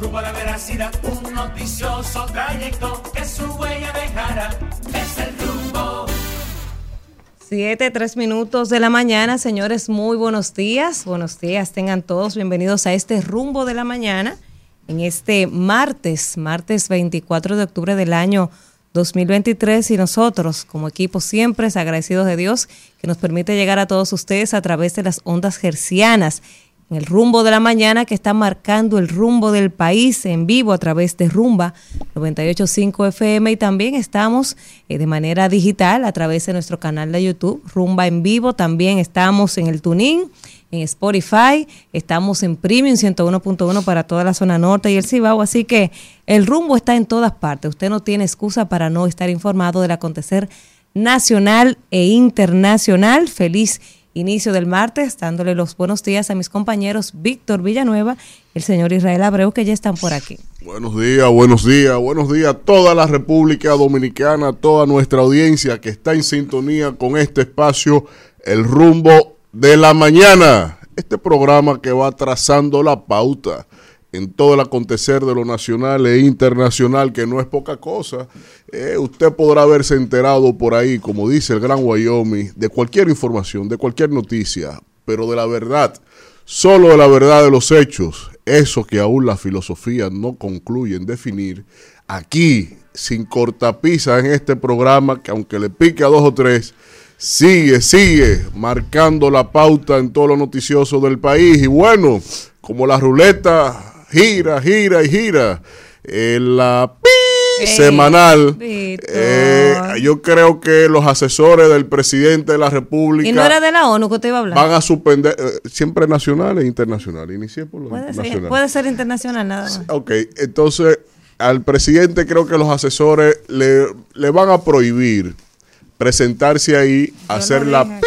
rumbo a la veracidad, un noticioso trayecto que su huella. Es el rumbo. Siete, tres minutos de la mañana, señores, muy buenos días. Buenos días, tengan todos bienvenidos a este rumbo de la mañana en este martes, martes 24 de octubre del año 2023 y nosotros como equipo siempre agradecidos de Dios que nos permite llegar a todos ustedes a través de las ondas gercianas en el rumbo de la mañana que está marcando el rumbo del país en vivo a través de Rumba 985 FM y también estamos eh, de manera digital a través de nuestro canal de YouTube Rumba en vivo, también estamos en el Tuning, en Spotify, estamos en Premium 101.1 para toda la zona norte y el Cibao, así que el rumbo está en todas partes, usted no tiene excusa para no estar informado del acontecer nacional e internacional. Feliz inicio del martes, dándole los buenos días a mis compañeros Víctor Villanueva y el señor Israel Abreu, que ya están por aquí. Buenos días, buenos días, buenos días a toda la República Dominicana, toda nuestra audiencia que está en sintonía con este espacio, el rumbo de la mañana. Este programa que va trazando la pauta en todo el acontecer de lo nacional e internacional, que no es poca cosa. Eh, usted podrá haberse enterado por ahí, como dice el Gran Wyoming, de cualquier información, de cualquier noticia, pero de la verdad, solo de la verdad de los hechos, eso que aún la filosofía no concluye en definir, aquí, sin cortapisa en este programa, que aunque le pique a dos o tres, sigue, sigue marcando la pauta en todo lo noticioso del país. Y bueno, como la ruleta gira, gira y gira. La pi semanal. Eh, yo creo que los asesores del presidente de la República. ¿Y no era de la ONU que te iba a hablar? Van a suspender, eh, siempre nacional e internacional. Inicié por lo puede nacional. Ser, puede ser internacional nada más. Ok, entonces al presidente creo que los asesores le, le van a prohibir presentarse ahí, hacer la pi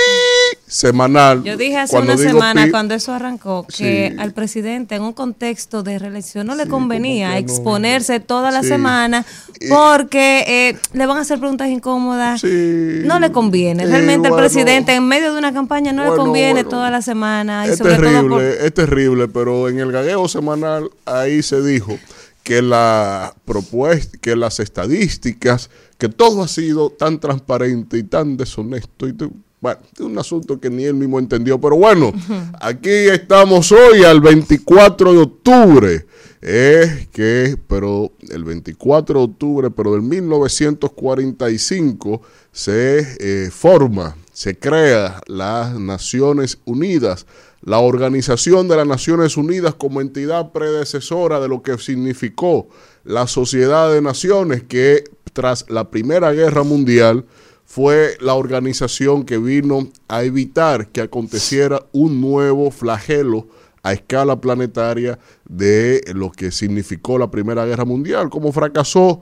semanal. Yo dije hace una semana, cuando eso arrancó, que al presidente en un contexto de reelección no le convenía exponerse toda la semana porque eh, le van a hacer preguntas incómodas. No le conviene. Realmente al presidente en medio de una campaña no le conviene toda la semana. es terrible, es terrible, pero en el gagueo semanal ahí se dijo que la propuesta, que las estadísticas, que todo ha sido tan transparente y tan deshonesto y bueno, es un asunto que ni él mismo entendió, pero bueno, aquí estamos hoy al 24 de octubre. Es que, pero el 24 de octubre, pero del 1945 se eh, forma, se crea las Naciones Unidas, la Organización de las Naciones Unidas como entidad predecesora de lo que significó la Sociedad de Naciones que tras la Primera Guerra Mundial fue la organización que vino a evitar que aconteciera un nuevo flagelo a escala planetaria de lo que significó la Primera Guerra Mundial, como fracasó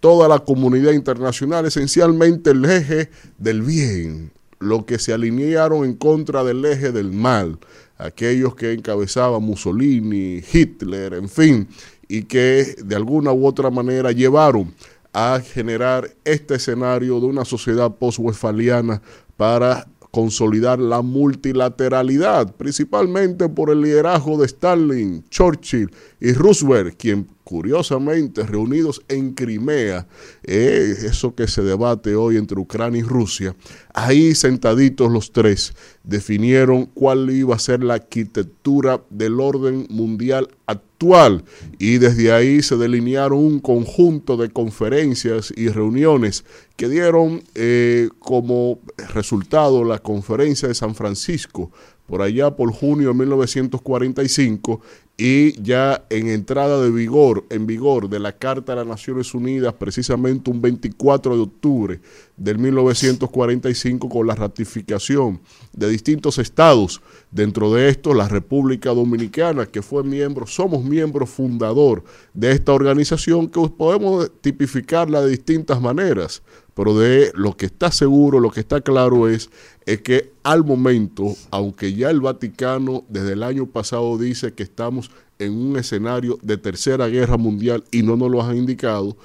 toda la comunidad internacional, esencialmente el eje del bien, lo que se alinearon en contra del eje del mal, aquellos que encabezaban Mussolini, Hitler, en fin, y que de alguna u otra manera llevaron a generar este escenario de una sociedad post-westfaliana para consolidar la multilateralidad, principalmente por el liderazgo de Stalin, Churchill y Roosevelt, quien curiosamente reunidos en Crimea, eh, eso que se debate hoy entre Ucrania y Rusia, ahí sentaditos los tres definieron cuál iba a ser la arquitectura del orden mundial actual y desde ahí se delinearon un conjunto de conferencias y reuniones que dieron eh, como resultado la conferencia de San Francisco por allá por junio de 1945 y ya en entrada de vigor, en vigor de la Carta de las Naciones Unidas, precisamente un 24 de octubre del 1945, con la ratificación de distintos estados, dentro de esto la República Dominicana, que fue miembro, somos miembro fundador de esta organización, que podemos tipificarla de distintas maneras, pero de lo que está seguro, lo que está claro es, es que al momento, aunque ya el Vaticano desde el año pasado dice que estamos en un escenario de tercera guerra mundial y no nos lo han indicado,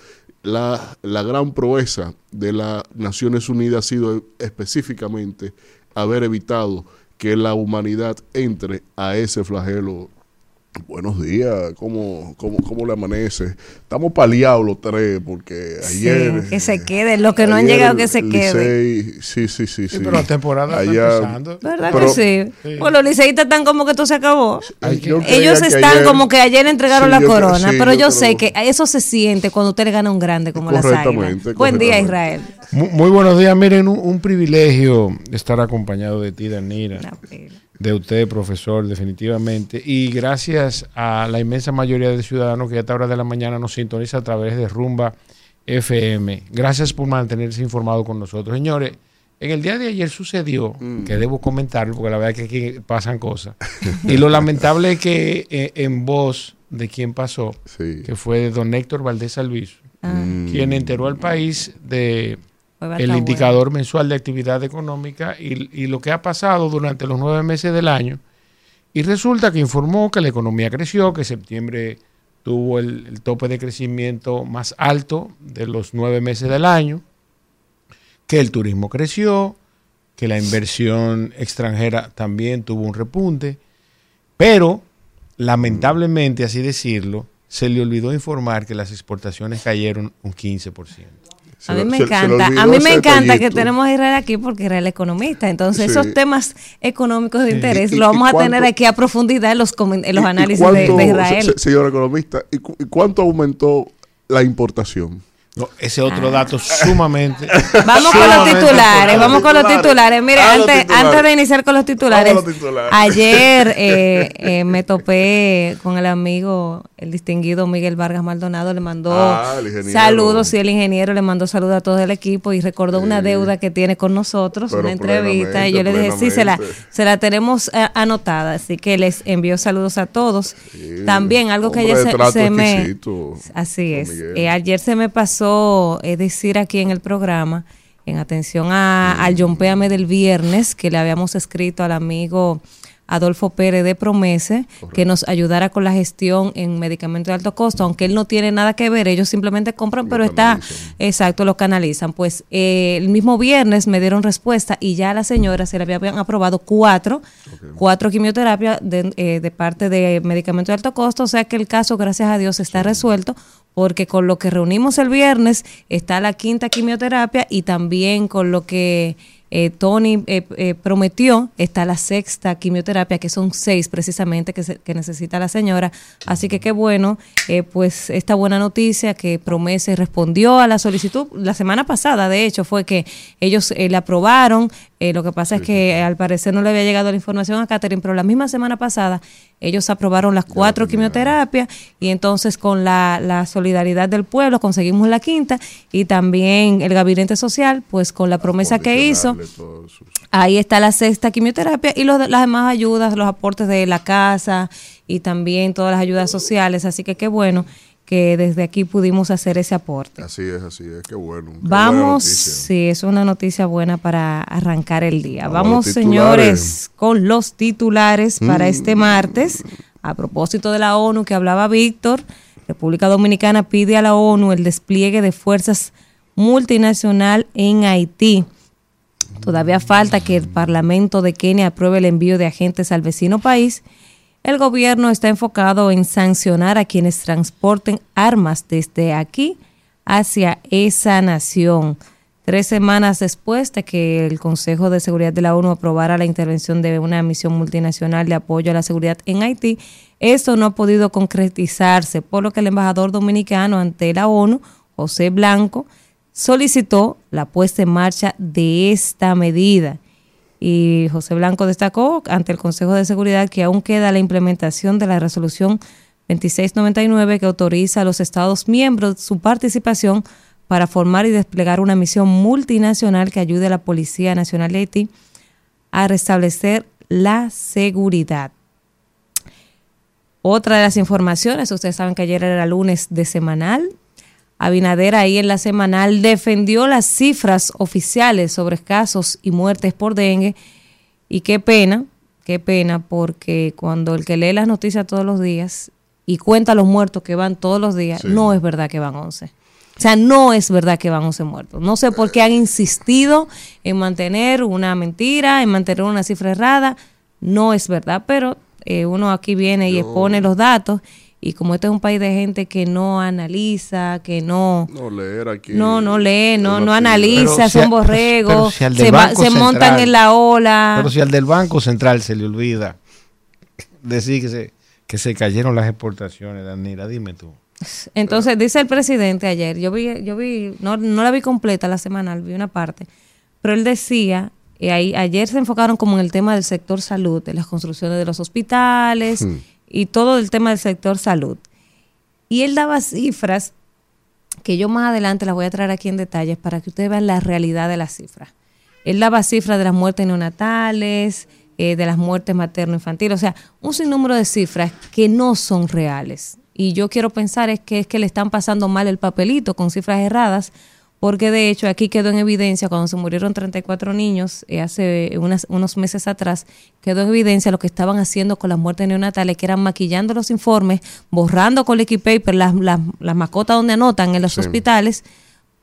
la, la gran proeza de las Naciones Unidas ha sido específicamente haber evitado que la humanidad entre a ese flagelo Buenos días, ¿cómo, cómo, cómo le amanece? Estamos paliados los tres porque ayer... Sí, que se queden, los que no han llegado que se queden. Sí, sí, sí, sí. Sí, pero la temporada está empezando. ¿Verdad Pero- que sí? Sí. Pues los liceístas están como que esto se acabó. Yo Ellos están ayer- como que ayer entregaron Sí, la creo- corona, sí, pero yo, yo sé creo- que eso se siente cuando usted le gana un grande como las águilas. Buen día. Israel. Muy, muy buenos días. Miren, un, un privilegio estar acompañado de ti, Danira. Una pena. De usted, profesor, definitivamente. Y gracias a la inmensa mayoría de ciudadanos que a esta hora de la mañana nos sintoniza a través de Rumba FM. Gracias por mantenerse informado con nosotros. Señores, en el día de ayer sucedió, que debo comentarlo, porque la verdad es que aquí pasan cosas. y lo lamentable es que eh, en voz de quien pasó, Sí. que fue de don Héctor Valdés Alviso, Ah, quien enteró al país de el indicador mensual de actividad económica y, y lo que ha pasado durante los nueve meses del año. Y resulta que informó que la economía creció, que septiembre tuvo el, el tope de crecimiento más alto de los nueve meses del año, que el turismo creció, que la inversión extranjera también tuvo un repunte, pero lamentablemente, así decirlo, se le olvidó informar que las exportaciones cayeron un 15%. A mí me se- encanta, a mí me encanta que tenemos a Israel aquí porque Israel es economista. Entonces, Sí. esos temas económicos de interés Y- y- lo vamos a tener aquí a profundidad en los, en los ¿Y- y análisis de, cuánto, de Israel. se- se- señor economista, ¿y, cu- y cuánto aumentó la importación? No, ese otro dato sumamente. Vamos con los titulares, vamos con los Titulares. Mire, Ah, antes, antes de iniciar con los titulares, ayer eh, eh, me topé con el amigo, el distinguido Miguel Vargas Maldonado, le mandó Ah, saludos, y el ingeniero le mandó saludos a todo el equipo y recordó una deuda que tiene con nosotros, Pero una entrevista, y yo le dije, sí, se la, plenamente. se la tenemos eh, anotada, así que les envío saludos a todos. Sí, También algo que ayer se, me... Así es. Eh, ayer se me pasó eh, decir aquí en el programa, en atención a, al John Péame del viernes, que le habíamos escrito al amigo Adolfo Pérez de Promese, que nos ayudara con la gestión en medicamentos de alto costo, aunque él no tiene nada que ver, ellos simplemente compran, Lo pero está, exacto, lo canalizan. Pues eh, el mismo viernes me dieron respuesta y ya a la señora se le habían aprobado cuatro, cuatro quimioterapias de, eh, de parte de medicamentos de alto costo, o sea que el caso, gracias a Dios, está resuelto porque con lo que reunimos el viernes está la quinta quimioterapia y también con lo que eh, Tony eh, eh, prometió está la sexta quimioterapia, que son seis precisamente que, necesita la señora. Así que qué bueno, eh, pues esta buena noticia que Promese respondió a la solicitud la semana pasada, de hecho, fue que ellos eh, le aprobaron. Eh, lo que pasa es que eh, al parecer no le había llegado la información a Catherine, pero la misma semana pasada ellos aprobaron las cuatro quimioterapias y entonces con la, la solidaridad del pueblo conseguimos la quinta y también el gabinete social, pues con la promesa que hizo, ahí está la sexta quimioterapia y los, las demás ayudas, los aportes de la casa y también todas las ayudas sociales, así que qué bueno que desde aquí pudimos hacer ese aporte. Así es, así es, qué bueno. qué Vamos, sí, es una noticia buena para arrancar el día. Vamos señores, con los titulares para Mm. este martes. A propósito de la ONU que hablaba Víctor, República Dominicana pide a la ONU el despliegue de fuerzas multinacional en Haití. Todavía falta que el Parlamento de Kenia apruebe el envío de agentes al vecino país. El gobierno está enfocado en sancionar a quienes transporten armas desde aquí hacia esa nación. Tres semanas después de que el Consejo de Seguridad de la ONU aprobara la intervención de una misión multinacional de apoyo a la seguridad en Haití, esto no ha podido concretizarse, por lo que el embajador dominicano ante la ONU, José Blanco, solicitó la puesta en marcha de esta medida. Y José Blanco destacó ante el Consejo de Seguridad que aún queda la implementación de la resolución 2699 que autoriza a los Estados miembros su participación para formar y desplegar una misión multinacional que ayude a la Policía Nacional de Haití a restablecer la seguridad. Otra de las informaciones, ustedes saben que ayer era lunes de semanal. Abinader ahí en la semanal defendió las cifras oficiales sobre casos y muertes por dengue. Y qué pena, qué pena, porque cuando el que lee las noticias todos los días y cuenta los muertos que van todos los días, Sí. no es verdad que van 11. O sea, no es verdad que van 11 muertos. No sé por qué han insistido en mantener una mentira, en mantener una cifra errada. No es verdad, pero eh, uno aquí viene y expone los datos y como este es un país de gente que no analiza, que no No leer aquí. no no lee, no no analiza, Pero si son a- borregos, si se, va- montan Central- en la ola. Pero si al del Banco Central se le olvida decir que se, que se cayeron las exportaciones, Danira, dime tú. Entonces dice el presidente ayer, yo vi, yo vi, no, no la vi completa la semanal, vi una parte, pero él decía, y ahí, ayer se enfocaron como en el tema del sector salud, de las construcciones de los hospitales Hmm. Y todo el tema del sector salud. Y él daba cifras que yo más adelante las voy a traer aquí en detalles para que ustedes vean la realidad de las cifras. Él daba cifras de las muertes neonatales, eh, de las muertes materno-infantiles, o sea, un sinnúmero de cifras que no son reales. Y yo quiero pensar es que es que le están pasando mal el papelito con cifras erradas, porque de hecho aquí quedó en evidencia cuando se murieron 34 niños eh, hace unas- unos meses atrás, quedó en evidencia lo que estaban haciendo con las muertes neonatales, que eran maquillando los informes, borrando con liquid paper las, las, las mascotas donde anotan en los Sí. hospitales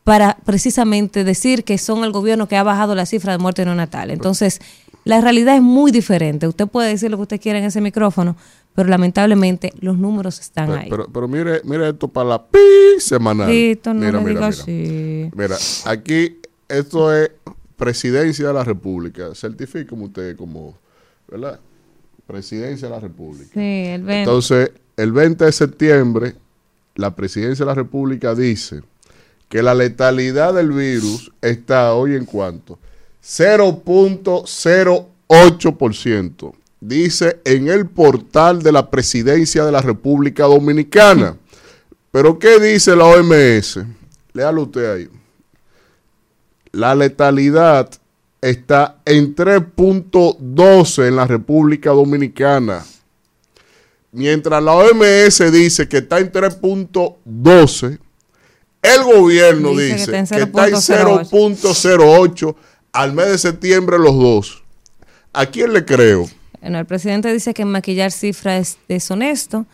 para precisamente decir que son el gobierno que ha bajado la cifra de muerte neonatal. Entonces, la realidad es muy diferente. Usted puede decir lo que usted quiera en ese micrófono, pero lamentablemente los números están Pero, ahí. pero, pero mire, mire esto para la pi semanal. Listo, no mira, mira, mira. Mira, aquí esto es presidencia de la República. Certifíqueme usted como, ¿verdad? Presidencia de la República. Sí, el ven- Entonces, el 20 de septiembre, la presidencia de la República dice que la letalidad del virus está hoy en cuanto 0.08%. Dice en el portal de la presidencia de la República Dominicana. Pero ¿qué dice la OMS? Léalo usted ahí. La letalidad está en 3.12 en la República Dominicana. Mientras la OMS dice que está en 3.12, el gobierno Dice que dice, que está en 0.08. 0.08 al mes de septiembre los dos. ¿A quién le creo? Bueno, el presidente dice que maquillar cifras es deshonesto.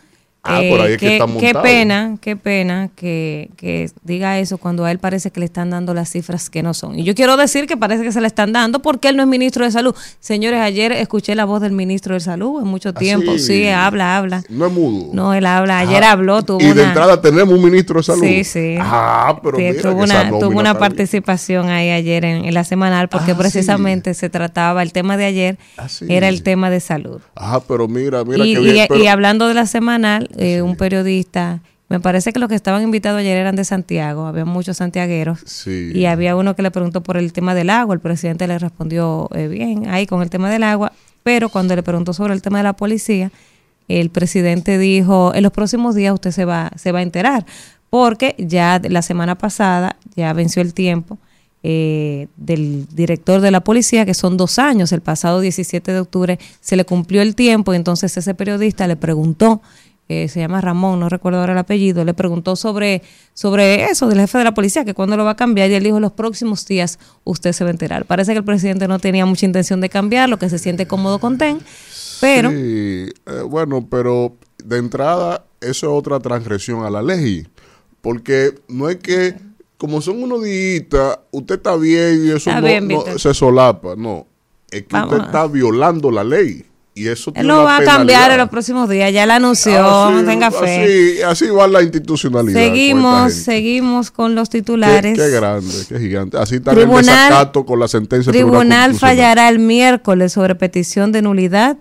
Ah, por ahí es que qué- está Qué pena, qué pena que, que diga eso cuando a él parece que le están dando las cifras que no son. Y yo quiero decir que parece que se le están dando porque él no es ministro de salud. Señores, ayer escuché la voz del ministro de salud en mucho tiempo. Así. Sí, habla, habla. No es mudo. No, él habla. Ayer Ah, habló, tuvo Y de una... entrada tenemos un ministro de salud. Sí, sí. Ah, pero Sí, mira tuvo una, tuvo una participación ahí ayer en, en la semanal porque Ah, precisamente se trataba, el tema de ayer Ah, era el tema de salud. Ah, pero mira, mira y, qué bien. y- pero- y hablando de la semanal, eh, un periodista, me parece que los que estaban invitados ayer eran de Santiago, había muchos santiagueros. Sí. Y había uno que le preguntó por el tema del agua, el presidente le respondió eh, bien ahí con el tema del agua, pero cuando le preguntó sobre el tema de la policía, el presidente dijo, en los próximos días usted se va, se va a enterar, porque ya la semana pasada ya venció el tiempo eh, del director de la policía, que son dos años, el pasado 17 de octubre se le cumplió el tiempo y entonces ese periodista le preguntó, eh, se llama Ramón, no recuerdo ahora el apellido, le preguntó sobre, sobre eso del jefe de la policía, que cuándo lo va a cambiar y él dijo, los próximos días usted se va a enterar. Parece que el presidente no tenía mucha intención de cambiarlo, que se siente cómodo con TEN, pero... Sí, eh, bueno, pero de entrada eso es otra transgresión a la ley. Porque no es que, como son unos días, usted está bien y eso no, bien, no se solapa. No, es que Vamos usted está violando la ley. Y eso Él lo va a cambiar en los próximos días, ya la anunció, Así- tenga fe. Así, así va la institucionalidad. Seguimos, seguimos con los Qué, titulares. qué grande, qué gigante. Así está el Tribunal- desacato con la sentencia Tribunal Constitucional. fallará el miércoles sobre petición de nulidad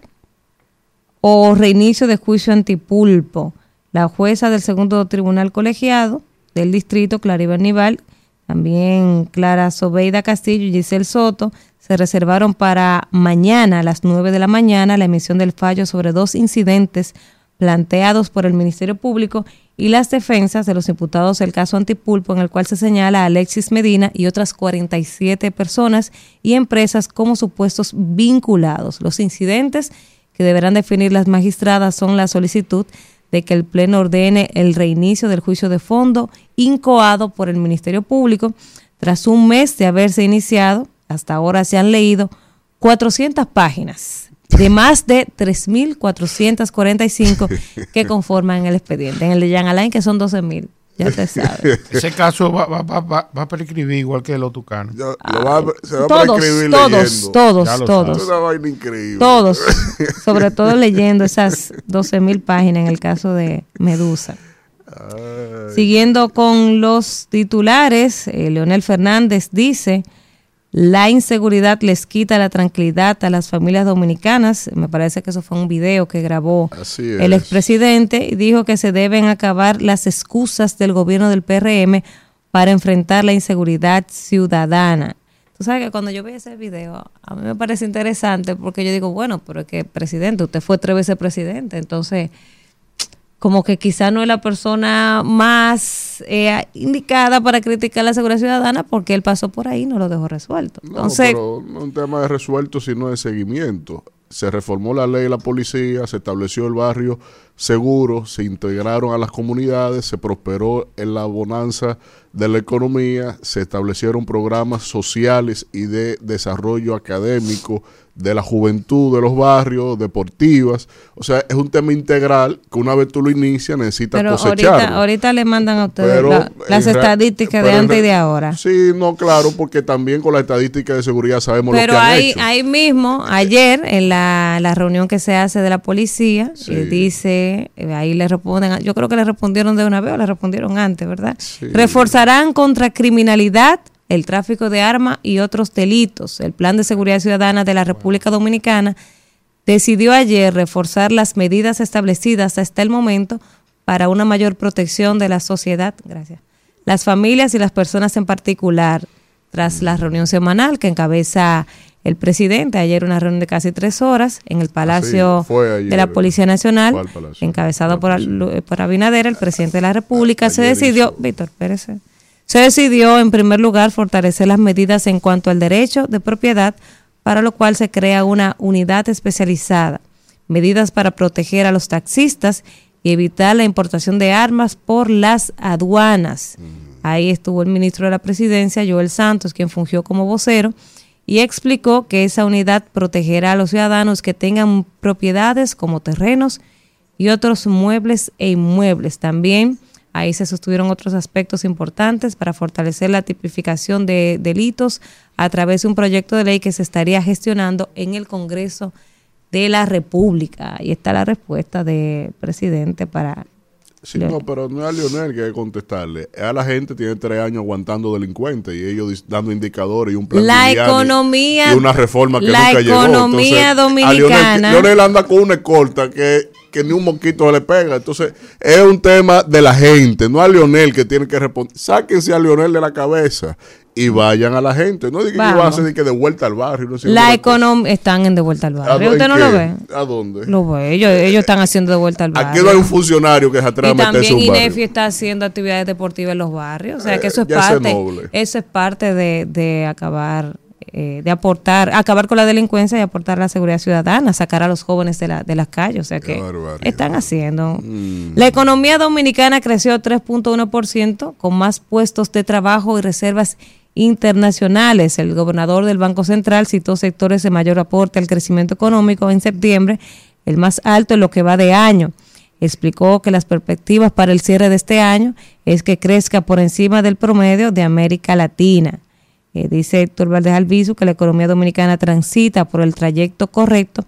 o reinicio de juicio antipulpo. La jueza del segundo tribunal colegiado del distrito, Claribel Nival, también Clara Sobeida Castillo y Giselle Soto, se reservaron para mañana a las 9 de la mañana la emisión del fallo sobre dos incidentes planteados por el Ministerio Público y las defensas de los imputados del caso Antipulpo, en el cual se señala a Alexis Medina y otras 47 personas y empresas como supuestos vinculados. Los incidentes que deberán definir las magistradas son la solicitud de que el Pleno ordene el reinicio del juicio de fondo incoado por el Ministerio Público. Tras un mes de haberse iniciado, hasta ahora se han leído 400 páginas de más de 3.445 que conforman el expediente. En el de Jean Alain, que son 12.000. Ya te sabes. Ese caso va, va, va, va, va a prescribir igual que los tucanos. Ya, lo va a- se va a todos, prescribir todos, todos, Es todos. una vaina increíble. Todos, sobre todo leyendo esas 12 mil páginas en el caso de Medusa. Ay, Siguiendo con los titulares, eh, Leonel Fernández dice, la inseguridad les quita la tranquilidad a las familias dominicanas. Me parece que eso fue un video que grabó el expresidente y dijo que se deben acabar las excusas del gobierno del PRM para enfrentar la inseguridad ciudadana. Tú sabes que cuando yo vi ese video, a mí me parece interesante porque yo digo, bueno, pero es que presidente, usted fue tres veces presidente, entonces como que quizá no es la persona más eh, indicada para criticar la seguridad ciudadana porque él pasó por ahí y no lo dejó resuelto. No, Entonces, pero no es un tema de resuelto, sino de seguimiento. Se reformó la ley de la policía, se estableció el barrio seguro, se integraron a las comunidades, se prosperó en la bonanza de la economía, se establecieron programas sociales y de desarrollo académico de la juventud de los barrios, deportivas. O sea, es un tema integral que una vez tú lo inicias necesitas pero cosecharlo. ahorita, ahorita le mandan a ustedes Pero la- las estadísticas de antes y de ahora. Sí, no, claro, porque también con la estadística de seguridad sabemos Pero lo que han ahí, hecho. ahí mismo, ayer, en la, la reunión que se hace de la policía, Sí. eh, dice, eh, ahí le responden, yo creo que le respondieron de una vez o le respondieron antes, ¿verdad? Sí. Contra criminalidad, el tráfico de armas y otros delitos. El Plan de Seguridad Ciudadana de la República Dominicana decidió ayer reforzar las medidas establecidas hasta el momento para una mayor protección de la sociedad, gracias, las familias y las personas en particular, tras la reunión semanal que encabeza el presidente, ayer una reunión de casi tres horas en el Palacio fue ayer, de la Policía Nacional, Palacio. encabezado por, Palacio. Al- por Abinader, el presidente de la República, se decidió, hizo- Víctor Pérez, eh, se decidió en primer lugar fortalecer las medidas en cuanto al derecho de propiedad, para lo cual se crea una unidad especializada, medidas para proteger a los taxistas y evitar la importación de armas por las aduanas. Ahí estuvo el ministro de la Presidencia, Joel Santos, quien fungió como vocero, y explicó que esa unidad protegerá a los ciudadanos que tengan propiedades como terrenos y otros muebles e inmuebles. También ahí se sostuvieron otros aspectos importantes para fortalecer la tipificación de delitos a través de un proyecto de ley que se estaría gestionando en el Congreso de la República. Ahí está la respuesta del presidente para... Sí, no, pero no es a Lionel que hay que contestarle. Es a la gente tiene tres años aguantando delincuentes y ellos dando indicadores y un plan La economía- y una reforma que la nunca llegó. economía Entonces, a dominicana- Lionel, Lionel anda con una escolta que, que ni un mosquito le pega. Entonces, es un tema de la gente, no a Lionel que tiene que responder. Sáquense a Lionel de la cabeza y vayan a la gente. No digan que va a de que de vuelta al barrio. No sé, La economía... Están en de vuelta al barrio. ¿A ¿Usted no lo ve? ¿A dónde? Lo ve. Ellos, ellos están haciendo de vuelta al barrio. Aquí no hay un funcionario que se atreva Y también. INEFI está haciendo actividades deportivas en los barrios. O sea, que Eh, eso es parte, eso es parte de, de acabar, eh, de aportar, acabar con la delincuencia y aportar la seguridad ciudadana, sacar a los jóvenes de, la, de las calles. O sea que están haciendo. Mm. La economía dominicana creció 3.1% con más puestos de trabajo y reservas internacionales. El gobernador del Banco Central citó sectores de mayor aporte al crecimiento económico en septiembre, el más alto en lo que va de año. Explicó que las perspectivas para el cierre de este año es que crezca por encima del promedio de América Latina. Eh, dice Héctor Valdez Albizu que la economía dominicana transita por el trayecto correcto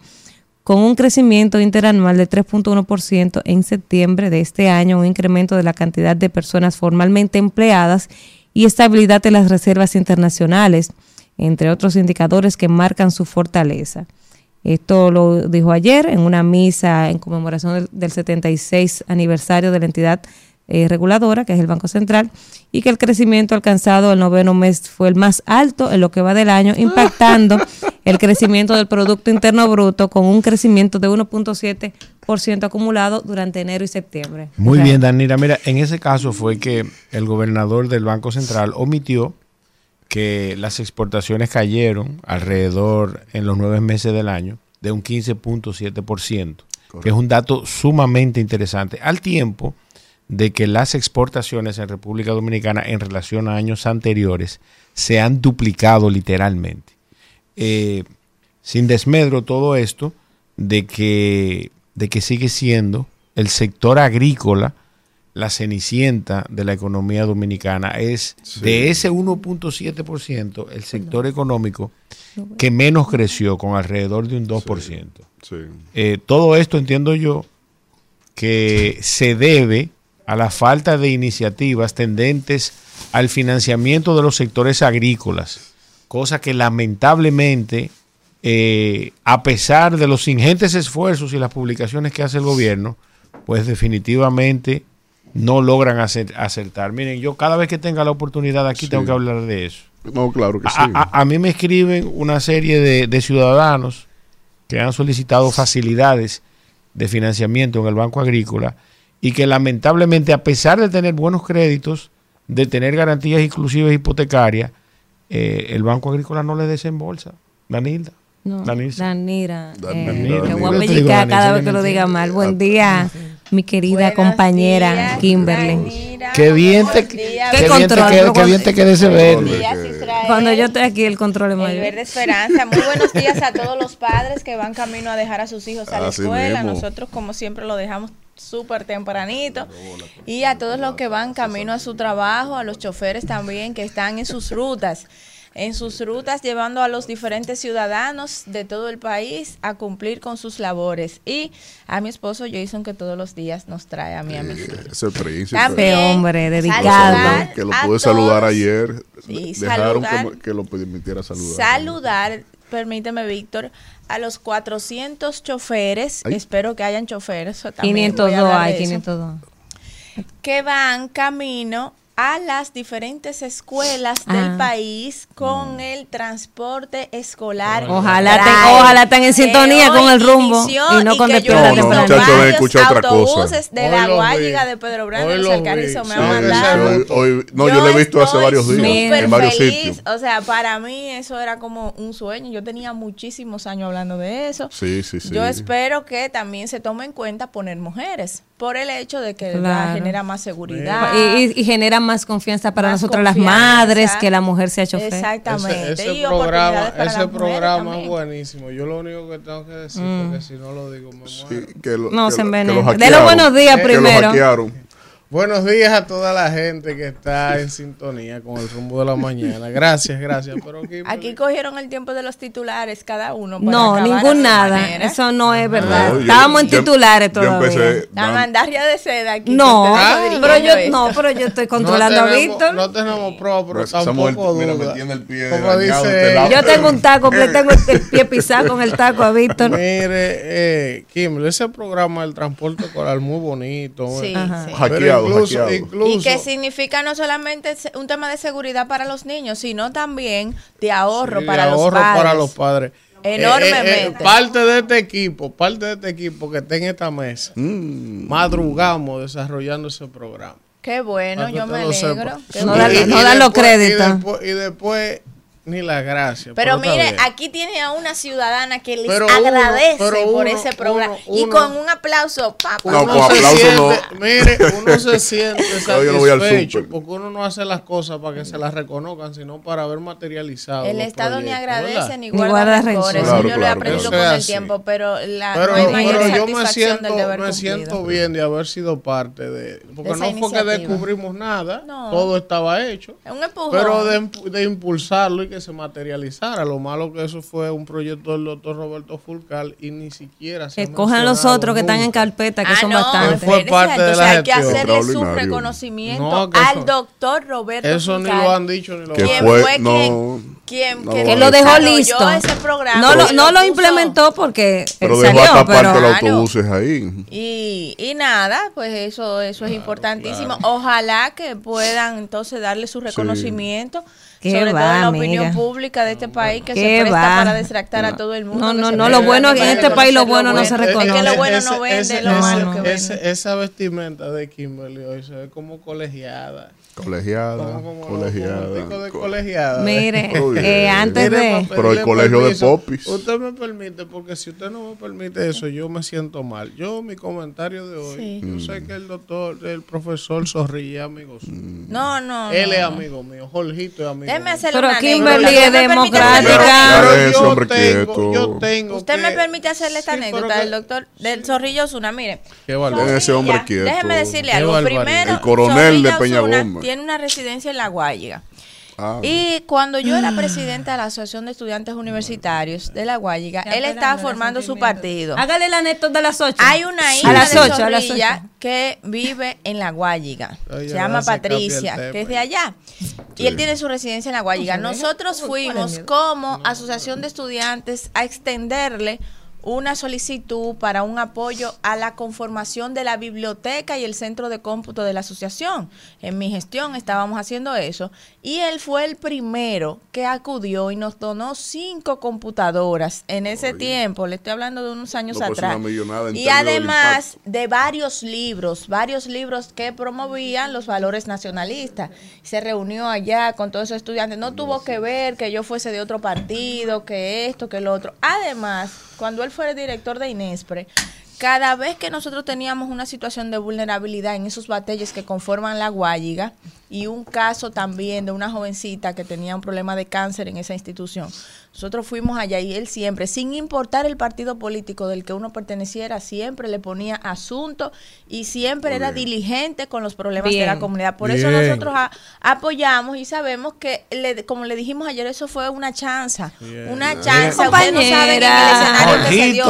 con un crecimiento interanual de 3.1% en septiembre de este año, un incremento de la cantidad de personas formalmente empleadas y estabilidad en las reservas internacionales, entre otros indicadores que marcan su fortaleza. Esto lo dijo ayer en una misa en conmemoración del, del 76 aniversario de la entidad eh, reguladora, que es el Banco Central, y que el crecimiento alcanzado el noveno mes fue el más alto en lo que va del año, impactando el crecimiento del Producto Interno Bruto con un crecimiento de 1.7% acumulado durante enero y septiembre. Muy bien, Danira. Mira, en ese caso fue que el gobernador del Banco Central omitió que las exportaciones cayeron alrededor en los nueve meses del año de un 15.7%, que es un dato sumamente interesante, al tiempo de que las exportaciones en República Dominicana en relación a años anteriores se han duplicado literalmente. Eh, sin desmedro todo esto de que, de que sigue siendo el sector agrícola la cenicienta de la economía dominicana. Es de ese 1.7% el sector económico que menos creció, con alrededor de un 2%. Sí. Eh, todo esto entiendo yo que se debe a la falta de iniciativas tendentes al financiamiento de los sectores agrícolas, cosa que lamentablemente, eh, a pesar de los ingentes esfuerzos y las publicaciones que hace el gobierno, pues definitivamente no logran acer- acertar. Miren, yo cada vez que tenga la oportunidad aquí Sí. tengo que hablar de eso. No, claro que sí. A, a- a mí me escriben una serie de, de ciudadanos que han solicitado facilidades de financiamiento en el Banco Agrícola y que lamentablemente, a pesar de tener buenos créditos, de tener garantías inclusivas hipotecarias, eh, el Banco Agrícola no le desembolsa. Danilda. No, Danilza. Danira. Danira, eh, Danira. te voy a pellizcar cada vez que lo diga mal. Buen día, mi querida Buenos compañera días, Kimberly. Danira. Qué bien te, ¿Qué qué bien te control? qué bien te quede ese verde. Cuando yo estoy aquí, el control es El mayor. Verde Esperanza. Muy buenos días a todos los padres que van camino a dejar a sus hijos a la Así escuela. mismo. Nosotros, como siempre, lo dejamos súper tempranito. Y a todos los que van camino a su trabajo, a los choferes también que están en sus rutas. En sus rutas llevando a los diferentes ciudadanos de todo el país a cumplir con sus labores. Y a mi esposo Jason que todos los días nos trae a mí a mis hijos. Ese príncipe. También hombre dedicado. saludar que lo pude saludar todos. ayer. Sí, Dejaron que, saludar. que lo permitiera saludar. saludar, permíteme Víctor, a los 400 choferes, Ay. espero que hayan choferes, eso también voy a 502 hablar hay, de eso, 502. que van camino a las diferentes escuelas Ah. del país con el transporte escolar. Ojalá te- ojalá estén en sintonía con el rumbo y no con que yo despierta he visto temprano. No, deben escuchar otra cosa. autobuses de Hoy la Guayiga de Pedro Brando Hoy y los los Alcarrizos vi. me Sí, han mandado. hoy- hoy- no, yo, lo he visto hace varios días en varios feliz. sitios. O sea, para mí eso era como un sueño. Yo tenía muchísimos años hablando de eso. Sí, sí, sí. Yo espero que también se tome en cuenta poner mujeres por el hecho de que Claro. genera más seguridad. Y, y- y genera más confianza para Más nosotras las confianza. madres que la mujer sea chofer. Exactamente. Ese, ese y programa, ese las programa es buenísimo. Yo lo único que tengo que decir, Mm. porque si no lo digo, me muero. Sí, que lo- No que se lo- que envenenen. lo De los hackearon. buenos días Que lo primero. hackearon. Buenos días a toda la gente que está en sintonía con el rumbo de la mañana. Gracias, gracias. Pero Kimberly, Aquí cogieron el tiempo de los titulares cada uno. para No, ningún nada. manera. Eso no es verdad. No, yo- Estábamos en yo- titulares yo todavía. empecé La mandarria de seda aquí. No, Ah, pero yo esto. no, pero yo estoy no controlando a Víctor. No tenemos pruebas, pero Esa tampoco mira, duda. me tiene el pie Como dañado dice este. Yo tengo un taco, le tengo el pie pisado con el taco a Víctor. Mire, eh, Kimberly, ese programa del transporte coral muy bonito. Sí, eh. Sí. Hackeado, Pero incluso, hackeado. incluso Y que significa no solamente un tema de seguridad para los niños, sino también de ahorro Sí, para, ahorro los padres. para los padres. Enormemente. Eh, eh, eh, parte de este equipo, parte de este equipo que está en esta mesa, Mm. madrugamos desarrollando ese programa. Qué bueno, yo me alegro. No dan- los créditos. Y después, y después ni la gracia. Pero mire, aquí tiene a una ciudadana que les Pero uno- agradece pero por uno- ese programa. uno- y con un aplauso, papá. No, uno con se aplauso siente, no. mire, uno se siente no satisfecho porque uno no hace las cosas para que se las reconozcan, sino para ver materializado. El Estado ni agradece ¿verdad? ni guarda, guarda rencor. rencor. Eso Claro, yo lo he aprendido claro. con el tiempo, pero la, Pero, no hay mayor pero yo me satisfacción del siento, deber me cumplido. siento bien de haber sido parte de... Porque no fue que descubrimos nada, No. todo estaba hecho. Es un empujón. Pero de, de impulsarlo y que se materializara. Lo malo que eso fue un proyecto del doctor Roberto Fulcal y ni siquiera se Que cojan los otros que están en carpeta, que Ah, son no, bastantes. Fue parte de la hay que gestión. hacerle su reconocimiento No, que al eso- doctor Roberto Eso ni lo han dicho ni lo Que quien fue- fue, no, quien, quien no que, lo Que dejó listo. ese programa No lo, no implementó porque Pero dejó salió, hasta pero parte los autobuses ahí. Y, y nada, pues eso eso es importantísimo. Ojalá que puedan entonces darle su reconocimiento, Qué sobre todo va, en la opinión amiga. pública de este país que Qué se presta va. para distractar a todo el mundo. No, no, no, lo bueno en este país lo bueno no se Es que reconoce. lo bueno no vende, ese- lo malo que ese- vende. Esa vestimenta de Kimberly hoy se ve como colegiada. Colegiada, Como, como, colegiada. de Co- colegiada. Mire, eh, antes Mire, de... Pero el colegio de popis. Usted me permite, porque si usted no me permite eso, yo me siento mal. Yo, mi comentario de hoy, Sí. yo sé que el doctor, el profesor Zorrilla, amigos. No, no. Él no, es no. amigo mío, Jorgito es amigo Déjeme hacerle Pero una Kimberly, es me democrática. yo tengo, yo tengo Usted me que- permite hacerle esta Sí, anécdota que- del doctor del Zorrillo Osuna. Mire, Qué. Deje ese hombre Zorrilla, quieto. Déjeme decirle Qué algo. barbaridad. Primero, El coronel de Zorrilla Peña Osuna Gómez. tiene una residencia en La Guayiga. Ah, Y cuando yo era presidenta de la Asociación de Estudiantes Universitarios de La Guayiga, él estaba formando su partido. Hágale la anécdota de las 8. Hay una hija A las de ocho, a las ocho. que vive en La Guayiga. Ay, Se llama Patricia, tema. que es de allá. Y él tiene su residencia en La Guayiga. Nosotros fuimos como Asociación de Estudiantes a extenderle una solicitud para un apoyo a la conformación de la biblioteca y el centro de cómputo de la asociación. En mi gestión estábamos haciendo eso y él fue el primero que acudió y nos donó cinco computadoras en ese tiempo. Le estoy hablando de unos años No, pues, atrás. Y además de varios libros, varios libros que promovían los valores nacionalistas. Se reunió allá con todos esos estudiantes. No tuvo que ver que yo fuese de otro partido, que esto, que lo otro. Además, cuando él fue el director de Inespre, cada vez que nosotros teníamos una situación de vulnerabilidad en esos batalles que conforman la Guayiga y un caso también de una jovencita que tenía un problema de cáncer en esa institución, nosotros fuimos allá y él siempre, sin importar el partido político del que uno perteneciera, siempre le ponía asunto y siempre era diligente con los problemas de la comunidad. Por eso nosotros a- apoyamos y sabemos que, le- como le dijimos ayer, eso fue una chanza. Una chanza. Ustedes no saben en el escenario que se dio.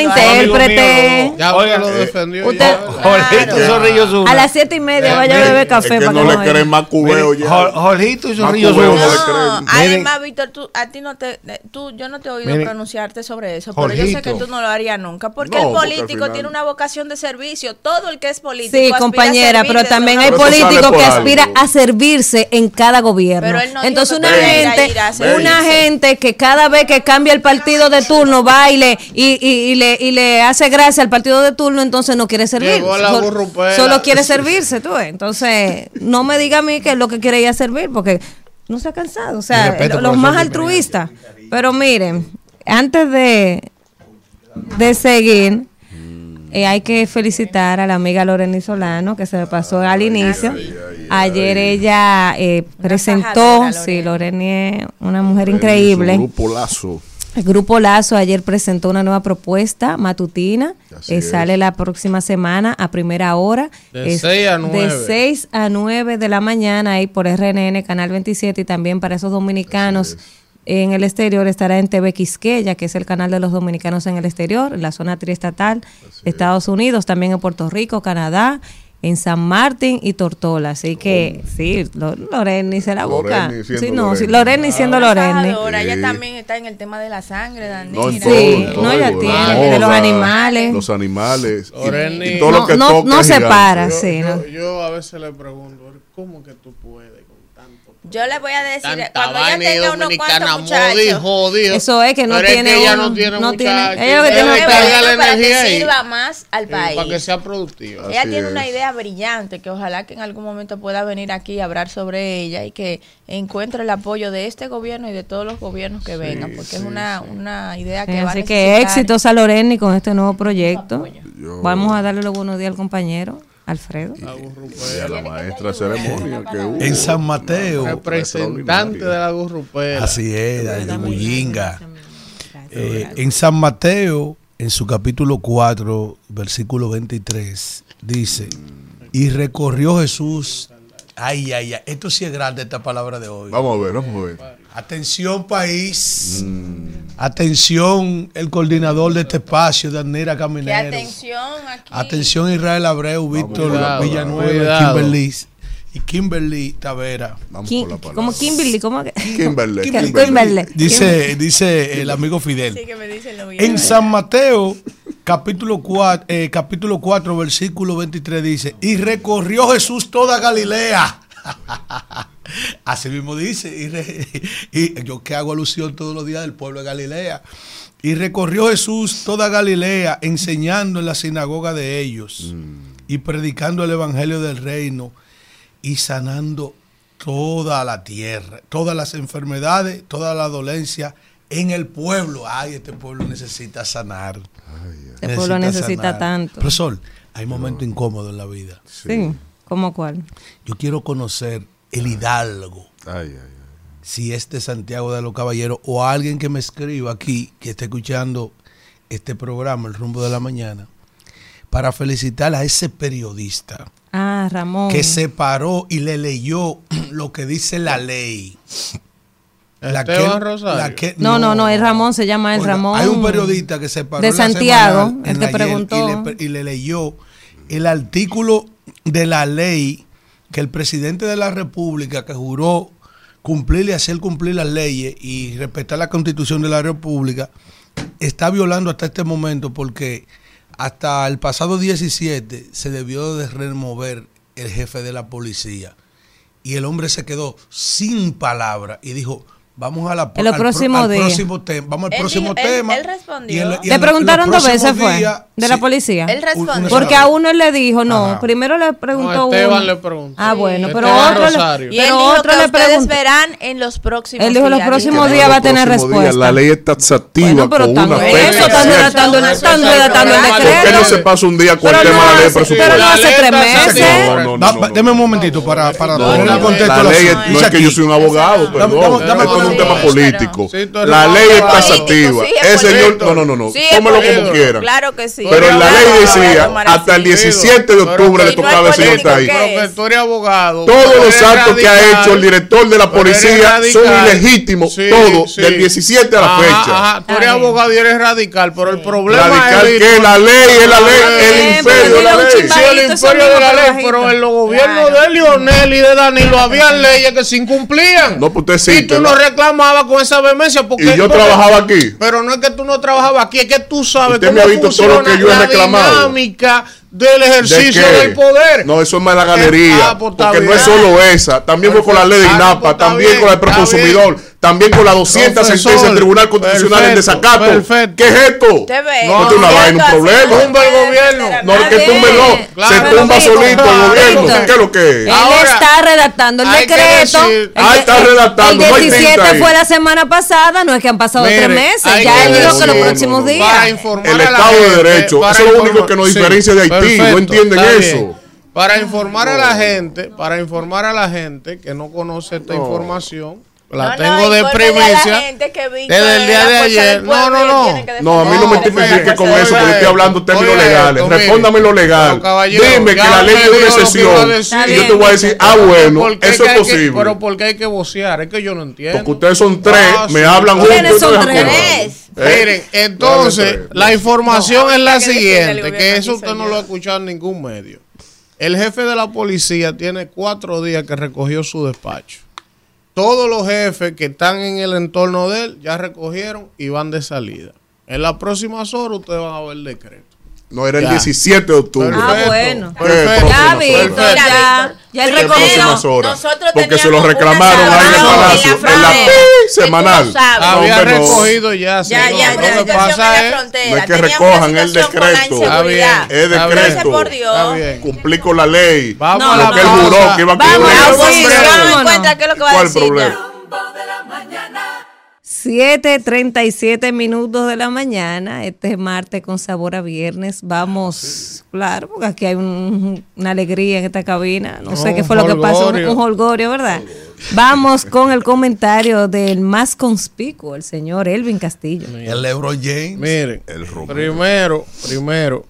Y Intérprete. Ya lo eh, defendió. usted-. Jorgito. Zorrillo Osuna. A las siete y media vaya a beber café es que para no que le no creen más cubeo ya. Jor- Jorgito y Zorrillo cubeo, Osuna. no le No, creen. además, Víctor, tú, a ti no te, tú, yo no te he oído pronunciarte sobre eso, pero yo sé que tú no lo harías nunca, porque el político tiene una vocación de servicio, todo el que es político. Sí, aspira compañera, pero también hay políticos que algo. aspiran a servirse en cada gobierno. Pero él no Entonces una gente, ir a servirse. una gente que cada vez que cambia el partido de turno va y le, y, y- y le, y le hace gracia al partido de turno, entonces no quiere servir. Solo quiere servirse, tú. Entonces, no me diga a mí que es lo que quiere ir a servir, porque no se ha cansado. O sea, respeto, los más altruistas. Pero miren, antes de, de seguir, eh, hay que felicitar a la amiga Lorena Solano, que se me pasó al inicio. Ayer ella eh, presentó, sí, Lorena. Lorena es una mujer increíble. Lazo. El Grupo Lazo ayer presentó una nueva propuesta matutina. Eh, sale la próxima semana a primera hora. De Es 6 a 9. De 6 a 9 de la mañana ahí por RNN, Canal 27 y también para esos dominicanos en el exterior estará en TV Quisqueya, que es el canal de los dominicanos en el exterior, en la zona triestatal de Estados Unidos, también en Puerto Rico, Canadá, en San Martín y Tortola. Así que sí, Lo- Loreni se la busca. Loreni siendo Sí, no, sí, Loreni. Siendo Una Loreni. fajadora, Ella Sí. también está en el tema de la sangre, Danira. No, Sí, todo, no, ella todo, tiene, la de los animales. Los animales. y- Loreni. Y, todo No, lo que no, toca no se gigante. para, Yo, sí, yo- ¿no? yo a veces le pregunto, ¿cómo que tú puedes? Yo le voy a decir, Tanta cuando ella tenga unos cuantos muchachos. jodido. Eso es que no Pero es tiene que ella no tiene no tiene- muchachos. ella lo que Pero tiene pelo. bueno la para que ahí. sirva más al país. Para que sea productiva. Ella Así tiene es. una idea brillante que ojalá que en algún momento pueda venir aquí a hablar sobre ella y que encuentre el apoyo de este gobierno y de todos los gobiernos que vengan, porque es una, una idea que va a Así que éxitos a Loreni con este nuevo proyecto. Yo- Vamos a darle los buenos días al compañero Alfredo. Y a la maestra de ceremonia que hubo. En San Mateo. Representante de la gurrupera. Así es, de Bullinga. Eh, en San Mateo, en su capítulo 4, versículo 23, dice, y recorrió Jesús. Ay, ay, ay, esto sí es grande esta palabra de hoy. Vamos a ver, vamos a ver. Atención país. Atención el coordinador de este espacio, Danira Que Caminero. atención aquí. Atención Israel Abreu, Víctor cuidado, Villanueva, cuidado. Kimberly y Kimberly Tavera. Vamos Kim- por la palabra. como Kimberly, ¿cómo que? Kimberly. Kimberly. Kimberly. Kimberly. Dice, dice el amigo Fidel. Sí, que me dicen lo En San Mateo, capítulo 4, capítulo 4, versículo 23 dice, y recorrió Jesús toda Galilea. Así mismo dice, y, re- y yo que hago alusión todos los días del pueblo de Galilea. Y recorrió Jesús toda Galilea, enseñando en la sinagoga de ellos y predicando el evangelio del reino y sanando toda la tierra, todas las enfermedades, toda la dolencia en el pueblo. Ay, este pueblo necesita sanar. Este pueblo necesita sanar. tanto. Profesor, hay momentos incómodos en la vida. Sí. ¿Cómo cuál? Yo quiero conocer el hidalgo Ay, ay, ay. si es de Santiago de los Caballeros o alguien que me escriba aquí, que esté escuchando este programa, El Rumbo de la Mañana, para felicitar a ese periodista Ah, Ramón. que se paró y le leyó lo que dice la ley. Rosario. que- No, no, no, es Ramón, se llama el Ramón. Hay un periodista que se paró de la Santiago, el en que preguntó. Y le, y le leyó el artículo de la ley que el presidente de la República, que juró cumplir y hacer cumplir las leyes y respetar la constitución de la República, está violando hasta este momento porque hasta el pasado 17 se debió de remover el jefe de la policía. Y el hombre se quedó sin palabra y dijo, vamos a la En los al próximos al días. próximo tema, vamos al Él próximo dijo- él- tema. él respondió. Y en la- y Le en la- preguntaron dos veces, fue, días, de la sí, policía. Él respondió. Porque a uno le dijo, no, Ajá. primero le preguntó No, Esteban uno. le preguntó. Ah, bueno, pero Esteban otro, Rosario. le, Y él pero dijo otro que le ustedes verán en los próximos Él dijo, los días. próximos días va a tener respuesta. La ley es taxativa Bueno, pero con tan una eso, están redactando, el- el ¿Por ¿Por qué no decreto. se pasa un día con el Pero tema de la ley presupuesto? pero no hace La tres meses. Deme un momentito para, poner la, en contexto la el ley, no es que yo soy un abogado, Dame- perdón. Un tema político. Tú La ley es taxativa. Es señor, no, no, no, no. Tómelo como quieran. Claro que sí. Pero la ley decía, hasta el sí. 17 de octubre le tocaba al y no señor es estar ahí. político, ¿qué Pero que tú eres abogado. Todos tú los actos que ha hecho el director de la tú policía son ilegítimos, todos, del 17 a la fecha. Ajá, tú eres abogado y eres radical, pero el problema Radical es... que la ley es la ley, el imperio de la ley. Sí, el imperio de la ley, pero en los gobiernos de Lionel y de Danilo había leyes que se incumplían. No, pues usted Y sí, tú ¿verdad? no reclamabas con esa vehemencia porque... Y yo porque- trabajaba aquí. Pero no es que tú no trabajabas aquí, es que tú sabes Usted cómo me ha visto todo lo funciona que yo he la reclamado. dinámica del ¿De ejercicio del poder. No, eso es más la galería. Ah, pues porque no es solo esa. También fue con la ley de Ah, INAPA, pues está también bien, con el está proconsumidor, también con las 200 Profesor, sentencias del Tribunal Constitucional en desacato. perfecto. ¿Qué es esto? No, es una vaina, un problema. Tumba el gobierno. No, es que tumbe no. Claro, se tumba solito el gobierno. Víctor. ¿Qué es lo que es? Él Ahora, está redactando el decreto. decir- Ah, está redactando, no El hay 17 tinta ahí. fue la semana pasada, no es que han pasado Mire, tres meses. Ya él dijo que los próximos No, no, no. Para días. informar El a la Estado de Derecho, eso es lo único que nos diferencia de Haití, no entienden eso. Para informar a la gente, para informar a la gente que no conoce esta información, la No, tengo no, de primicia. Desde el es día de ayer. No, no, no. No, a mí no me tipifique con eso, porque estoy hablando términos legales. Respóndame lo legal. Dime que la ley tiene una excepción. decir. Y yo te voy a decir, ah, bueno, ¿Por qué eso es posible. pero ¿por qué hay que vocear? Es que yo no entiendo. Porque ustedes son tres, Ah, me sí. hablan juntos. ¿Quiénes son tres? ¿Eh? Miren, entonces, la información es la siguiente, que eso usted no lo ha escuchado en ningún medio. El jefe de la policía tiene cuatro días que recogió su despacho. Todos los jefes que están en el entorno de él ya recogieron y van de salida. En las próximas horas ustedes van a ver el decreto. No, era el Ya. 17 de octubre. Ah, Perfecto, bueno. perfecto. ¿Qué Ya, horas? ya, ya él ¿Qué recogió. próximas horas? Nosotros Porque se lo teníamos reclamaron ahí en el palacio, en la semanal. Había recogido ya. Ya, señor. ya, Lo ya, que pasa es no es que recojan el decreto. Está bien. inseguridad. Es decreto. por Dios. Está bien. Cumplir con la ley. Vamos No, a la Lo que él no. juró que iba a Vamos, a Ah, Sí, pues, 7:37 minutos de la mañana. Este es martes con sabor a viernes. Vamos, claro, porque aquí hay un- una alegría en esta cabina. No, sé qué fue lo que pasó. Un, holgorio. un holgorio, ¿verdad? Vamos con el comentario del más conspicuo, el señor Elvin Castillo. El LeBron James. Miren, El Romero. primero, primero,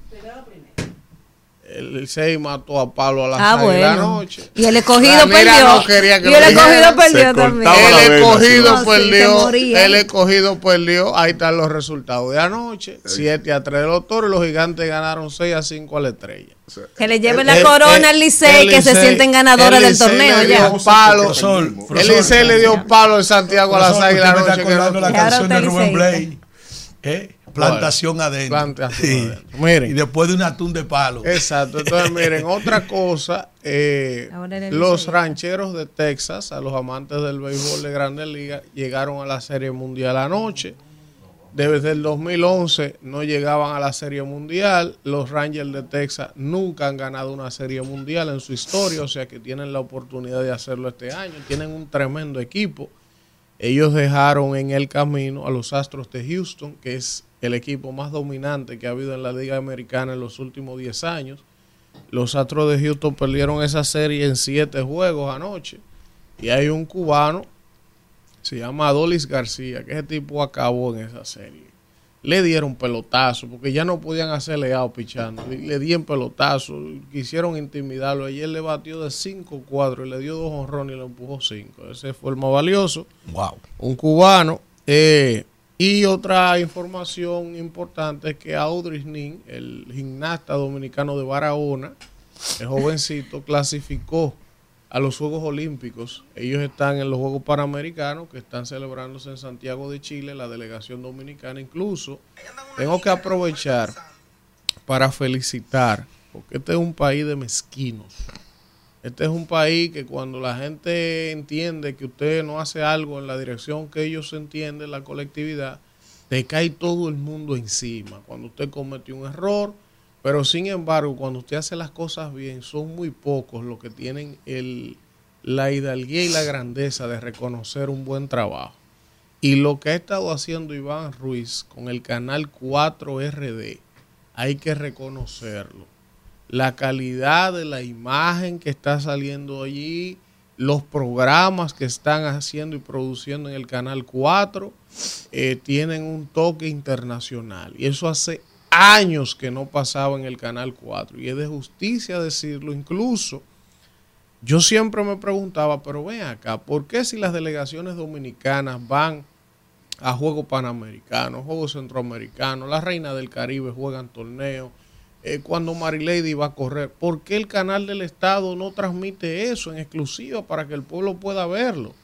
el Licey mató a Pablo a las Ah, seis de la bueno. noche. Y el escogido perdió. no quería que y el escogido perdió también. El vena, escogido sí. No, sí, perdió, moría. el escogido perdió, ahí están los resultados de anoche, 7 a 3 de los toros y los gigantes ganaron 6 a 5 a la estrella. Que le lleven la el- corona el- al Licey, que se sienten ganadores el del torneo le ya. dio palo. Profesor, El. Licey le dio palo en Santiago a las Profesor, 6 de la noche. está que la canción de Rubén. Blay. ¿Eh? Plantación adentro. Plantación Sí. adentro. Miren. Y después de un atún de palo. Exacto. Entonces, miren, otra cosa, eh, los rancheros de Texas, a los amantes del béisbol de Grandes Ligas, llegaron a la Serie Mundial anoche. Desde el 2011 no llegaban a la Serie Mundial. Los Rangers de Texas nunca han ganado una Serie Mundial en su historia, o sea que tienen la oportunidad de hacerlo este año. Tienen un tremendo equipo. Ellos dejaron en el camino a los Astros de Houston, que es el equipo más dominante que ha habido en la Liga Americana en los últimos 10 años. Los Astros de Houston perdieron esa serie en 7 juegos anoche. Y hay un cubano se llama Adolis García, que ese tipo acabó en esa serie. Le dieron pelotazo, porque ya no podían hacerle out pichando. Le, le dieron pelotazo, quisieron intimidarlo. Ayer le batió de cinco cuadros, y le dio dos honrones y le empujó cinco. Ese fue el más valioso Wow. un cubano. eh, y otra información importante es que Audrey Nin, el gimnasta dominicano de Barahona, el jovencito, clasificó a los Juegos Olímpicos. Ellos están en los Juegos Panamericanos que están celebrándose en Santiago de Chile, la delegación dominicana. Incluso tengo que aprovechar para felicitar, porque este es un país de mezquinos. Este es un país que cuando la gente entiende que usted no hace algo en la dirección que ellos entienden, la colectividad, te cae todo el mundo encima. Cuando usted cometió un error, pero sin embargo, cuando usted hace las cosas bien, son muy pocos los que tienen el, la hidalguía y la grandeza de reconocer un buen trabajo. Y lo que ha estado haciendo Iván Ruiz con el canal 4RD, hay que reconocerlo la calidad de la imagen que está saliendo allí, los programas que están haciendo y produciendo en el Canal 4, eh, tienen un toque internacional. Y eso hace años que no pasaba en el Canal 4. Y es de justicia decirlo. Incluso yo siempre me preguntaba, pero ven acá, ¿por qué si las delegaciones dominicanas van a Juegos Panamericanos, Juegos Centroamericanos, la Reina del Caribe juegan torneos? eh, cuando Marilady va a correr. ¿Por qué el canal del Estado no transmite eso en exclusiva para que el pueblo pueda verlo?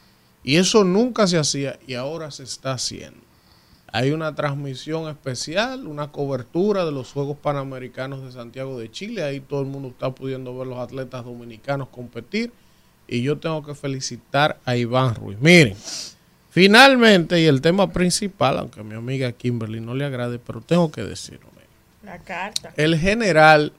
Y eso nunca se hacía y ahora se está haciendo. Hay una transmisión especial, una cobertura de los Juegos Panamericanos de Santiago de Chile. Ahí todo el mundo está pudiendo ver los atletas dominicanos competir. Y yo tengo que felicitar a Iván Ruiz. Miren, finalmente, y el tema principal, aunque a mi amiga Kimberly no le agrade, pero tengo que decirlo. La carta. El general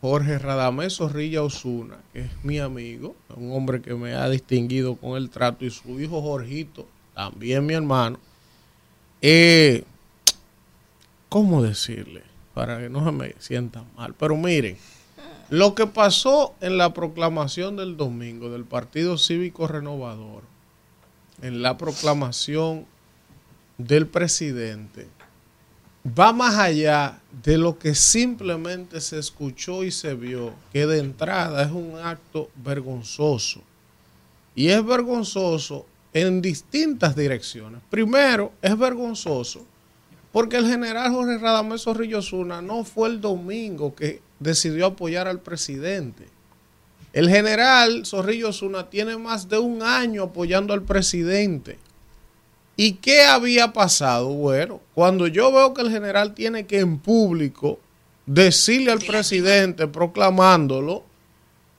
Jorge Radamés Zorrilla Osuna, que es mi amigo, un hombre que me ha distinguido con el trato, y su hijo Jorgito, también mi hermano, eh, ¿cómo decirle? Para que no se me sientan mal. Pero miren, lo que pasó en la proclamación del domingo del Partido Cívico Renovador, en la proclamación del presidente, va más allá de lo que simplemente se escuchó y se vio, que de entrada es un acto vergonzoso. Y es vergonzoso en distintas direcciones. Primero, es vergonzoso porque el general Jorge Radamés Zorrillo Zuna no fue el domingo que decidió apoyar al presidente. El general Zorrillo Zuna tiene más de un año apoyando al presidente. ¿Y qué había pasado? Bueno, cuando yo veo que el general tiene que en público decirle al presidente, proclamándolo,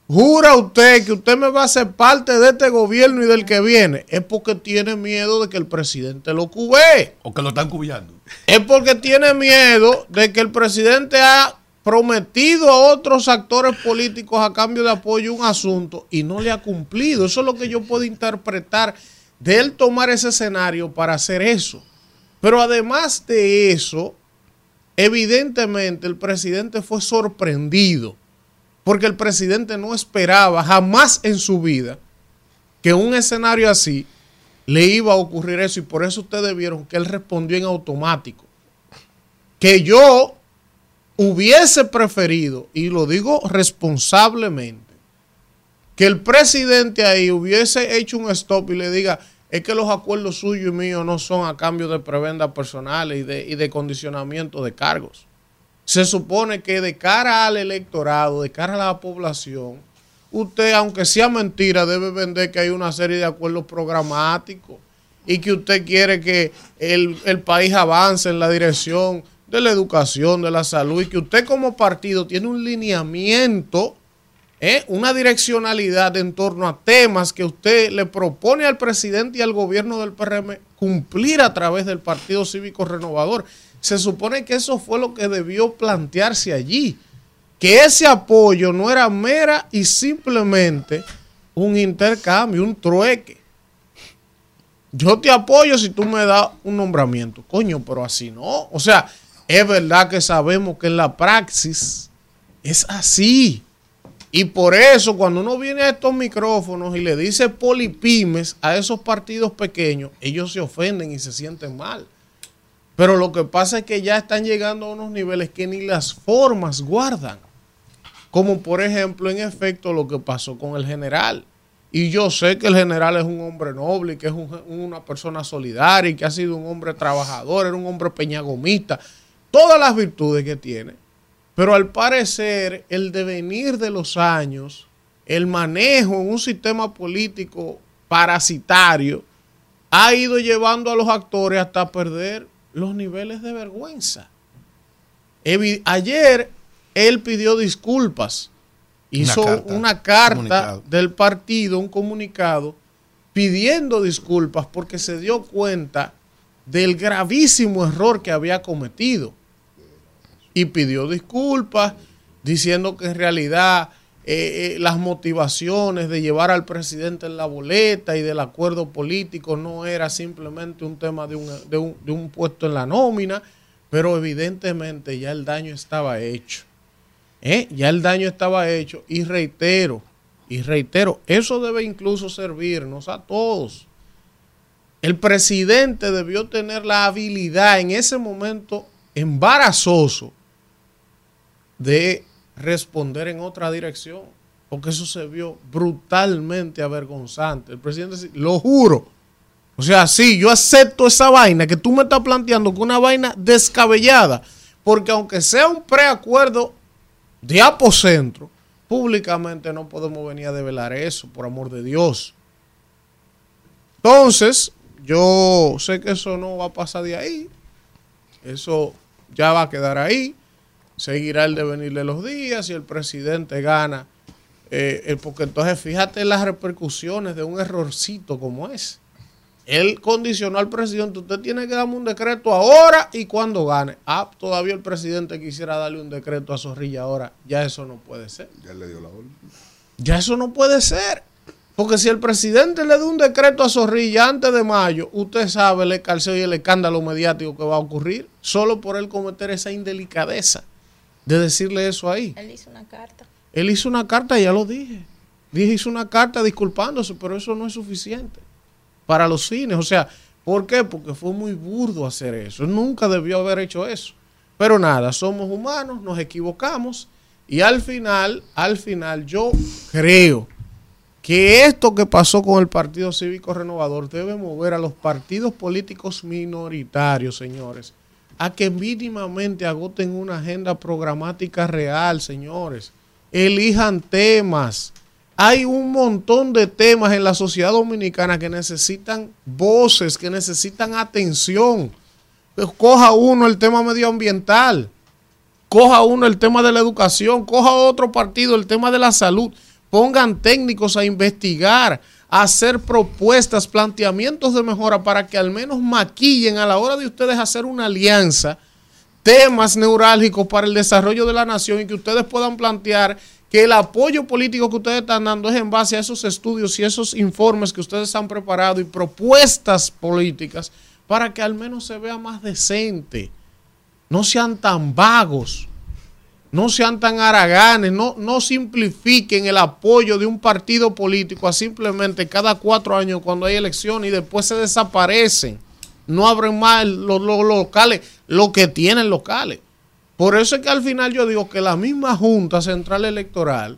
jura usted que usted me va a hacer parte de este gobierno y del que viene, es porque tiene miedo de que el presidente lo cubee. O que lo están cubillando. Es porque tiene miedo de que el presidente ha prometido a otros actores políticos a cambio de apoyo un asunto y no le ha cumplido. Eso es lo que yo puedo interpretar de él tomar ese escenario para hacer eso. Pero además de eso, evidentemente el presidente fue sorprendido porque el presidente no esperaba jamás en su vida que un escenario así le iba a ocurrir eso y por eso ustedes vieron que él respondió en automático. Que yo hubiese preferido, y lo digo responsablemente, que el presidente ahí hubiese hecho un stop y le diga, es que los acuerdos suyos y míos no son a cambio de prebendas personales y de, y de condicionamiento de cargos. Se supone que de cara al electorado, de cara a la población, usted, aunque sea mentira, debe vender que hay una serie de acuerdos programáticos y que usted quiere que el, el país avance en la dirección de la educación, de la salud, y que usted como partido tiene un lineamiento, ¿eh? una direccionalidad en torno a temas que usted le propone al presidente y al gobierno del PRM cumplir a través del Partido Cívico Renovador. Se supone que eso fue lo que debió plantearse allí, que ese apoyo no era mera y simplemente un intercambio, un trueque. Yo te apoyo si tú me das un nombramiento. Coño, pero así no. O sea, es verdad que sabemos que en la praxis es así. Y por eso cuando uno viene a estos micrófonos y le dice polipymes a esos partidos pequeños, ellos se ofenden y se sienten mal. Pero lo que pasa es que ya están llegando a unos niveles que ni las formas guardan. Como por ejemplo, en efecto, lo que pasó con el general. Y yo sé que el general es un hombre noble que es un- una persona solidaria y que ha sido un hombre trabajador, era un hombre peñagomista, todas las virtudes que tiene. Pero al parecer, el devenir de los años, el manejo en un sistema político parasitario, ha ido llevando a los actores hasta perder los niveles de vergüenza. Evi- Ayer él pidió disculpas, hizo carta, una carta comunicado. del partido, un comunicado, pidiendo disculpas porque se dio cuenta del gravísimo error que había cometido. Y pidió disculpas diciendo que en realidad eh, eh, las motivaciones de llevar al presidente en la boleta y del acuerdo político no era simplemente un tema de un, de un- de un puesto en la nómina, pero evidentemente ya el daño estaba hecho. ¿eh? Ya el daño estaba hecho y reitero, y reitero, eso debe incluso servirnos a todos. El presidente debió tener la habilidad en ese momento embarazoso de responder en otra dirección, porque eso se vio brutalmente avergonzante. El presidente, lo juro, o sea, sí, yo acepto esa vaina que tú me estás planteando, que una vaina descabellada, porque aunque sea un preacuerdo de apocentro, públicamente no podemos venir a develar eso, por amor de Dios. Entonces, yo sé que eso no va a pasar de ahí, eso ya va a quedar ahí, seguirá el devenir de los días y el presidente gana, eh, eh, porque entonces fíjate las repercusiones de un errorcito como ese. Él condicionó al presidente, usted tiene que darme un decreto ahora y cuando gane. Ah, todavía el presidente quisiera darle un decreto a Zorrilla ahora. Ya eso no puede ser. Ya le dio la orden. Ya eso no puede ser. Porque si el presidente le da un decreto a Zorrilla antes de mayo, usted sabe el escarceo y el escándalo mediático que va a ocurrir solo por él cometer esa indelicadeza de decirle eso ahí. Él hizo una carta. Él hizo una carta, ya lo dije. Dije, hizo una carta disculpándose, pero eso no es suficiente para los cines. O sea, ¿por qué? Porque fue muy burdo hacer eso. Nunca debió haber hecho eso. Pero nada, somos humanos, nos equivocamos y al final, al final yo creo que esto que pasó con el Partido Cívico Renovador debe mover a los partidos políticos minoritarios, señores, a que mínimamente agoten una agenda programática real, señores. Elijan temas. Hay un montón de temas en la sociedad dominicana que necesitan voces, que necesitan atención. Pues coja uno el tema medioambiental, coja uno el tema de la educación, coja otro partido el tema de la salud, pongan técnicos a investigar, hacer propuestas, planteamientos de mejora para que al menos maquillen a la hora de ustedes hacer una alianza temas neurálgicos para el desarrollo de la nación y que ustedes puedan plantear que el apoyo político que ustedes están dando es en base a esos estudios y esos informes que ustedes han preparado y propuestas políticas para que al menos se vea más decente. No sean tan vagos, no sean tan haraganes, no, no simplifiquen el apoyo de un partido político a simplemente cada cuatro años cuando hay elecciones y después se desaparecen. No abren más los, los locales, lo que tienen locales. Por eso es que al final yo digo que la misma Junta Central Electoral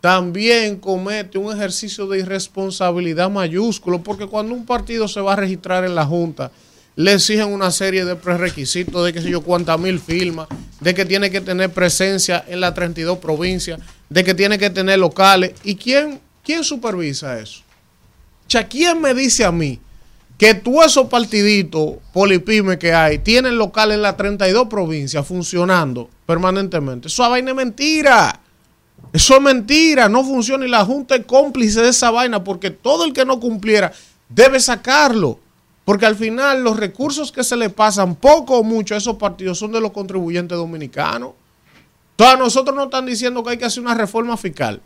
también comete un ejercicio de irresponsabilidad mayúsculo, porque cuando un partido se va a registrar en la Junta, le exigen una serie de prerequisitos de que sé yo cuántas mil firmas, de que tiene que tener presencia en las 32 provincias, de que tiene que tener locales. ¿Y quién, quién supervisa eso? O sea, ¿quién me dice a mí que todos esos partiditos polipymes que hay tienen locales en las 32 provincias funcionando permanentemente? Eso es vaina es mentira. Eso es mentira, no funciona y la Junta es cómplice de esa vaina porque todo el que no cumpliera debe sacarlo. Porque al final los recursos que se le pasan, poco o mucho, a esos partidos son de los contribuyentes dominicanos. Entonces nosotros nos están diciendo que hay que hacer una reforma fiscal,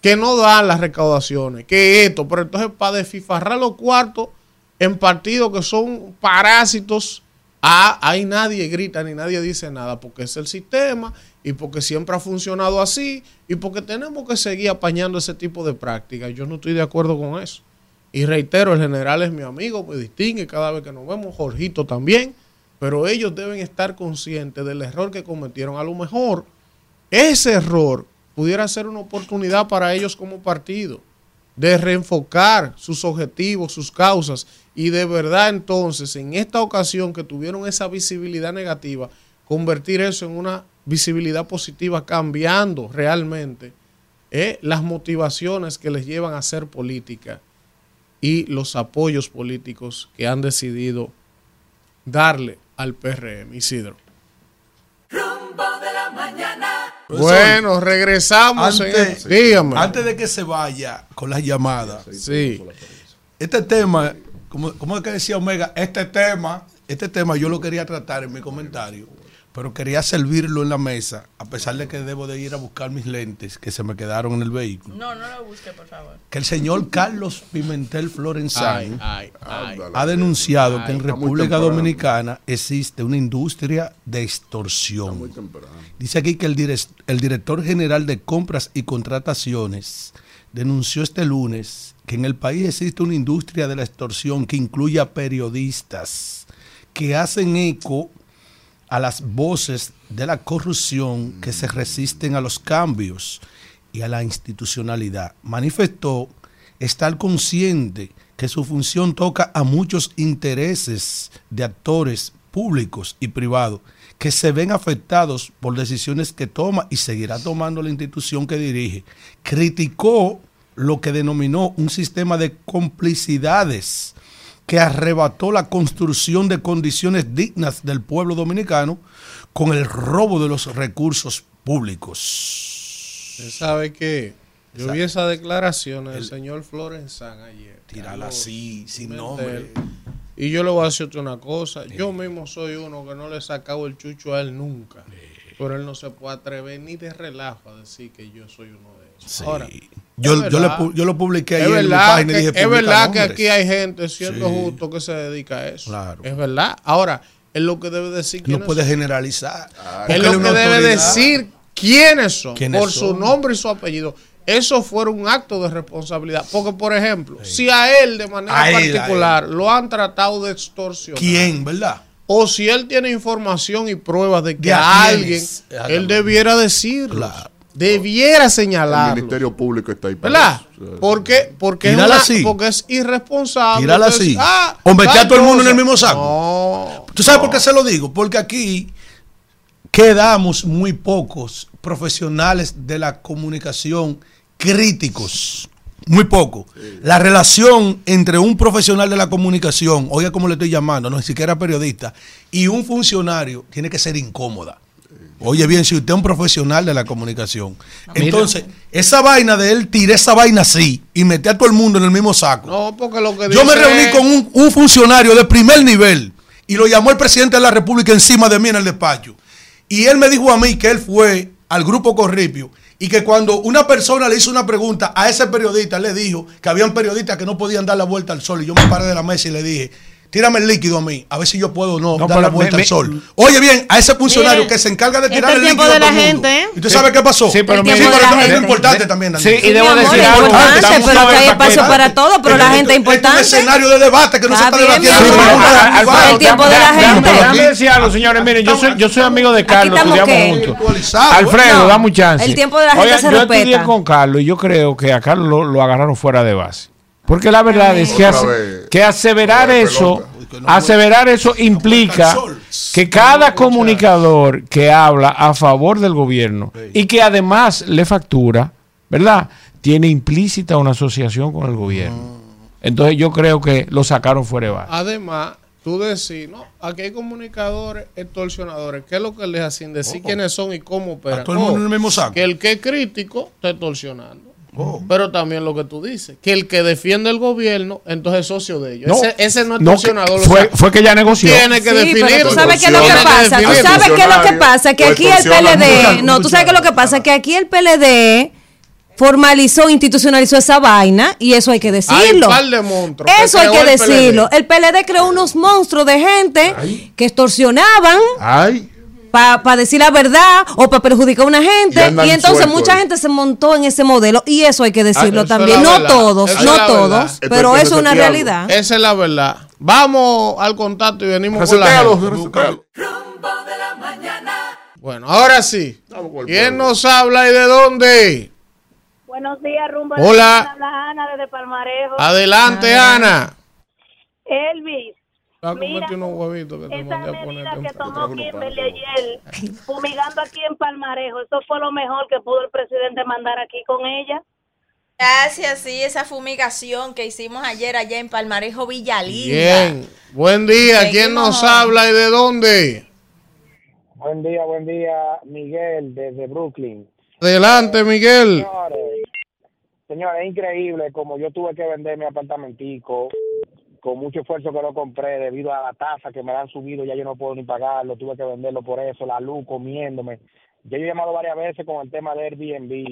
que no dan las recaudaciones, que esto, pero entonces para desfifarrar los cuartos en partidos que son parásitos Ah, ahí nadie grita ni nadie dice nada porque es el sistema y porque siempre ha funcionado así y porque tenemos que seguir apañando ese tipo de prácticas. Yo no estoy de acuerdo con eso. Y reitero, el general es mi amigo, me distingue cada vez que nos vemos, Jorgito también, pero ellos deben estar conscientes del error que cometieron. A lo mejor ese error pudiera ser una oportunidad para ellos como partido de reenfocar sus objetivos, sus causas y de verdad entonces en esta ocasión que tuvieron esa visibilidad negativa, convertir eso en una visibilidad positiva, cambiando realmente eh, las motivaciones que les llevan a hacer política y los apoyos políticos que han decidido darle al PRM. Isidro. Rumbo de la mañana. Bueno, regresamos. en Antes, el- dígame. antes de que se vaya con las llamadas, Sí. este tema, como, como es que decía Omega, este tema, este tema yo lo quería tratar en mi comentario, pero quería servirlo en la mesa, a pesar de que debo de ir a buscar mis lentes que se me quedaron en el vehículo. No, no lo busque, por favor. Que el señor Carlos Pimentel Ay, Florenzán ay, ay. Ándale. ha denunciado que en República. Dominicana existe una industria de extorsión. Muy temprano. Dice aquí que el, direc- el director general de compras y contrataciones denunció este lunes que en el país existe una industria de la extorsión que incluye a periodistas que hacen eco a las voces de la corrupción que se resisten a los cambios y a la institucionalidad. Manifestó estar consciente que su función toca a muchos intereses de actores públicos y privados que se ven afectados por decisiones que toma y seguirá tomando la institución que dirige. Criticó lo que denominó un sistema de complicidades que arrebató la construcción de condiciones dignas del pueblo dominicano con el robo de los recursos públicos. Usted sabe que yo vi esa declaración del señor Florenzán ayer. Carlos así, sin nombre. Y yo le voy a decirte una cosa. Yo mismo soy uno que no le he sacado el chucho a él nunca. Pero él no se puede atrever ni de relajo a decir que yo soy uno de esos. Sí. Ahora, yo, yo, le yo lo publiqué ayer en verdad, página y dije, es "Publica verdad que nombres". aquí hay gente, siendo Sí. justo, que se dedica a eso. Claro. Es verdad. Ahora, es lo que debe decir No puede son. generalizar. Es lo que debe autoridad. decir quiénes son, ¿Quiénes por su nombre y su apellido. Eso fuera un acto de responsabilidad. Porque, por ejemplo, si a él de manera A él, a particular lo han tratado de extorsionar, ¿Quién, verdad? o si él tiene información y pruebas de que ¿De a alguien, él debiera decirlo. Claro. Debiera El señalarlo. Ministerio Público está ahí. para ¿Verdad? Porque, porque, es una- así. porque es irresponsable. Tírala así. ah, O meter a todo el mundo en el mismo saco. No. ¿Tú sabes por qué se lo digo? Porque aquí quedamos muy pocos profesionales de la comunicación críticos. Muy poco. La relación entre un profesional de la comunicación, oiga cómo le estoy llamando, no ni siquiera periodista, y un funcionario tiene que ser incómoda. Oye bien, si usted es un profesional de la comunicación, entonces esa vaina de él tire esa vaina así y meter a todo el mundo en el mismo saco. No, porque lo que Yo me reuní es- con un, un funcionario de primer nivel y lo llamó el presidente de la República encima de mí en el despacho. Y él me dijo a mí que él fue al grupo Corripio y que cuando una persona le hizo una pregunta a ese periodista, le dijo que habían periodistas que no podían dar la vuelta al sol. Y yo me paré de la mesa y le dije, tírame el líquido a mí, a ver si yo puedo o no, No, dar la pero vuelta me- al sol. Oye bien, a ese funcionario que se encarga de este tirar es el el tiempo líquido de a todo la mundo. gente, ¿eh? ¿Y tú sabes qué pasó? Sí, pero El mira, tiempo de la pero es gente. importante también, Daniel. Sí, y debo decir es algo. importante, pero sobre que hay espacio para todo, pero la Esto- gente es esto importante. Es un escenario de debate que no se Está debatiendo. el tiempo de la gente. Déjame decir algo, señores. Miren, yo soy, amigo de Carlos, estamos estudiamos juntos. Alfredo, dame un chance. el tiempo de la gente se yo estudié respeta. con Carlos y yo creo que a Carlos lo, lo agarraron fuera de base. Porque la verdad es que, aseverar eso, aseverar eso implica que cada comunicador que habla a favor del gobierno y que además le factura, ¿verdad? Tiene implícita una asociación con el gobierno. Entonces yo creo que lo sacaron fuera de base. Además, tú decís, no, aquí hay comunicadores extorsionadores. ¿Qué es lo que les hacen? Decir quiénes son y cómo operan. Todo el mundo Oh, en el mismo saco. Que el que es crítico está extorsionando. Pero también lo que tú dices, que el que defiende el gobierno, entonces es socio de ellos. No, ese, ese no es no, extorsionador. o fue, sea, fue que ya negoció. tiene que Sí, definir. pero tú sabes qué es lo que pasa. Tú sabes qué es lo que pasa. Que o aquí el PLD. No, tú sabes qué es lo que pasa. Que aquí el PLD formalizó, institucionalizó esa vaina y eso hay que Hay un decirlo. par de monstruos. Eso hay creó que el PLD. decirlo. El PLD creó unos monstruos de gente Ay. que extorsionaban Ay, para decir la verdad o para perjudicar a una gente Y entonces mucha gente se montó en ese modelo y eso hay que decirlo Ah, es también. No verdad. todos, Eso no todos, pero eso es una realidad. Esa es la verdad. Vamos al contacto y venimos con la gente. Rumbo de la mañana. Bueno, ahora sí. ¿Quién nos habla y de dónde? Buenos días, rumbo. de Hola. la mañana, Ana desde Palmarejo. Adelante, Ana. Elvis, Va a Mira, comerte unos huevitos que te esa mandé a medida poner. que tomó Kimberly ayer, fumigando aquí en Palmarejo, eso fue lo mejor que pudo el presidente mandar aquí con ella. Gracias, sí, esa fumigación que hicimos ayer allá en Palmarejo Villalinda. Bien. Buen día. ¿Quién nos Seguimos. habla y de dónde? Buen día, buen día, Miguel, desde Brooklyn. Adelante, Miguel. Señores, señores, es increíble como yo tuve que vender mi apartamentico con mucho esfuerzo que lo compré debido a la tasa que me han subido, ya yo no puedo ni pagarlo, tuve que venderlo por eso, la luz comiéndome. Yo he llamado varias veces con el tema de Airbnb,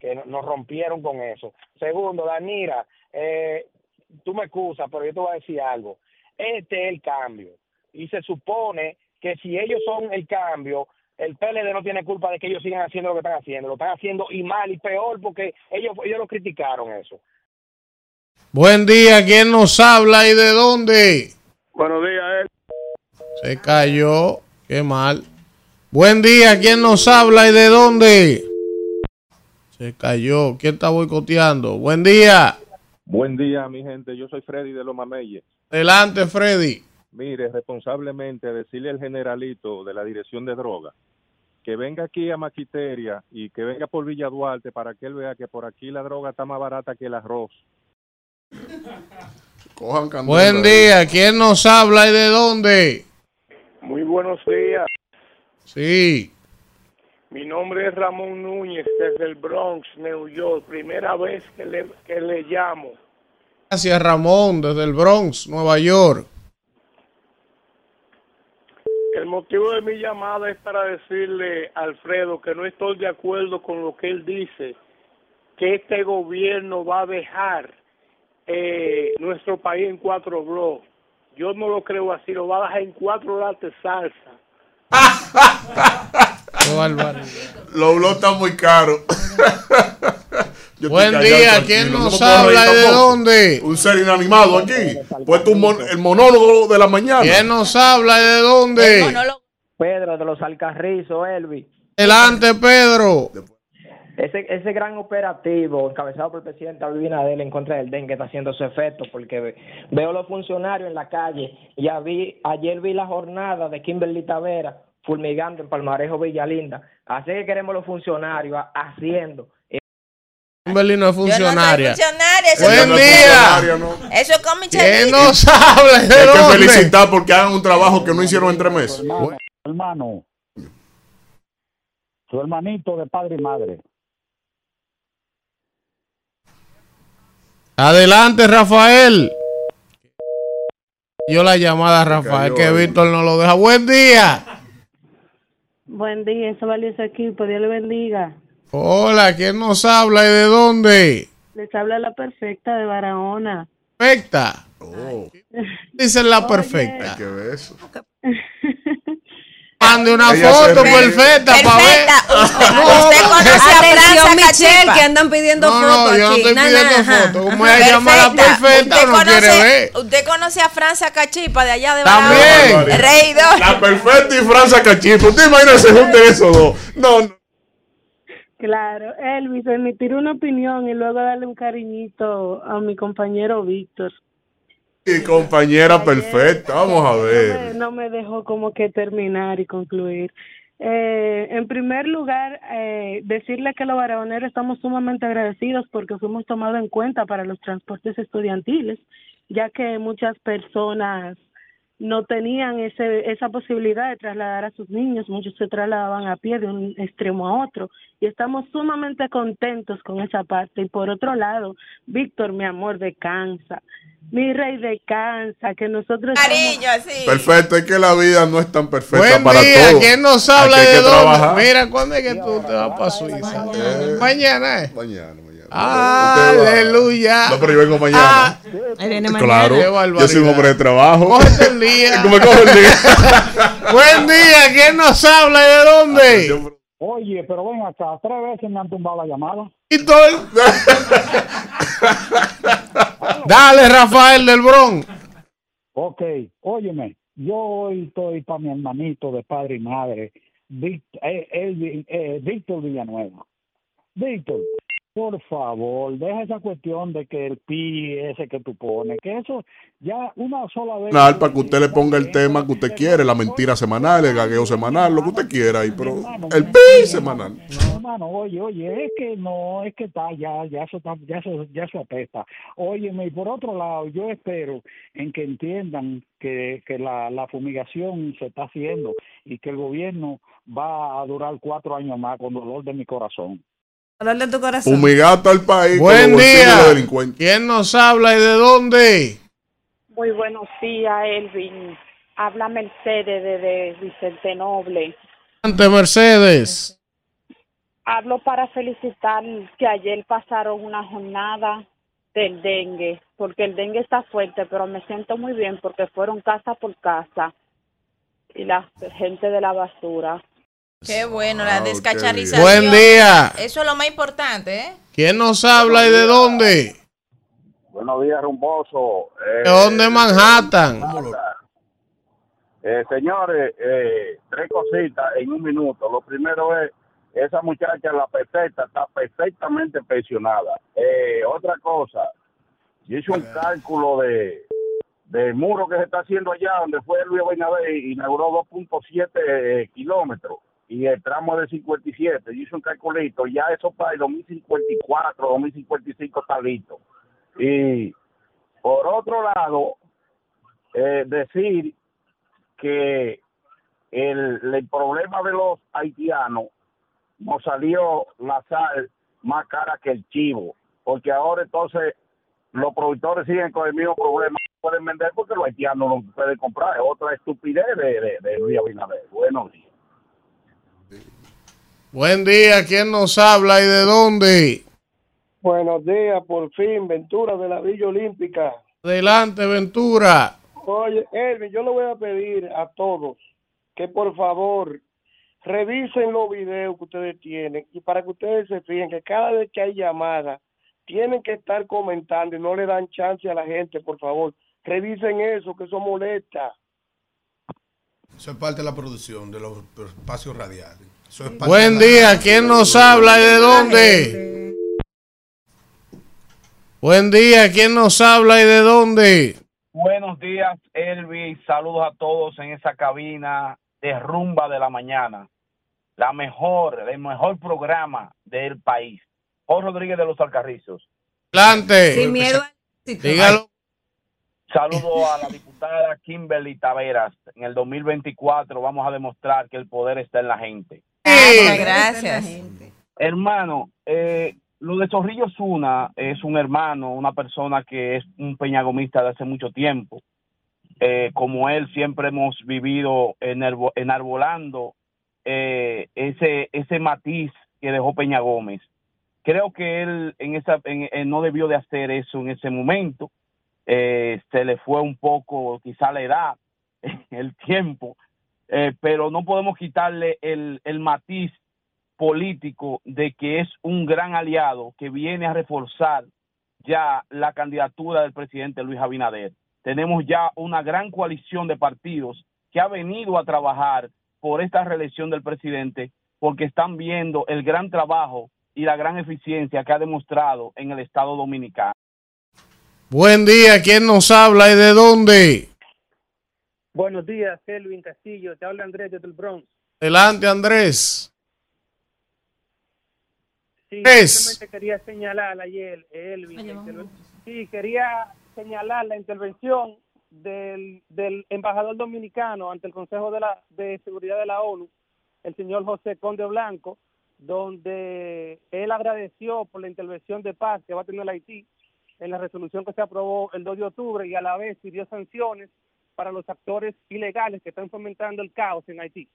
que no- nos rompieron con eso. Segundo, Danira, eh, tú me excusas, pero yo te voy a decir algo. Este es el cambio. Y se supone que si ellos son el cambio, el PLD no tiene culpa de que ellos sigan haciendo lo que están haciendo. Lo están haciendo y mal y peor porque ellos, ellos lo criticaron eso. Buen día. ¿Quién nos habla y de dónde? Buenos días, Se cayó. Qué mal. Buen día. ¿Quién nos habla y de dónde? Se cayó. ¿Quién está boicoteando? Buen día. Buen día, mi gente. Yo soy Freddy de Loma Melle. Adelante, Freddy. Mire, responsablemente decirle al generalito de la Dirección de Drogas que venga aquí a Maquiteria y que venga por Villa Duarte para que él vea que por aquí la droga está más barata que el arroz. Cojan candela Buen día. ¿Quién nos habla y de dónde? Muy buenos días. Sí. Mi nombre es Ramón Núñez desde el Bronx, New York. Primera vez que le, que le llamo. Gracias, Ramón, desde el Bronx, Nueva York. El motivo de mi llamada es para decirle a Alfredo que no estoy de acuerdo con lo que él dice, que este gobierno va a dejar eh, nuestro país en cuatro bloques. Yo no lo creo así, lo va a dejar en cuatro latas de salsa. Los blogs están muy caros. Buen día. ¿Quién nos habla y de dónde? Un ser inanimado aquí. Puesto un mon- el monólogo de la mañana. ¿Quién nos habla y de dónde? Pedro de los Alcarrizos, Elvi. Adelante, Pedro. Ese, ese gran operativo encabezado por el presidente Abinader en contra del dengue está haciendo su efecto porque ve- veo los funcionarios en la calle. Ya vi, ayer vi la jornada de Kimberly Tavera fulmigando en Palmarejo Villalinda. Así que queremos los funcionarios ha- haciendo. Kimberly no es Yo no soy funcionaria. eso Buen día. Eso es con ¿Quién Michelle. nos de Hay que dónde? felicitar porque hagan un trabajo que no hicieron en tres meses. Hermano, hermano, su hermanito de padre y madre. Adelante, Rafael. Yo la llamada a Rafael, que Víctor no lo deja. Buen día. Buen día, ese valioso equipo, Dios le bendiga. Hola, ¿quién nos habla y de dónde? Les habla la perfecta de Barahona. Perfecta. Oh, Dice la hay perfecta. que ver eso. Mande una foto ríe. perfecta para ver. Perfecta. Usted, usted conoce a Franza Michelle, Cachipa. que andan pidiendo No, fotos no, yo no estoy pidiendo na, ajá. foto. Como ella llama la perfecta, Usted no quiere ver. conoce, usted conoce a Franza Cachipa de allá de También. Reidor. La perfecta y Franza Cachito. ¿Usted imagina se junten esos dos? No, no. Claro, Elvis, emitir una opinión y luego darle un cariñito a mi compañero Víctor. Y compañera perfecta. Vamos a No me, ver. no me dejó como que terminar y concluir. Eh, en primer lugar, eh, decirle que los barahoneros estamos sumamente agradecidos porque fuimos tomados en cuenta para los transportes estudiantiles, ya que muchas personas no tenían ese, esa posibilidad de trasladar a sus niños, muchos se trasladaban a pie de un extremo a otro y estamos sumamente contentos con esa parte. Y por otro lado, Víctor, mi amor, descansa. Mi rey descansa, que nosotros Cariño, así. Perfecto, es que la vida no es tan perfecta Buen para día, todos. ¿quién nos habla de dónde? trabajar. Mira, ¿cuándo es que tú te vas para Suiza? Mañana, ¿eh? Mañana, mañana. Usted va- Aleluya. No, pero yo vengo mañana. Ah, mañana. Claro, yo soy un hombre de trabajo. cógete el día. ¿Cómo cojo el día? Buen día, ¿quién nos habla y de dónde? Oye, pero ven acá, tres veces me han tumbado la llamada. Y estoy- Dale, Rafael del Bronx. Ok, óyeme, yo hoy estoy para mi hermanito de padre y madre, Vic- eh, eh, Víctor Villanueva. Víctor, por favor, deja esa cuestión de que el pi ese que tú pones, que eso ya una sola vez... Nada, para que usted le ponga el tema que usted quiere, la mentira semanal, el gagueo semanal, lo que usted quiera ahí, pero el pi semanal. No, hermano, oye, oye, es que no, es que está, ya, ya eso está, ya eso, ya eso apesta. Óyeme, y por otro lado, yo espero en que entiendan que, que la, la fumigación se está haciendo y que el gobierno va a durar cuatro años más con dolor de mi corazón. Dolor de tu corazón. Fumigato al país. Buen día. de. ¿Quién nos habla y de dónde? Muy buenos días, Elvin. Habla Mercedes desde Vicente Noble. Ante Mercedes. Hablo para felicitar que ayer pasaron una jornada del dengue, porque el dengue está fuerte, pero me siento muy bien porque fueron casa por casa y la gente de la basura. Qué bueno, la Ah, descacharización. Buen día. Eso es lo más importante, ¿eh? ¿Quién nos habla y de dónde? Buenos días, rumboso. ¿De dónde Manhattan? Eh, señores, eh, tres cositas en un minuto. Lo primero es, esa muchacha, la perfecta, está perfectamente pensionada. Eh, otra cosa, yo hice un cálculo de, de muro que se está haciendo allá, donde fue Luis Abinader, inauguró 2.7 eh, kilómetros y el tramo de 57. Yo hice un calculito, ya eso para el 2054, 2055 está listo. Y por otro lado, eh, decir que el, el problema de los haitianos nos salió la sal más cara que el chivo, porque ahora entonces los productores siguen con el mismo problema, pueden vender porque los haitianos no pueden comprar, es otra estupidez de, de, de Luis Abinader. Buenos. Buen día, ¿quién nos habla y de dónde? Buenos días, por fin, Ventura de la Villa Olímpica. Adelante, Ventura. Oye, Elvin, yo le voy a pedir a todos que por favor revisen los videos que ustedes tienen y para que ustedes se fijen que cada vez que hay llamada tienen que estar comentando y no le dan chance a la gente, por favor. Revisen eso, que eso molesta. Eso es parte de la producción de los espacios radiales. Es Buen día, ¿quién nos habla y de dónde? Buen día, ¿quién nos habla y de dónde? Buenos días, Elvis. Saludos a todos en esa cabina de rumba de la mañana. La mejor, el mejor programa del país. Jorge Rodríguez de los Alcarrizos. Adelante. Sin miedo. Dígalo. Saludo a la diputada Kimberly Taveras. En el 2024 vamos a demostrar que el poder está en la gente. Gracias. Hermano, eh, lo de Zorrillo Zuna es un hermano, una persona que es un peñagomista de hace mucho tiempo. Eh, como él, siempre hemos vivido enarbolando eh, ese, ese matiz que dejó Peña Gómez. Creo que él en esa, en- en- no debió de hacer eso en ese momento. Eh, se le fue un poco, quizá la edad, el tiempo, eh, pero no podemos quitarle el, el matiz político de que es un gran aliado que viene a reforzar ya la candidatura del presidente Luis Abinader. Tenemos ya una gran coalición de partidos que ha venido a trabajar por esta reelección del presidente porque están viendo el gran trabajo y la gran eficiencia que ha demostrado en el Estado Dominicano. Buen día, ¿quién nos habla y de dónde? Buenos días, Elvin Castillo. Te habla Andrés desde el Bronx. Adelante, Andrés. Sí, Es. simplemente quería señalar ayer, Elvin, sí, quería señalar la intervención del, del embajador dominicano ante el Consejo de, la, de Seguridad de la ONU, el señor José Conde Blanco, donde él agradeció por la intervención de paz que va a tener Haití en la resolución que se aprobó el 2 de octubre y a la vez pidió sanciones para los actores ilegales que están fomentando el caos en Haití.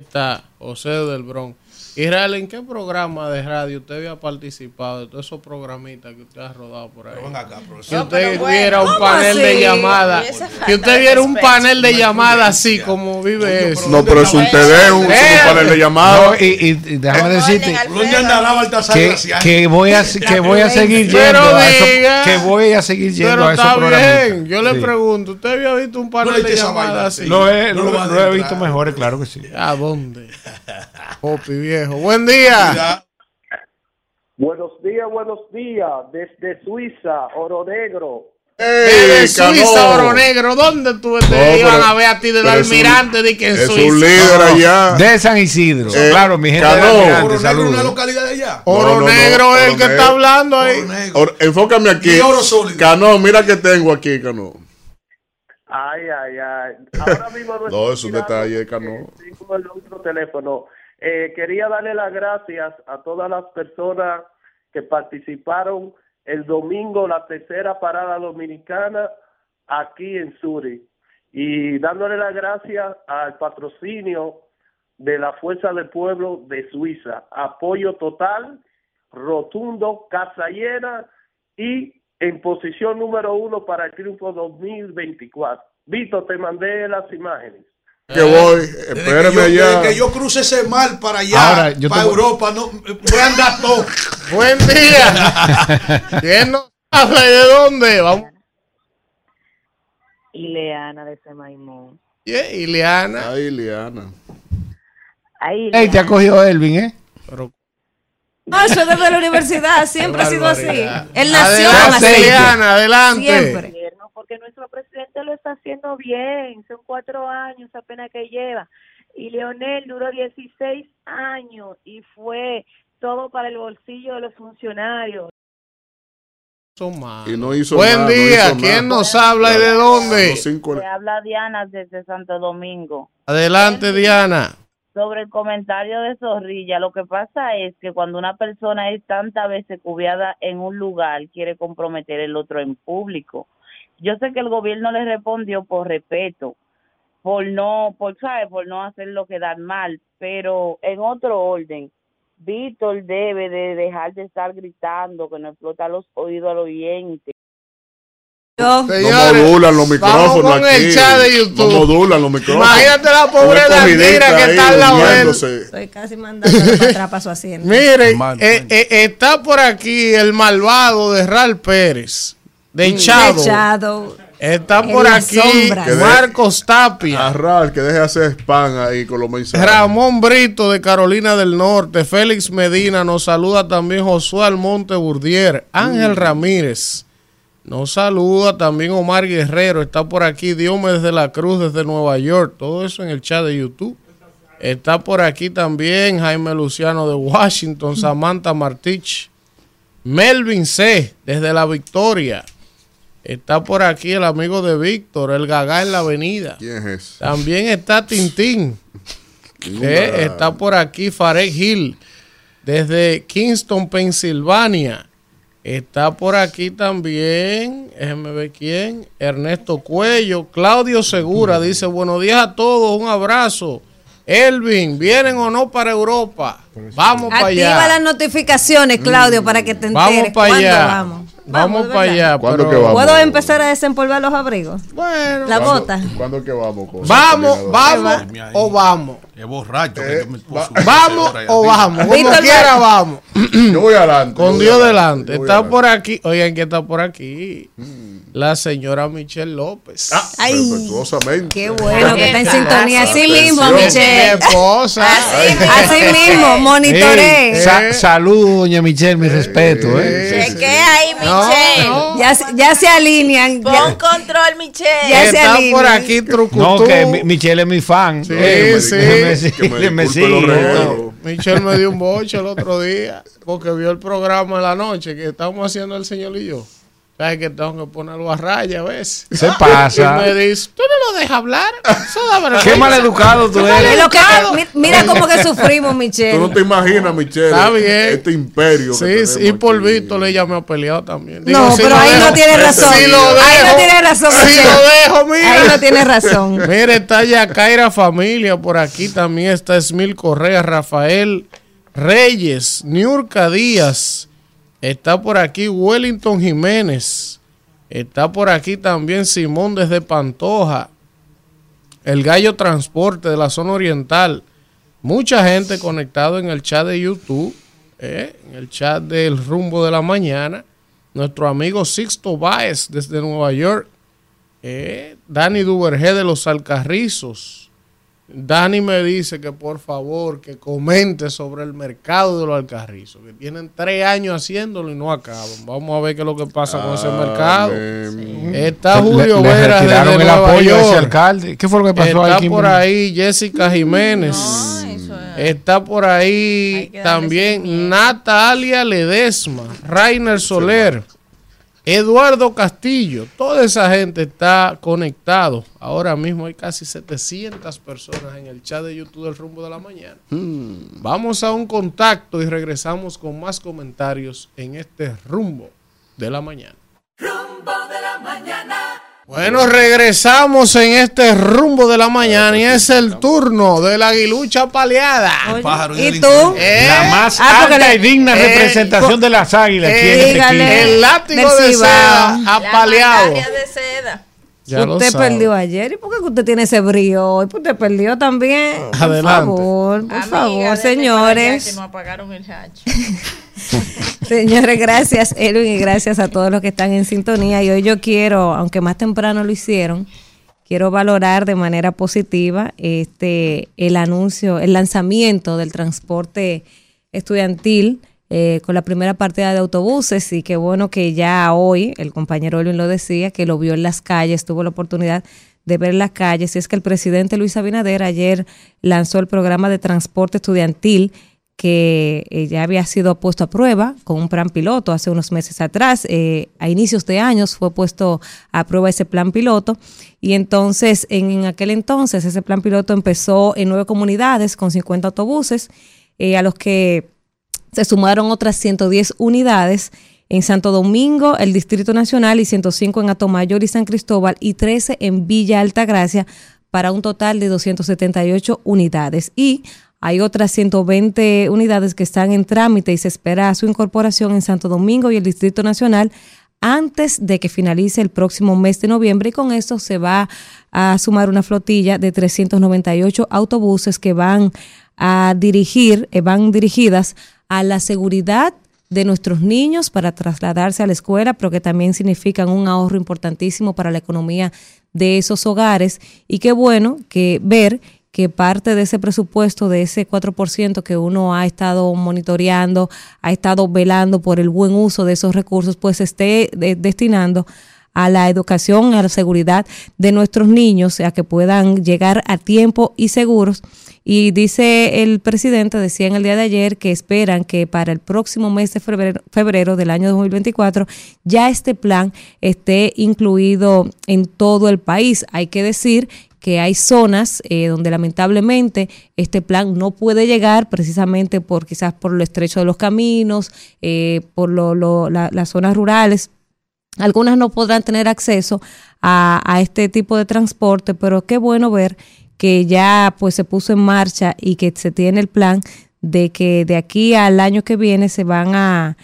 Está José del Bronx. Israel, ¿en qué programa de radio usted había participado de todos esos programitas que usted ha rodado por ahí? que No, usted bueno, viera un ¿cómo panel de así? llamada. Y esa Que falta usted de viera un panel de llamada así como vive eso. No, pero es un TD, un, un panel de llamadas. No, y, y- y déjame decirte ¿Dónde andará Baltasar que, voy a que voy a seguir yendo Pero a eso- diga. que voy a seguir yendo Pero a esos está programas. bien. Yo le pregunto, ¿usted había visto un panel de llamadas así? Lo he, lo- lo he visto mejores, claro que sí. ¿A dónde? Popi viejo. Buen día. Buenos días, buenos días. Desde Suiza, Oro Negro. Desde Suiza, Oro Negro. ¿Dónde tú te No, iban pero- a ver a ti de pero es un- almirante de que en es Suiza? un líder allá. De San Isidro. Eh, claro, mi gente. Cano. de Almirante, Oro Negro es una localidad de allá. Oro No, no, no, Negro es el que está hablando ahí. Or- enfócame aquí. Y oro sólido. Cano, mira que tengo aquí, Cano. Ay, ay, ay. Ahora mismo no, es un detalle, Cano. Tengo el otro teléfono. Eh, quería darle las gracias a todas las personas que participaron el domingo, la tercera parada dominicana aquí en Suri. Y dándole las gracias al patrocinio de la Fuerza del Pueblo de Suiza. Apoyo total, rotundo, casa llena y en posición número uno para el triunfo 2024. Vito, te mandé las imágenes. Que voy, Desde espérame que yo, allá. desde que yo cruce ese mar para allá, Ahora, yo para voy- Europa, no, voy a andar todo. Buen día. ¿Quién nos habla y de dónde? Vamos. Ileana de Semaimón. Yeah, Ileana. Ay, Liana. Ahí, Ey, te ha cogido Elvin, ¿eh? No, eso es desde la universidad, siempre ha sido así. Él nació Adelante, adelante. Siempre. porque nuestro presidente lo está haciendo bien. Son cuatro años apenas que lleva. Y Leonel duró 16 años y fue todo para el bolsillo de los funcionarios. Son malos. Y no hizo Buen nada, no día. hizo ¿Quién nada. nos habla y de dónde? Se habla Diana desde Santo Domingo. Adelante, Diana. Sobre el comentario de Zorrilla, lo que pasa es que cuando una persona es tantas veces cubiada en un lugar, quiere comprometer el otro en público. Yo sé que el gobierno le respondió por respeto, por no, por sabe, por no hacerlo quedar mal, pero en otro orden, Víctor debe de dejar de estar gritando, que no explota los oídos al oyente. No Señores, modulan los vamos micrófonos con aquí. el chat de YouTube. No modulan los micrófonos. Imagínate la pobre Dandira que está al lado de él. Estoy casi mandándolo para atrás para su asiento. Mire, eh, eh, está por aquí el malvado de Ral Pérez, de Chado. De Shadow. Está En por aquí Marcos Tapia. Arral, que deje de hacer spam ahí con los mensajes. Ramón Brito de Carolina del Norte, Félix Medina, nos saluda también Josué Almonte Burdier, Ángel Ramírez, nos saluda también Omar Guerrero, está por aquí Diomedes de la Cruz desde Nueva York, todo eso en el chat de YouTube. Está por aquí también Jaime Luciano de Washington, Samantha Martich, Melvin C. desde La Victoria. Está por aquí el amigo de Víctor, el Gagá en la avenida. ¿Quién es ese? También está Tintín. Que está por aquí Fared Hill. Desde Kingston, Pensilvania. Está por aquí también, déjenme ver quién, Ernesto Cuello, Claudio Segura dice, buenos días a todos, un abrazo. Elvin, ¿vienen o no para Europa? Vamos para Activa allá. las notificaciones, Claudio, para que te enteres. Vamos para ¿Cuándo allá. vamos? Vamos, para allá. ¿Cuándo pero- que vamos? ¿Puedo empezar a desempolvar los abrigos? Bueno. La ¿Cuándo- bota. ¿Cuándo que vamos? Vamos, vamos o vamos. Qué borracho que yo me puso. Vamos o vamos. Como Víctor quiera, Mar- vamos. Yo voy adelante. Con voy Dios adelante, delante. Está adelante. por aquí. Oigan, que está por aquí? La señora Michelle López. Ay, Respetuosamente. qué bueno que está en sintonía. Así Atención. mismo, Mi Michelle. esposa. Así mismo, monitoreé. Ey, sa- Salud, doña Michelle, mi respeto, ¿eh? Cheque ahí, Michelle. Ya, se- ya se alinean. Pon ya- control, Michelle. Ya se Está alinea. por aquí Trucutú. No, que mi- Michelle es mi fan. Sí, Eh, sí. Me- me sigue. Michelle me dio un boche el otro día porque vio el programa en la noche que estamos haciendo el señor y yo. Sabes que tengo que ponerlo a raya a veces. Se pasa. Y me dice, tú no lo dejas hablar. Eso da vergüenza. Qué maleducado tú eres. Es lo que- mi- mira cómo que sufrimos, Michelle. Tú no te imaginas, Michelle, Está bien. este imperio. Sí, sí, y por aquí. Víctor ella me ha peleado también. No, si pero ahí no tiene razón. Si lo Ahí no tiene razón, Si Michelle. lo dejo, mira. Ahí no tiene razón. Mire, está Yacaira Familia por aquí también. Está Esmil Correa, Rafael Reyes, Niurka Díaz. Está por aquí Wellington Jiménez. Está por aquí también Simón desde Pantoja. El Gallo Transporte de la zona oriental. Mucha gente conectado en el chat de YouTube, eh, en el chat del rumbo de la mañana. Nuestro amigo Sixto Báez desde Nueva York. eh, Dani Duvergé de los Alcarrizos. Dani me dice que por favor que comente sobre el mercado de los alcarrizos, que tienen tres años haciéndolo y no acaban. Vamos a ver qué es lo que pasa con ese mercado. Está Le- Julio le Vera retiraron desde el Nueva apoyo a ese York. alcalde. ¿Qué fue lo que pasó Está por ahí Jessica Jiménez. Está por ahí también Natalia Ledesma, Rainer Soler, Eduardo Castillo. Toda esa gente está conectado. Ahora mismo hay casi 700 personas en el chat de YouTube del Rumbo de la Mañana. Vamos a un contacto y regresamos con más comentarios en este Rumbo de la Mañana. Rumbo de la mañana. Bueno, regresamos en este rumbo de la mañana y es el turno de la aguilucha paleada. ¿Y tú? Eh, La más Ah, alta le- y digna eh, representación de las águilas. aquí en este dígale. equipo. El látigo de seda apaleado. de seda. Ya usted perdió ayer. ¿Y por qué usted tiene ese brío hoy? Pues usted perdió también. Por Adelante. favor, por favor, señores. Que no apagaron el hacho. Señores, gracias, Edwin, y gracias a todos los que están en sintonía. Y hoy yo quiero, aunque más temprano lo hicieron, quiero valorar de manera positiva este el anuncio, el lanzamiento del transporte estudiantil eh, con la primera partida de autobuses y qué bueno que ya hoy, el compañero Edwin lo decía, que lo vio en las calles, tuvo la oportunidad de ver las calles. Y es que el presidente Luis Abinader ayer lanzó el programa de transporte estudiantil que eh, ya había sido puesto a prueba con un plan piloto hace unos meses atrás. Eh, a inicios de años fue puesto a prueba ese plan piloto y entonces en, aquel entonces ese plan piloto empezó en nueve comunidades con 50 autobuses eh, a los que se sumaron otras 110 unidades en Santo Domingo, el Distrito Nacional y 105 en Atomayor y San Cristóbal y 13 en Villa Altagracia para un total de 278 unidades. Y hay otras 120 unidades que están en trámite y se espera su incorporación en Santo Domingo y el Distrito Nacional antes de que finalice el próximo mes de noviembre y con esto se va a sumar una flotilla de 398 autobuses que van a dirigir, eh, van dirigidas a la seguridad de nuestros niños para trasladarse a la escuela, pero que también significan un ahorro importantísimo para la economía de esos hogares. Y qué bueno que ver que parte de ese presupuesto, de ese 4% que uno ha estado monitoreando, ha estado velando por el buen uso de esos recursos, pues esté de- destinando a la educación, a la seguridad de nuestros niños, a que puedan llegar a tiempo y seguros. Y dice el presidente, decía en el día de ayer, que esperan que para el próximo mes de febrero, febrero del año 2024 ya este plan esté incluido en todo el país. Hay que decir que hay zonas eh, donde lamentablemente este plan no puede llegar precisamente por quizás por lo estrecho de los caminos, eh, por lo- la- las zonas rurales. Algunas no podrán tener acceso a este tipo de transporte, pero qué bueno ver que ya pues se puso en marcha y que se tiene el plan de que de aquí al año que viene se van a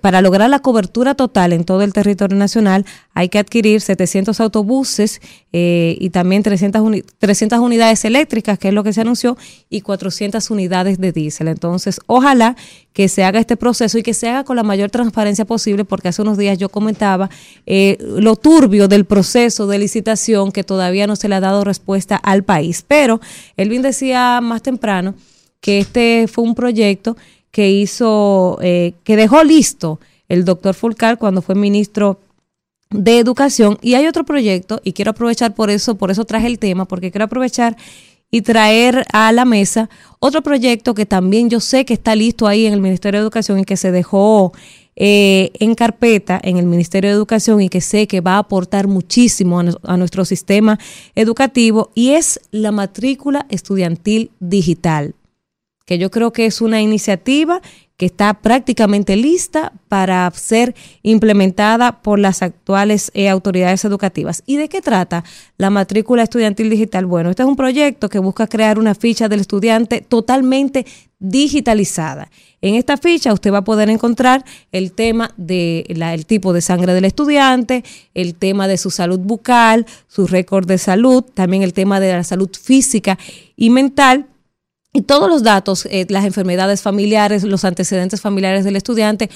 para lograr la cobertura total en todo el territorio nacional hay que adquirir 700 autobuses eh, y también 300, uni- 300 unidades eléctricas, que es lo que se anunció, y 400 unidades de diésel. Entonces, ojalá que se haga este proceso y que se haga con la mayor transparencia posible, porque hace unos días yo comentaba eh, lo turbio del proceso de licitación que todavía no se le ha dado respuesta al país. Pero Elvin decía más temprano que este fue un proyecto que hizo, eh, que dejó listo el doctor Fulcar cuando fue ministro de educación. Y hay otro proyecto y quiero aprovechar por eso, por eso traje el tema, porque quiero aprovechar y traer a la mesa otro proyecto que también yo sé que está listo ahí en el Ministerio de Educación y que se dejó eh, en carpeta en el Ministerio de Educación y que sé que va a aportar muchísimo a, a nuestro sistema educativo y es la matrícula estudiantil digital que yo creo que es una iniciativa que está prácticamente lista para ser implementada por las actuales eh, autoridades educativas. ¿Y de qué trata la matrícula estudiantil digital? Bueno, este es un proyecto que busca crear una ficha del estudiante totalmente digitalizada. En esta ficha usted va a poder encontrar el tema del tipo de sangre del estudiante, el tema de su salud bucal, su récord de salud, también el tema de la salud física y mental y todos los datos, eh, las enfermedades familiares, los antecedentes familiares del estudiante,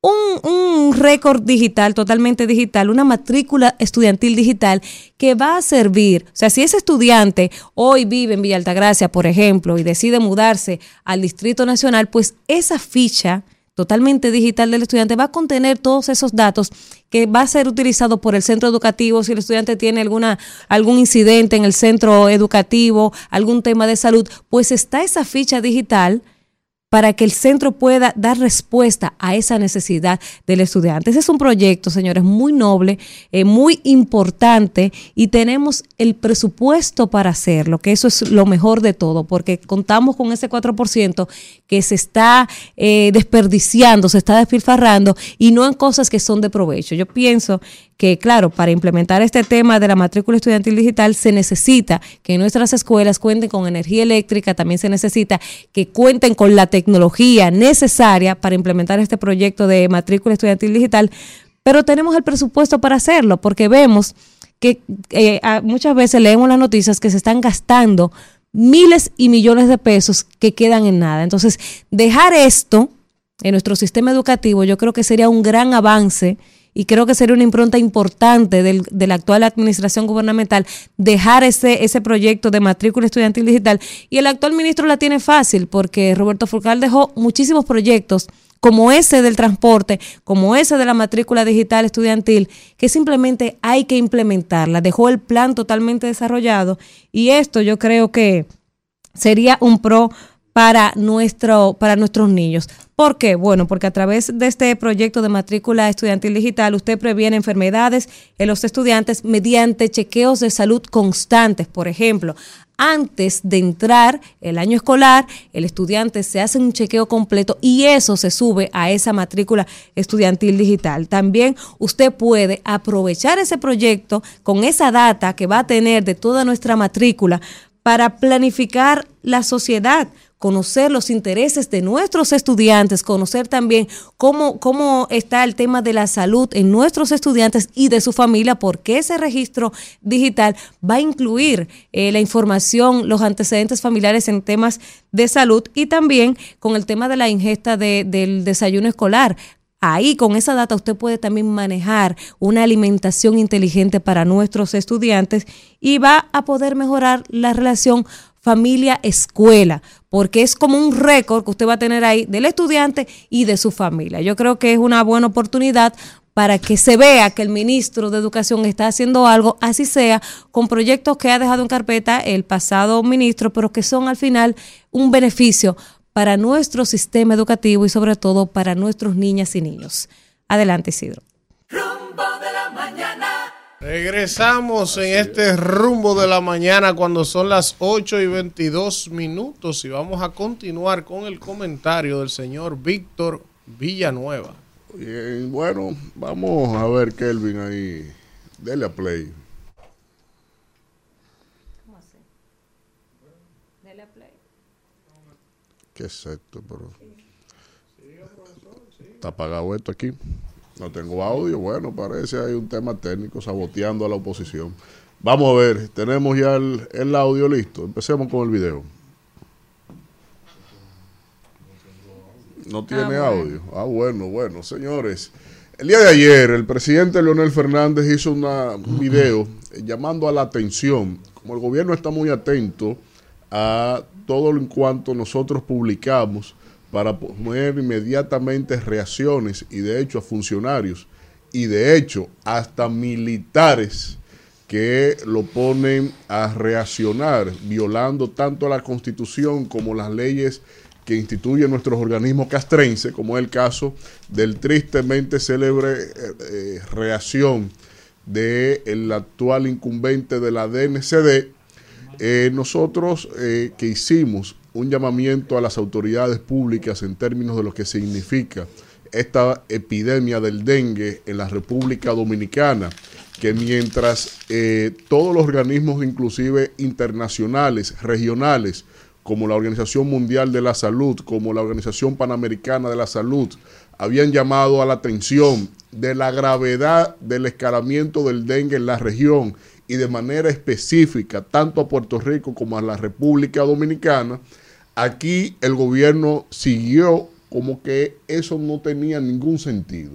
un, un récord digital, totalmente digital, una matrícula estudiantil digital que va a servir, o sea, si ese estudiante hoy vive en Villa Altagracia, por ejemplo, y decide mudarse al Distrito Nacional, pues esa ficha totalmente digital del estudiante va a contener todos esos datos que va a ser utilizado por el centro educativo si el estudiante tiene alguna algún incidente en el centro educativo, algún tema de salud, pues está esa ficha digital para que el centro pueda dar respuesta a esa necesidad del estudiante. Ese es un proyecto, señores, muy noble, eh, muy importante y tenemos el presupuesto para hacerlo, que eso es lo mejor de todo, porque contamos con ese 4% que se está eh, desperdiciando, se está despilfarrando y no en cosas que son de provecho. Yo pienso que, claro, para implementar este tema de la matrícula estudiantil digital se necesita que nuestras escuelas cuenten con energía eléctrica, también se necesita que cuenten con la tecnología necesaria para implementar este proyecto de matrícula estudiantil digital, pero tenemos el presupuesto para hacerlo porque vemos que eh, muchas veces leemos las noticias que se están gastando miles y millones de pesos que quedan en nada. Entonces, dejar esto en nuestro sistema educativo yo creo que sería un gran avance y creo que sería una impronta importante del- de la actual administración gubernamental dejar ese, ese proyecto de matrícula estudiantil digital. Y el actual ministro la tiene fácil porque Roberto Fulcal dejó muchísimos proyectos como ese del transporte, como ese de la matrícula digital estudiantil, que simplemente hay que implementarla. Dejó el plan totalmente desarrollado y esto yo creo que sería un pro para, nuestro, para nuestros niños. ¿Por qué? Bueno, porque a través de este proyecto de matrícula estudiantil digital, usted previene enfermedades en los estudiantes mediante chequeos de salud constantes. Por ejemplo, antes de entrar el año escolar, el estudiante se hace un chequeo completo y eso se sube a esa matrícula estudiantil digital. También usted puede aprovechar ese proyecto con esa data que va a tener de toda nuestra matrícula para planificar la sociedad, conocer los intereses de nuestros estudiantes, conocer también cómo, cómo está el tema de la salud en nuestros estudiantes y de su familia, porque ese registro digital va a incluir eh, la información, los antecedentes familiares en temas de salud y también con el tema de la ingesta de- del desayuno escolar. Ahí con esa data usted puede también manejar una alimentación inteligente para nuestros estudiantes y va a poder mejorar la relación familia-escuela, porque es como un récord que usted va a tener ahí del estudiante y de su familia. Yo creo que es una buena oportunidad para que se vea que el ministro de Educación está haciendo algo, así sea, con proyectos que ha dejado en carpeta el pasado ministro, pero que son al final un beneficio para nuestro sistema educativo y sobre todo para nuestros niñas y niños. Adelante, Isidro. Rumbo de la mañana. Regresamos en este rumbo de la mañana cuando son las 8 y 22 minutos y vamos a continuar con el comentario del señor Víctor Villanueva. Y, bueno, vamos a ver, Kelvin, ahí. Dele a play. ¿Qué es esto? Pero... Está apagado esto aquí. No tengo audio. Bueno, parece hay un tema técnico saboteando a la oposición. Vamos a ver, tenemos ya el, el audio listo. Empecemos con el video. No tiene bueno. audio. Ah, bueno, bueno, señores. El día de ayer, el presidente Leonel Fernández hizo una- un video eh, llamando a la atención. Como el gobierno está muy atento a todo lo en cuanto nosotros publicamos para poner inmediatamente reacciones y de hecho a funcionarios y de hecho hasta militares que lo ponen a reaccionar, violando tanto la constitución como las leyes que instituyen nuestros organismos castrenses, como es el caso del tristemente célebre eh, eh, reacción del actual incumbente de la DNCD, eh, nosotros que hicimos un llamamiento a las autoridades públicas en términos de lo que significa esta epidemia del dengue en la República Dominicana, que mientras eh, todos los organismos, inclusive internacionales, regionales, como la Organización Mundial de la Salud, como la Organización Panamericana de la Salud, habían llamado a la atención de la gravedad del escalamiento del dengue en la región y de manera específica, tanto a Puerto Rico como a la República Dominicana, aquí el gobierno siguió como que eso no tenía ningún sentido.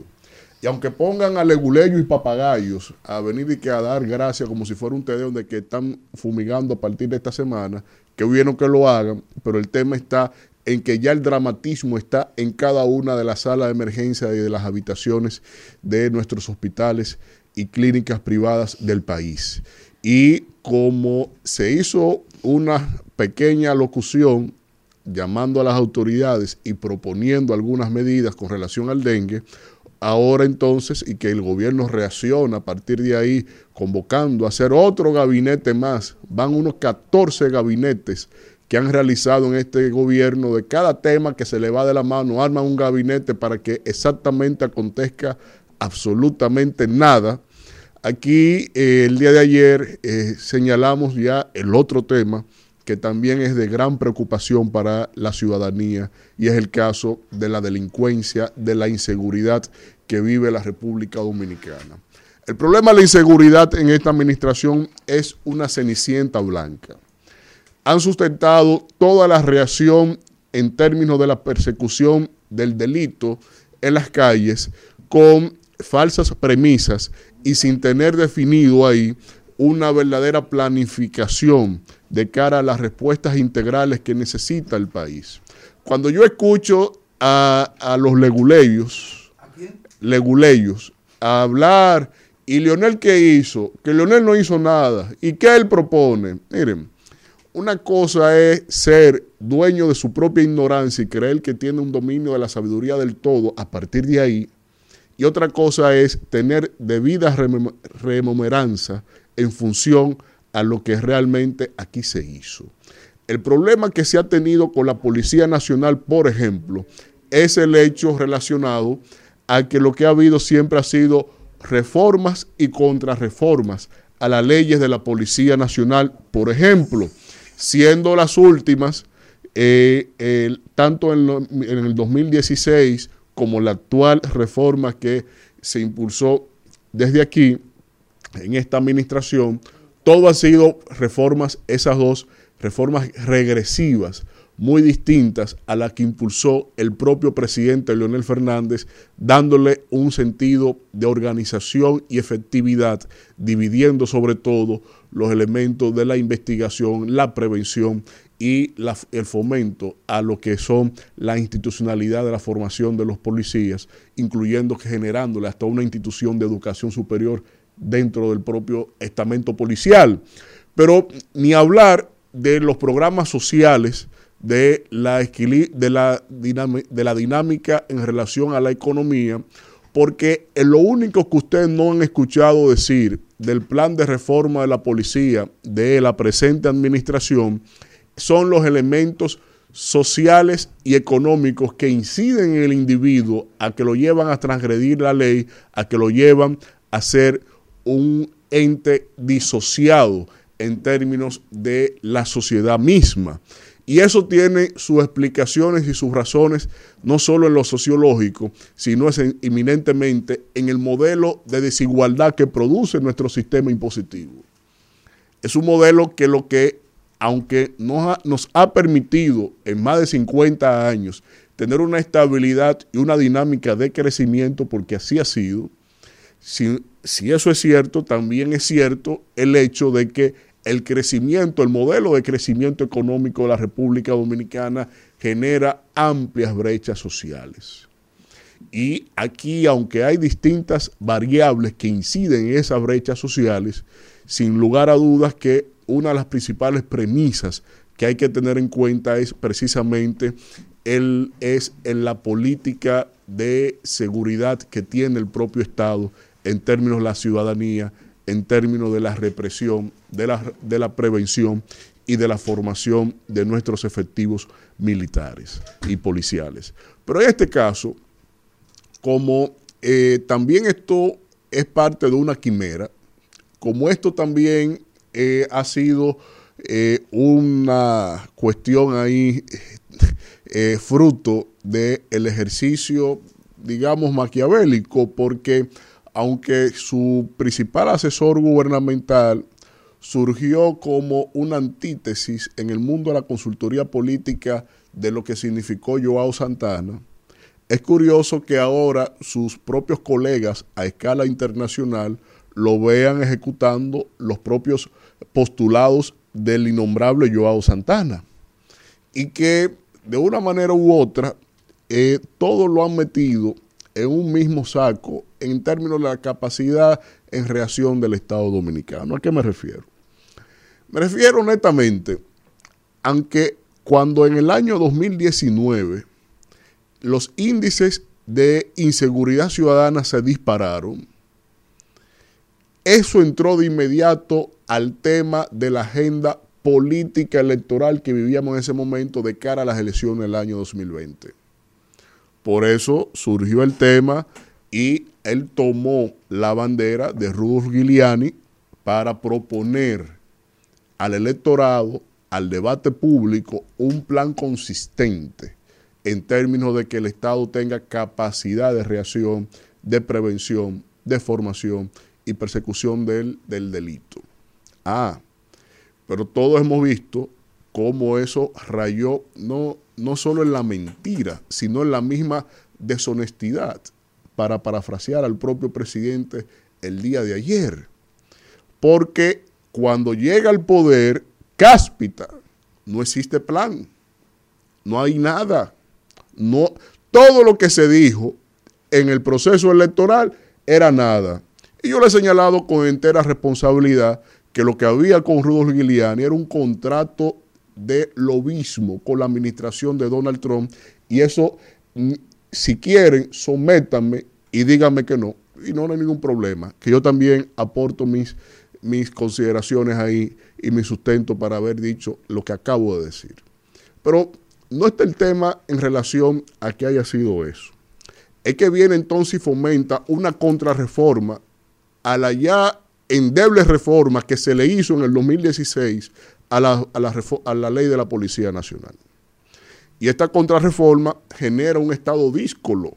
Y aunque pongan a leguleyos y papagayos a venir y que a dar gracias como si fuera un tedeo de que están fumigando a partir de esta semana, que bueno que lo hagan, pero el tema está en que ya el dramatismo está en cada una de las salas de emergencia y de las habitaciones de nuestros hospitales y clínicas privadas del país. Y como se hizo una pequeña locución llamando a las autoridades y proponiendo algunas medidas con relación al dengue, ahora entonces, y que el gobierno reacciona a partir de ahí, convocando a hacer otro gabinete más, van unos 14 gabinetes que han realizado en este gobierno de cada tema que se le va de la mano, arman un gabinete para que exactamente acontezca absolutamente nada. Aquí eh, el día de ayer eh, señalamos ya el otro tema que también es de gran preocupación para la ciudadanía y es el caso de la delincuencia, de la inseguridad que vive la República Dominicana. El problema de la inseguridad en esta administración es una cenicienta blanca. Han sustentado toda la reacción en términos de la persecución del delito en las calles con falsas premisas y sin tener definido ahí una verdadera planificación de cara a las respuestas integrales que necesita el país. Cuando yo escucho a, a los leguleyos, leguleyos, a hablar, y Leonel qué hizo, que Leonel no hizo nada, y qué él propone. Miren, una cosa es ser dueño de su propia ignorancia y creer que tiene un dominio de la sabiduría del todo a partir de ahí, y otra cosa es tener debida rememoranza en función a lo que realmente aquí se hizo. El problema que se ha tenido con la Policía Nacional, por ejemplo, es el hecho relacionado a que lo que ha habido siempre ha sido reformas y contrarreformas a las leyes de la Policía Nacional, por ejemplo, siendo las últimas, eh, tanto en, lo, en el 2016 como la actual reforma que se impulsó desde aquí, en esta administración, todo han sido reformas, esas dos reformas regresivas, muy distintas a las que impulsó el propio presidente Leonel Fernández, dándole un sentido de organización y efectividad, dividiendo sobre todo los elementos de la investigación, la prevención y el fomento a lo que son la institucionalidad de la formación de los policías, incluyendo que generándole hasta una institución de educación superior dentro del propio estamento policial. Pero ni hablar de los programas sociales, de la, de la dinámica en relación a la economía, porque lo único que ustedes no han escuchado decir del plan de reforma de la policía de la presente administración son los elementos sociales y económicos que inciden en el individuo a que lo llevan a transgredir la ley, a que lo llevan a ser un ente disociado en términos de la sociedad misma. Y eso tiene sus explicaciones y sus razones, no solo en lo sociológico, sino es eminentemente en el modelo de desigualdad que produce nuestro sistema impositivo. Es un modelo que lo que, aunque nos ha, nos ha permitido en más de 50 años tener una estabilidad y una dinámica de crecimiento, porque así ha sido, si, si eso es cierto, también es cierto el hecho de que el crecimiento, el modelo de crecimiento económico de la República Dominicana genera amplias brechas sociales. Y aquí, aunque hay distintas variables que inciden en esas brechas sociales, sin lugar a dudas que una de las principales premisas que hay que tener en cuenta es precisamente el, es en la política de seguridad que tiene el propio Estado en términos de la ciudadanía, en términos de la represión, de la, de la prevención y de la formación de nuestros efectivos militares y policiales. Pero en este caso, como eh, también esto es parte de una quimera, como esto también eh, ha sido eh, una cuestión ahí fruto del ejercicio, digamos, maquiavélico, porque aunque su principal asesor gubernamental surgió como una antítesis en el mundo de la consultoría política de lo que significó Joao Santana, es curioso que ahora sus propios colegas a escala internacional lo vean ejecutando los propios postulados del innombrable Joao Santana. Y que de una manera u otra, eh, todo lo han metido en un mismo saco en términos de la capacidad en reacción del Estado Dominicano. ¿A qué me refiero? Me refiero honestamente, aunque cuando en el año 2019 los índices de inseguridad ciudadana se dispararon, eso entró de inmediato al tema de la agenda política electoral que vivíamos en ese momento de cara a las elecciones del año 2020. Por eso surgió el tema y él tomó la bandera de Rudolf Giuliani para proponer al electorado, al debate público, un plan consistente en términos de que el Estado tenga capacidad de reacción, de prevención, de formación y persecución del, del delito. Ah, pero todos hemos visto cómo eso rayó no no solo en la mentira, sino en la misma deshonestidad, para parafrasear al propio presidente el día de ayer. Porque cuando llega al poder, cáspita, no existe plan, no hay nada. No, todo lo que se dijo en el proceso electoral era nada. Y yo le he señalado con entera responsabilidad que lo que había con Rudolf Giuliani era un contrato de lobismo con la administración de Donald Trump y eso, mm, si quieren, sométanme y díganme que no. Y no, hay ningún problema, que yo también aporto mis, mis consideraciones ahí y mi sustento para haber dicho lo que acabo de decir. Pero no está el tema en relación a que haya sido eso. Es que viene entonces y fomenta una contrarreforma a la ya endeble reforma que se le hizo en el 2016 a la, a la, ley de la Policía Nacional. Y esta contrarreforma genera un estado díscolo,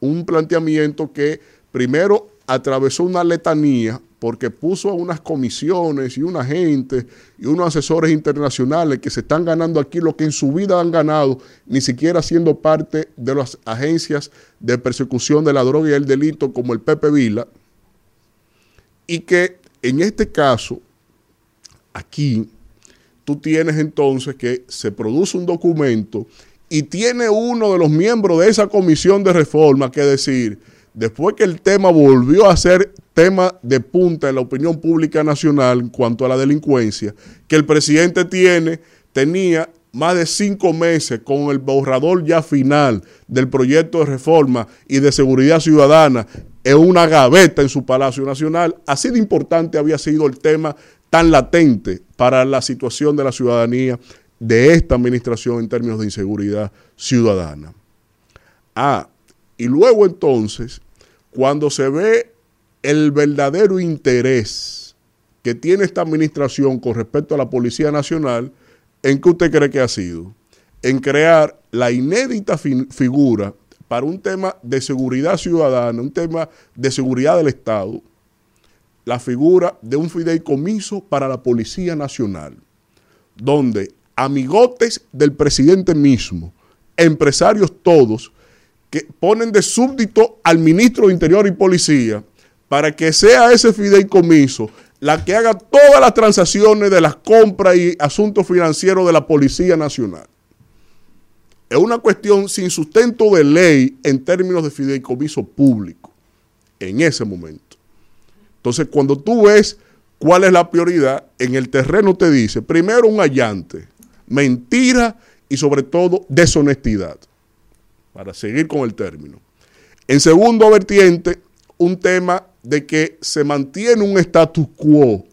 un planteamiento que primero atravesó una letanía porque puso a unas comisiones y una gente y unos asesores internacionales que se están ganando aquí lo que en su vida han ganado, ni siquiera siendo parte de las agencias de persecución de la droga y el delito como el Pepe Vila, y que en este caso, aquí, tú tienes entonces que se produce un documento y tiene uno de los miembros de esa comisión de reforma que decir, después que el tema volvió a ser tema de punta en la opinión pública nacional en cuanto a la delincuencia, que el presidente tiene, tenía más de cinco meses con el borrador ya final del proyecto de reforma y de seguridad ciudadana en una gaveta en su Palacio Nacional. Así de importante había sido el tema tan latente para la situación de la ciudadanía de esta administración en términos de inseguridad ciudadana. Ah, y luego entonces, cuando se ve el verdadero interés que tiene esta administración con respecto a la Policía Nacional, ¿en qué usted cree que ha sido? En crear la inédita figura para un tema de seguridad ciudadana, un tema de seguridad del Estado, la figura de un fideicomiso para la Policía Nacional, donde amigotes del presidente mismo, empresarios todos, que ponen de súbdito al ministro de Interior y Policía para que sea ese fideicomiso la que haga todas las transacciones de las compras y asuntos financieros de la Policía Nacional. Es una cuestión sin sustento de ley en términos de fideicomiso público en ese momento. Entonces, cuando tú ves ¿Cuál es la prioridad? En el terreno te dice, primero un allante, mentira y sobre todo deshonestidad, para seguir con el término. En segundo vertiente, un tema de que se mantiene un status quo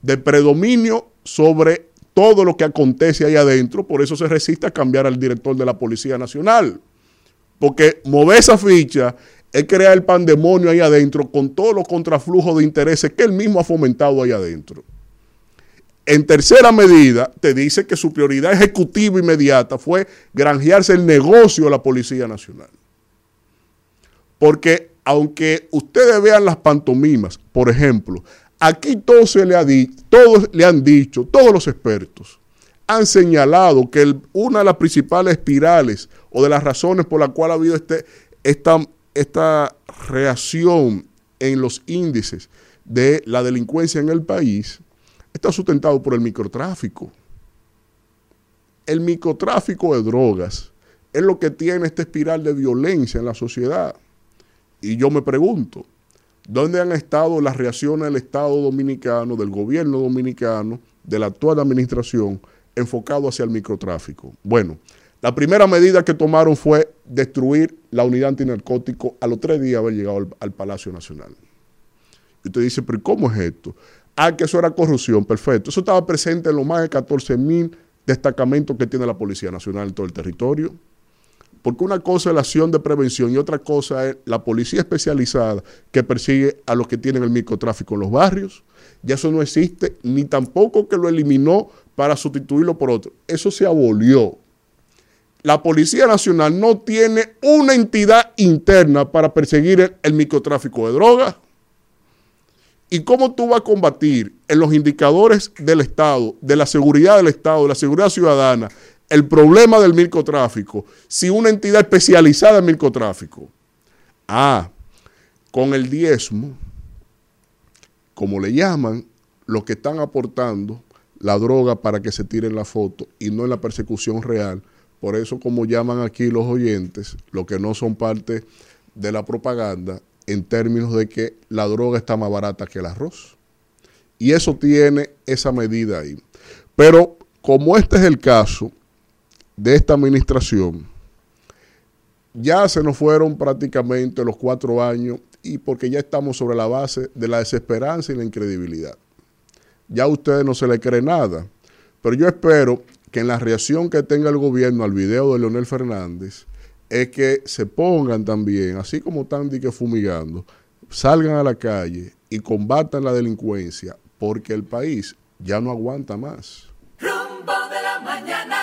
de predominio sobre todo lo que acontece ahí adentro, por eso se resiste a cambiar al director de la Policía Nacional. Porque mover esa ficha es crear el pandemonio ahí adentro con todos los contraflujos de intereses que él mismo ha fomentado ahí adentro. En tercera medida, te dice que su prioridad ejecutiva inmediata fue granjearse el negocio de la Policía Nacional. Porque aunque ustedes vean las pantomimas, por ejemplo, aquí todo se le ha todos le han dicho, todos los expertos han señalado que una de las principales espirales o de las razones por las cuales ha habido este, esta, esta reacción en los índices de la delincuencia en el país está sustentado por el microtráfico. El microtráfico de drogas es lo que tiene esta espiral de violencia en la sociedad. Y yo me pregunto, ¿dónde han estado las reacciones del Estado dominicano, del gobierno dominicano, de la actual administración, enfocado hacia el microtráfico? Bueno, la primera medida que tomaron fue destruir la unidad antinarcótico a los tres días de haber llegado al, al Palacio Nacional. Y usted dice, pero ¿cómo es esto? Ah, que eso era corrupción, perfecto. Eso estaba presente en los más de 14 mil destacamentos que tiene la Policía Nacional en todo el territorio. Porque una cosa es la acción de prevención y otra cosa es la policía especializada que persigue a los que tienen el microtráfico en los barrios. Ya eso no existe, ni tampoco que lo eliminó para sustituirlo por otro. Eso se abolió. La Policía Nacional no tiene una entidad interna para perseguir el, el microtráfico de drogas. ¿Y cómo tú vas a combatir en los indicadores del Estado, de la seguridad del Estado, de la seguridad ciudadana, el problema del microtráfico si una entidad especializada en microtráfico? Ah, con el diezmo, como le llaman, los que están aportando la droga para que se tiren la foto y no en la persecución real. Por eso, como llaman aquí los oyentes, los que no son parte de la propaganda, en términos de que la droga está más barata que el arroz. Y eso tiene esa medida ahí. Pero como este es el caso de esta administración, ya se nos fueron prácticamente los cuatro años y porque ya estamos sobre la base de la desesperanza y la incredibilidad. Ya a ustedes no se le cree nada. Pero yo espero que en la reacción que tenga el gobierno al video de Leonel Fernández, es que se pongan también, así como están que fumigando, salgan a la calle y combatan la delincuencia, porque el país ya no aguanta más. Rumbo de la mañana.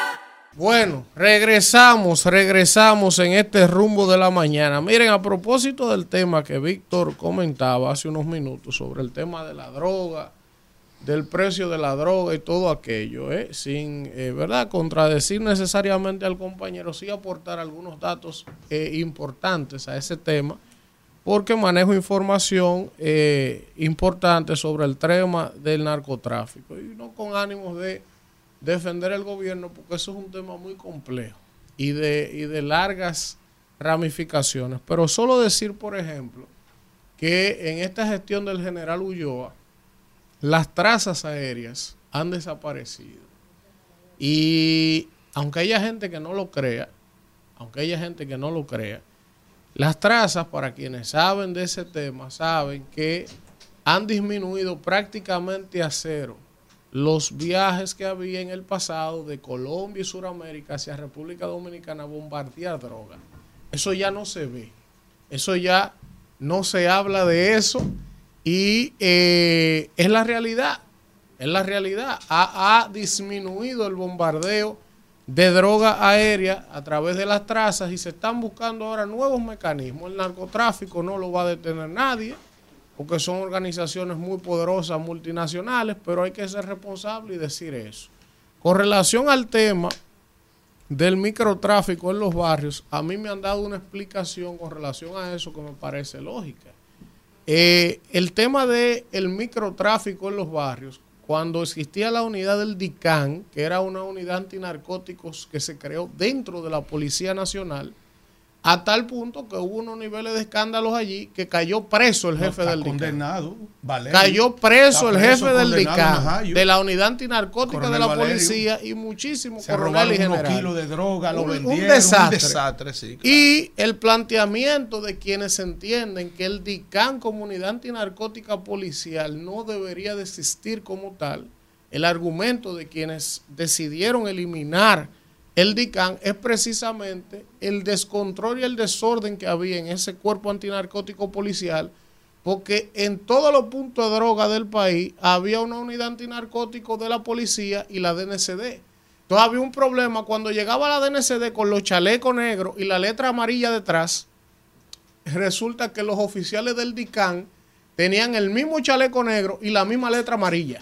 Bueno, regresamos, regresamos en este rumbo de la mañana. Miren, a propósito del tema que Víctor comentaba hace unos minutos sobre el tema de la droga, del precio de la droga y todo aquello, ¿eh? sin, eh, ¿verdad?, contradecir necesariamente al compañero, sí aportar algunos datos eh, importantes a ese tema, porque manejo información eh, importante sobre el tema del narcotráfico, y no con ánimos de defender el gobierno, porque eso es un tema muy complejo y de, y de largas ramificaciones. Pero solo decir, por ejemplo, que en esta gestión del general Ulloa, las trazas aéreas han desaparecido. Y aunque haya gente que no lo crea, aunque haya gente que no lo crea, las trazas, para quienes saben de ese tema, saben que han disminuido prácticamente a cero los viajes que había en el pasado de Colombia y Sudamérica hacia República Dominicana a bombardear droga. Eso ya no se ve. Eso ya no se habla de eso y eh, es la realidad. Es la realidad. Ha, ha disminuido el bombardeo de droga aérea a través de las trazas y se están buscando ahora nuevos mecanismos. El narcotráfico no lo va a detener nadie porque son organizaciones muy poderosas, multinacionales, pero hay que ser responsable y decir eso. Con relación al tema del microtráfico en los barrios, a mí me han dado una explicación con relación a eso que me parece lógica. Eh, el tema del el microtráfico en los barrios, cuando existía la unidad del DICAN, que era una unidad antinarcóticos que se creó dentro de la Policía Nacional, a tal punto que hubo unos niveles de escándalos allí que cayó preso el No, jefe está del DICAN. condenado. Valerio. Cayó preso el jefe del DICAN, de la unidad antinarcótica Coronel de la Valerio. policía y muchísimos coroneles y unos generales. kilos de droga, lo Un- vendieron. Un desastre. Un desastre, sí. Y el planteamiento de quienes entienden que el DICAN como unidad antinarcótica policial no debería de existir como tal, el argumento de quienes decidieron eliminar el DICAN es precisamente el descontrol y el desorden que había en ese cuerpo antinarcótico policial, porque en todos los puntos de droga del país había una unidad antinarcótico de la policía y la DNCD. Entonces había un problema cuando llegaba la DNCD con los chalecos negros y la letra amarilla detrás. Resulta que los oficiales del DICAN tenían el mismo chaleco negro y la misma letra amarilla.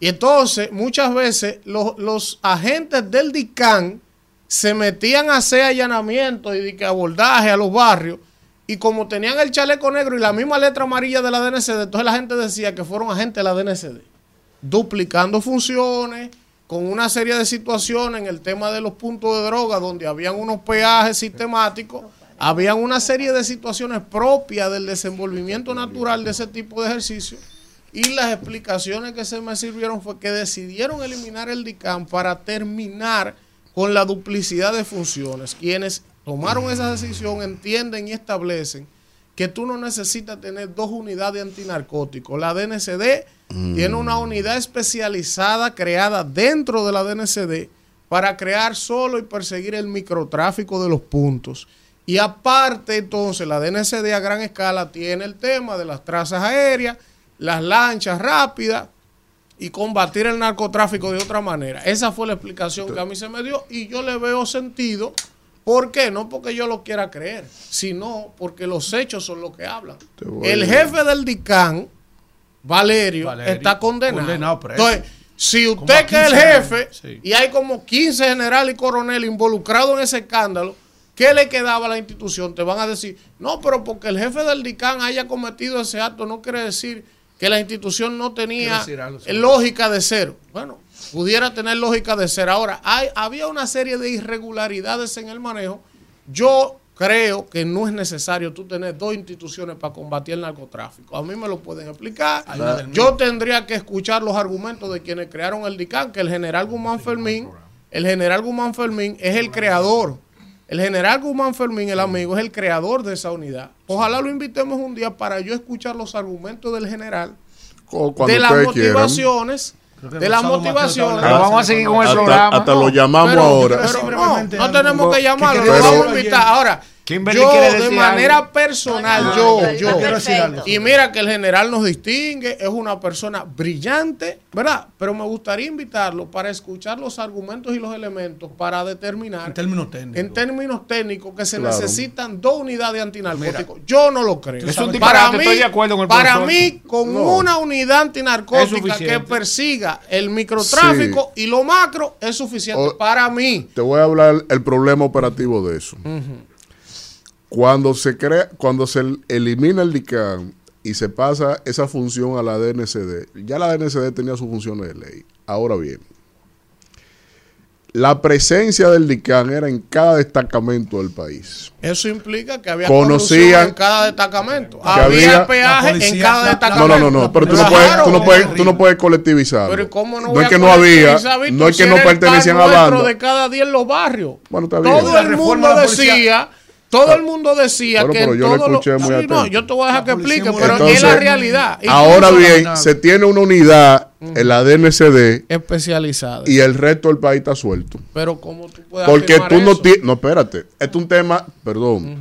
Y entonces muchas veces los, los agentes del DICAN se metían a hacer allanamientos y abordaje a los barrios. Y como tenían el chaleco negro y la misma letra amarilla de la DNCD, entonces la gente decía que fueron agentes de la DNCD duplicando funciones, con una serie de situaciones en el tema de los puntos de droga, donde habían unos peajes sistemáticos, habían una serie de situaciones propias del desenvolvimiento natural de ese tipo de ejercicio. Y las explicaciones que se me sirvieron fue que decidieron eliminar el DICAM para terminar con la duplicidad de funciones. Quienes tomaron esa decisión entienden y establecen que tú no necesitas tener dos unidades antinarcóticos. La DNCD tiene una unidad especializada creada dentro de la DNCD para crear solo y perseguir el microtráfico de los puntos. Y aparte, entonces, la DNCD a gran escala tiene el tema de las trazas aéreas, las lanchas rápidas y combatir el narcotráfico de otra manera. Esa fue la explicación que a mí se me dio y yo le veo sentido. ¿Por qué? No porque yo lo quiera creer, sino porque los hechos son los que hablan. El jefe del DICAN, Valerio, Valerio, está condenado. Entonces, si usted que es el 15 años, jefe sí. y hay como 15 generales y coroneles involucrados en ese escándalo, ¿qué le quedaba a la institución? Te van a decir, no, pero porque el jefe del DICAN haya cometido ese acto no quiere decir que la institución no tenía lógica de ser. Bueno, pudiera tener lógica de ser. Ahora, hay, había una serie de irregularidades en el manejo. Yo creo que no es necesario tú tener dos instituciones para combatir el narcotráfico. A mí me lo pueden explicar. Yo tendría que escuchar los argumentos de quienes crearon el DICAN, que el general Guzmán Fermín, el general Guzmán Fermín es el creador. El general Guzmán Fermín, el amigo, es el creador de esa unidad. Ojalá lo invitemos un día para yo escuchar los argumentos del general, cuando de las motivaciones, de las motivaciones. Pero vamos a seguir con el Hasta- programa. Hasta lo No, llamamos pero- ahora. pero no, no tenemos que llamarlo, lo vamos a invitar. Ahora, Kimberly yo quiere de manera algo. personal, No, yo, yo, yo quiero decir algo. y mira que el general nos distingue, es una persona brillante, ¿verdad? Pero me gustaría invitarlo para escuchar los argumentos y los elementos para determinar En términos técnicos. en términos técnicos que se Claro. necesitan dos unidades antinarcóticos. Yo no lo creo. Es un para disparate, mí, estoy de acuerdo con el para profesor. mí, con No. una unidad antinarcótica que persiga el microtráfico y lo macro es suficiente O- para mí. Te voy a hablar el problema operativo de eso. Cuando se crea, cuando se elimina el DICAN y se pasa esa función a la DNCD, ya la DNCD tenía sus funciones de ley. Ahora bien, la presencia del DICAN era en cada destacamento del país. Eso implica que había Conocían- en cada destacamento. Había, había- peaje en cada la- destacamento. No, no, no, no, pero tú no puedes, tú no puedes, tú no puedes colectivizar. Pero ¿y ¿cómo no, no es que no había, no es que si no pertenecían a nuestro banda. de cada día en los barrios. Bueno, está bien. Todo el mundo decía, todo el mundo decía Bueno, que yo lo todos los- escuché muy Sí, no, yo te voy a dejar La que explique, pero Entonces, es la realidad. Ahora bien, se tiene una unidad en la DNCD especializada. y el resto del país está suelto. Pero como tú puedes Porque tú no tienes. No, espérate. Esto es un tema. Perdón.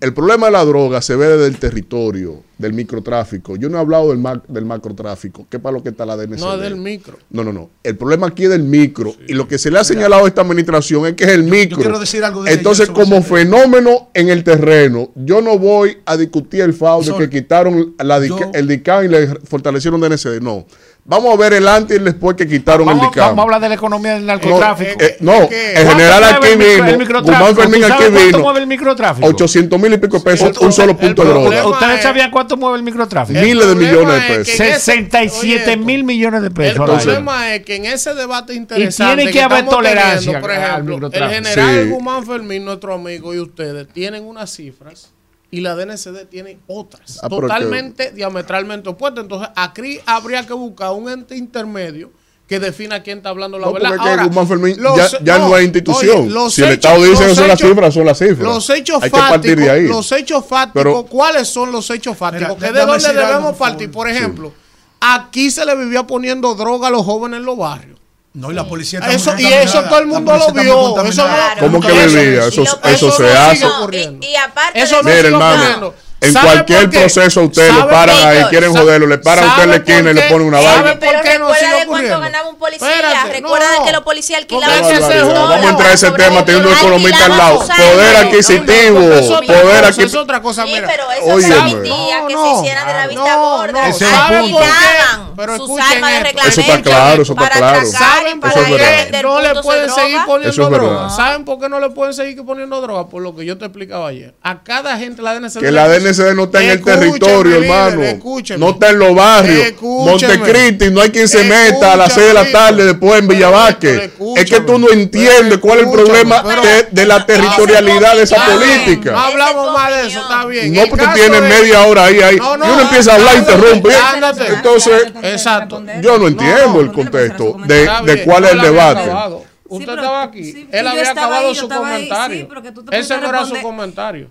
El problema de la droga se ve desde el territorio, del microtráfico. Yo no he hablado del, mac- del macrotráfico, que es para lo que está la DNCD. No, es del micro. No, no, no. El problema aquí es del micro. Y lo que se le ha señalado a esta administración es que es el micro. quiero decir algo de Entonces, como fenómeno en el terreno, yo no voy a discutir el FAO de que quitaron la yo- el DICAN y le fortalecieron DNCD. No. Vamos a ver el antes y el después que quitaron el Vamos, DICAN. vamos a hablar de la economía del No, narcotráfico. eh, no, es que- el general ¿Cuánto aquí el micro- el vino, microtráfico? Guzmán Fermín ¿Tú sabes aquí cuánto vino, mueve el microtráfico? 800 mil y pico pesos, un solo el punto de droga. ¿Ustedes es- sabían cuánto ¿Cuánto mueve el microtráfico? Miles de millones de pesos. es que en ese- 67 oye, mil millones de El pesos. año. problema es que en ese debate interesante tiene que haber tolerancia teniendo, por al ejemplo, el general Sí. Guzmán Fermín, nuestro amigo, y ustedes tienen unas cifras y la DNCD tiene otras, Ah, totalmente diametralmente opuestas. Entonces, aquí habría que buscar un ente intermedio que defina quién está hablando la No, verdad. porque es que Ahora, Guzmán Fermín los- ya, ya no, hay institución. oye, los si el hechos- Estado dice que son las cifras, son las cifras. Los hechos hay que partir de ahí. fácticos, los hechos fácticos, Pero- ¿cuáles son los hechos fáticos? Mira, ¿Que ¿De dónde debemos partir? Por ejemplo, aquí se le vivía poniendo droga a los jóvenes en los barrios. No, y la policía está Eso, y eso todo el mundo lo vio. Eso no, ¿Cómo que vivía? Eso, eso se hace. ocurriendo. Y aparte Eso de no Mire, sigue hermano, ocurriendo. En ¿Sabe cualquier proceso usted lo ¿Sabe paran ahí, quieren joderlo, le paran a usted en la ¿sabe por esquina y le ponen una ¿Sabe vaina. por qué no recuerda de cuánto ganaba un policía. Espérate, recuerda no, de que los policías alquilaban. Vamos a entrar a ese tema, teniendo alquilaban economista al lado. Poder adquisitivo, poder aquí. Es otra cosa, Sí, mira. pero eso permitía que se hicieran de la vista no, gorda. Alquilaban Pero sus escuchen armas de reglamento Eso está claro, eso está claro. ¿Saben por qué no le pueden seguir poniendo droga? ¿Saben por qué no le pueden seguir poniendo droga? Por lo que yo te explicaba ayer. A cada gente la DNCD. No está en el territorio, líder, hermano. escúcheme. No está en los barrios. Escúcheme. Montecristi, no hay quien se meta a las 6 de la tarde después en Villavasque. Es que tú no entiendes cuál es el problema pero- de, de la territorialidad de esa bien, política. No hablamos más de eso, está bien. No, porque de- media hora ahí, ahí. No, no, y uno empieza a hablar, interrumpe. Entonces, Exacto. yo no entiendo el contexto de, cuál es el debate. Usted pero- estaba aquí. sí, él había acabado ahí, su ahí, comentario. sí, Ese no era su comentario.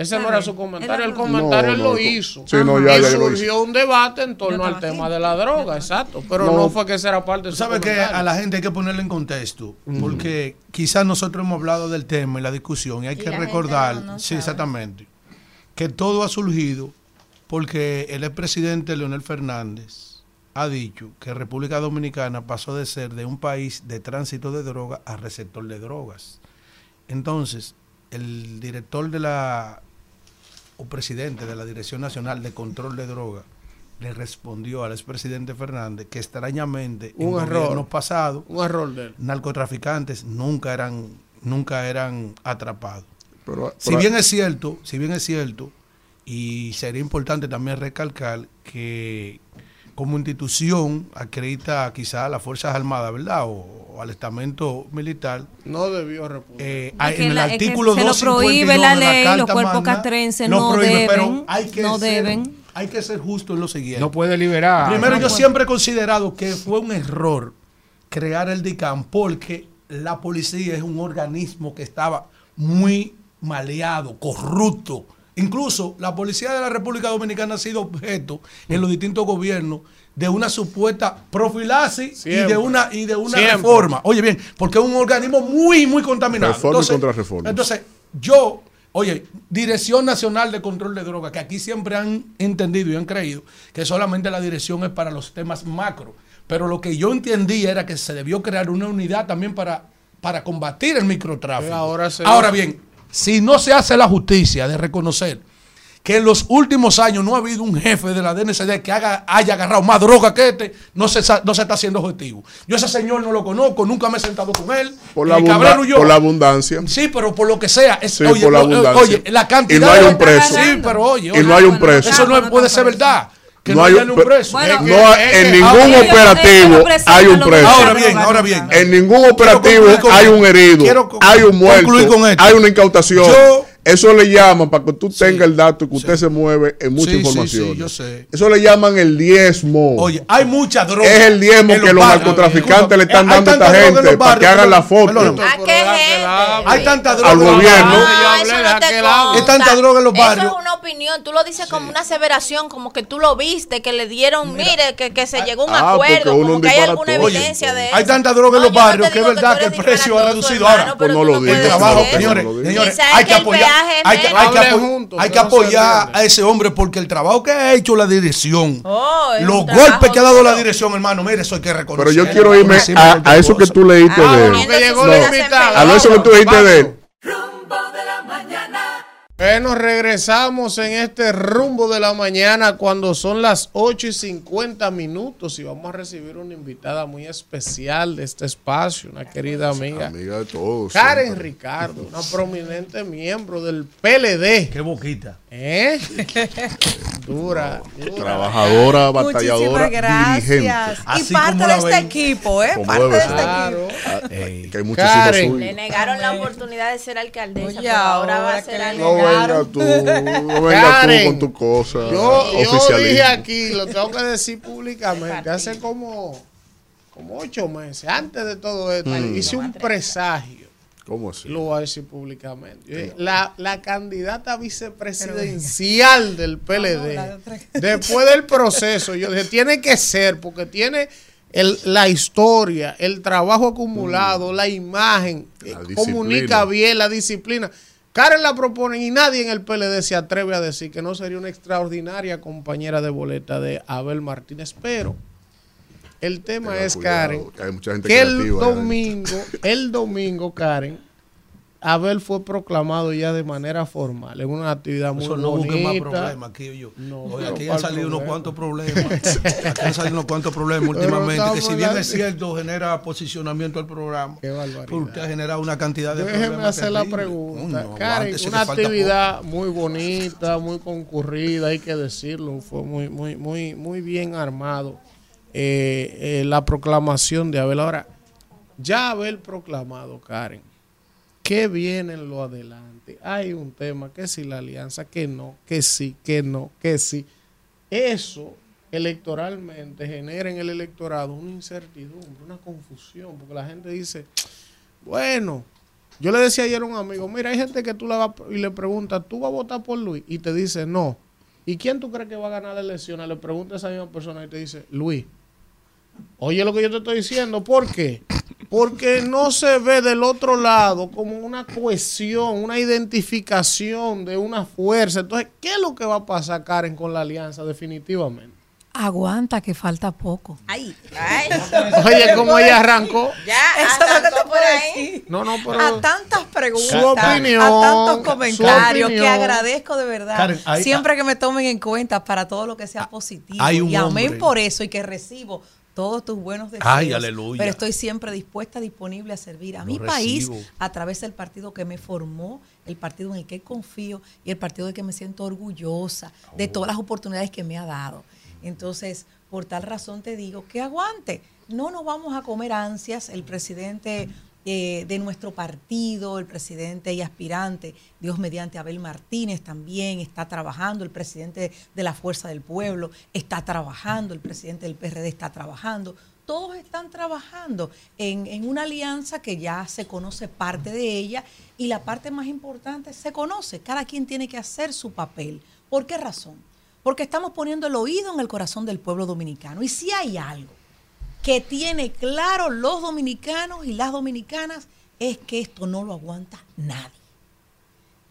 Ese no era su comentario. El comentario No, él no, lo hizo. Sí, no, ya, y ya, ya lo surgió un debate en torno al tema de la droga, exacto. Pero no, No. fue que ese era parte de su sabes que a la gente hay que ponerle en contexto, porque quizás nosotros hemos hablado del tema y la discusión, y hay Y que recordar, no- no sí, sabe. exactamente, que todo ha surgido porque el expresidente Leonel Fernández ha dicho que República Dominicana pasó de ser de un país de tránsito de drogas a receptor de drogas. Entonces, el director de la, o presidente de la Dirección Nacional de Control de Drogas, le respondió al expresidente Fernández que extrañamente Un en error. gobiernos pasados Un error de él. narcotraficantes nunca eran nunca eran atrapados. Pero- Si pero- bien es cierto, si bien es cierto, y sería importante también recalcar que como institución acredita quizá a las Fuerzas Armadas, ¿verdad? O, o al estamento militar. No debió eh, en el la- artículo se lo 252 prohíbe la ley, los cuerpos Magna, castrenses no prohíbe, deben, pero hay que no ser- deben. Hay que ser justo en lo siguiente. No puede liberar. Primero, No yo puede. siempre he considerado que fue un error crear el DICAM porque la policía es un organismo que estaba muy maleado, corrupto. Incluso la policía de la República Dominicana ha sido objeto en los distintos gobiernos de una supuesta profilaxis y de una y de una Siempre. reforma. Oye bien, porque es un organismo muy muy contaminado. Reforma y contrarreforma. Entonces, yo, oye, Dirección Nacional de Control de Drogas, que aquí siempre han entendido y han creído que solamente la dirección es para los temas macro. Pero lo que yo entendí era que se debió crear una unidad también para, para combatir el microtráfico. Pero ahora se- Ahora bien, si no se hace la justicia de reconocer que en los últimos años no ha habido un jefe de la DNCD que haga, haya agarrado más droga que este, no se, no se está haciendo objetivo. Yo ese señor no lo conozco, nunca me he sentado con él. Por la, Ni abunda- Cabrero y yo. por la abundancia. Sí, pero por lo que sea. Es, Sí, oye, por la o- abundancia. oye, la cantidad Y no hay un preso. Sí, pero oye. Y no hay un preso. Eso no puede ser verdad. Que No no, hay un un pre- preso. Bueno, Es que- No, en ningún operativo hay un preso. Ahora bien, ahora bien. En ningún operativo hay un herido, hay un muerto, concluir con esto. hay una incautación. Yo- Eso le llaman, para que tú tengas el dato y que usted se mueve en mucha Sí, sí, información. sí, yo sé. Eso le llaman el diezmo. Oye, hay mucha droga. es el diezmo que los narcotraficantes le están dando a esta gente para que hagan la foto. perdón. ¿A qué gente? Hay tanta droga Al gobierno. barrios. No, eso no. Hay tanta droga en los Eso barrios. es una opinión. Tú lo dices como una aseveración, como que tú lo viste, que le dieron, mire, que, que se llegó a un ah, porque acuerdo, como que hay alguna evidencia de eso. Hay tanta droga en los barrios que es verdad que el precio ha reducido. Ahora, Pues no lo digas, eso. señores, hay es que apoyar, hay que, hay que apo- juntos, hay apoyar a ese hombre porque el trabajo que ha hecho la dirección, Oh, los golpes que ha dado la dirección, hermano, mire, eso hay que reconocer. Pero yo quiero irme a, a eso que tú leíste Ah, de él. A lo eso que tú dijiste de él. Bueno, regresamos en este rumbo de la mañana cuando son las 8 y 50 minutos y vamos a recibir una invitada muy especial de este espacio, una querida amiga. Amiga de todos. Karen siempre. Ricardo, una prominente miembro del PLD. Qué boquita. ¿Eh? Dura. dura. Trabajadora, batalladora, Muchísimas dirigente. gracias. Y Así parte como de este ven. equipo, ¿eh? Como Parte de este Claro. equipo. Ah, Ey. Que hay Karen. Le negaron la oportunidad de ser alcaldesa, Oye, pero ahora va a ser que venga tú, no venga Karen, tú con tu cosa. Yo, yo dije aquí, lo tengo que decir públicamente, hace como, como ocho meses, antes de todo esto, Mm. hice un presagio. ¿Cómo así? Lo voy a decir públicamente. La, la candidata vicepresidencial del PLD, después del proceso, yo dije, tiene que ser, porque tiene el- la historia, el trabajo acumulado, la imagen, eh, La comunica bien la disciplina. Karen la proponen y nadie en el PLD se atreve a decir que no sería una extraordinaria compañera de boleta de Abel Martínez. Pero el tema es, cuidado, Karen, que que el domingo, el domingo, Karen, Abel fue proclamado ya de manera formal en una actividad muy Eso no busquen más bonita. problemas aquí yo. No, Oye, aquí ¿cuál han salido unos cuantos problemas. Aquí han salido unos cuantos problemas últimamente. Que si bien es cierto, genera posicionamiento al programa. Qué barbaridad. Usted ha generado una cantidad de Déjeme problemas. hacer la pregunta. Karen, una actividad muy bonita, muy concurrida, hay que decirlo, fue muy, muy, muy, muy bien armado eh, eh, la proclamación de Abel. Ahora, ya Abel proclamado, Karen, ¿qué viene en lo adelante? Hay un tema, que si la alianza, que no, que sí, que no, que sí. Eso electoralmente genera en el electorado una incertidumbre, una confusión, porque la gente dice, bueno, yo le decía ayer a un amigo, mira, hay gente que tú le vas y le preguntas, ¿tú vas a votar por Luis? Y te dice, no. ¿Y quién tú crees que va a ganar la elección? Le pregunta a esa misma persona y te dice, Luis. Oye lo que yo te estoy diciendo, ¿por qué? Porque no se ve del otro lado como una cohesión, una identificación de una fuerza. Entonces, ¿qué es lo que va a pasar, Karen, con la alianza definitivamente? Aguanta que falta poco. Ay, ay. Oye, como ella arrancó. Ya, Eso arrancó te por ahí. No, no, pero... a tantas preguntas, Su opinión, a tantos su comentarios que agradezco de verdad. Karen, hay- siempre que me tomen en cuenta para todo lo que sea positivo. hay un y amén hombre. por eso y que recibo todos tus buenos deseos. Ay, aleluya. Pero estoy siempre dispuesta, disponible a servir a Lo mi país a través del partido que me formó, el partido en el que confío y el partido del que me siento orgullosa de Oh. todas las oportunidades que me ha dado. Entonces, por tal razón te digo que aguante. No nos vamos a comer ansias. El presidente eh, de nuestro partido, el presidente y aspirante, Dios mediante Abel Martínez también está trabajando, el presidente de la Fuerza del Pueblo está trabajando, el presidente del PRD está trabajando. Todos están trabajando en, en una alianza que ya se conoce parte de ella y la parte más importante se conoce. Cada quien tiene que hacer su papel. ¿Por qué razón? Porque estamos poniendo el oído en el corazón del pueblo dominicano. Y si hay algo que tiene claro los dominicanos y las dominicanas, es que esto no lo aguanta nadie.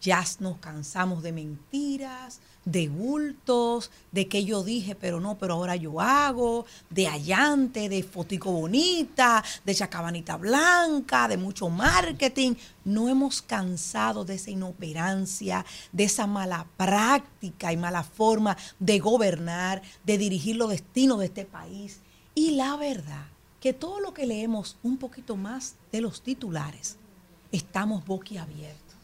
Ya nos cansamos de mentiras, de bultos, de que yo dije, pero no, pero ahora yo hago, de allante, de fotico bonita, de chacabanita blanca, de mucho marketing. No hemos cansado de esa inoperancia, de esa mala práctica y mala forma de gobernar, de dirigir los destinos de este país. Y la verdad, que todo lo que leemos un poquito más de los titulares, estamos boquiabiertos.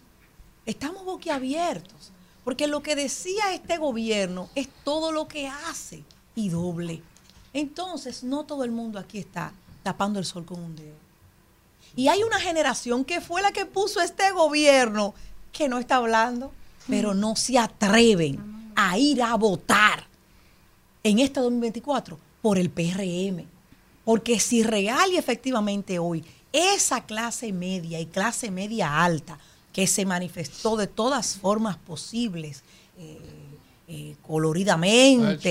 Estamos boquiabiertos. Porque lo que decía este gobierno es todo lo que hace y doble. Entonces, no todo el mundo aquí está tapando el sol con un dedo. Y hay una generación que fue la que puso este gobierno que no está hablando, pero no se atreven a ir a votar en este 2024 por el PRM. Porque si real y efectivamente hoy esa clase media y clase media alta que se manifestó de todas formas posibles, eh, eh, coloridamente,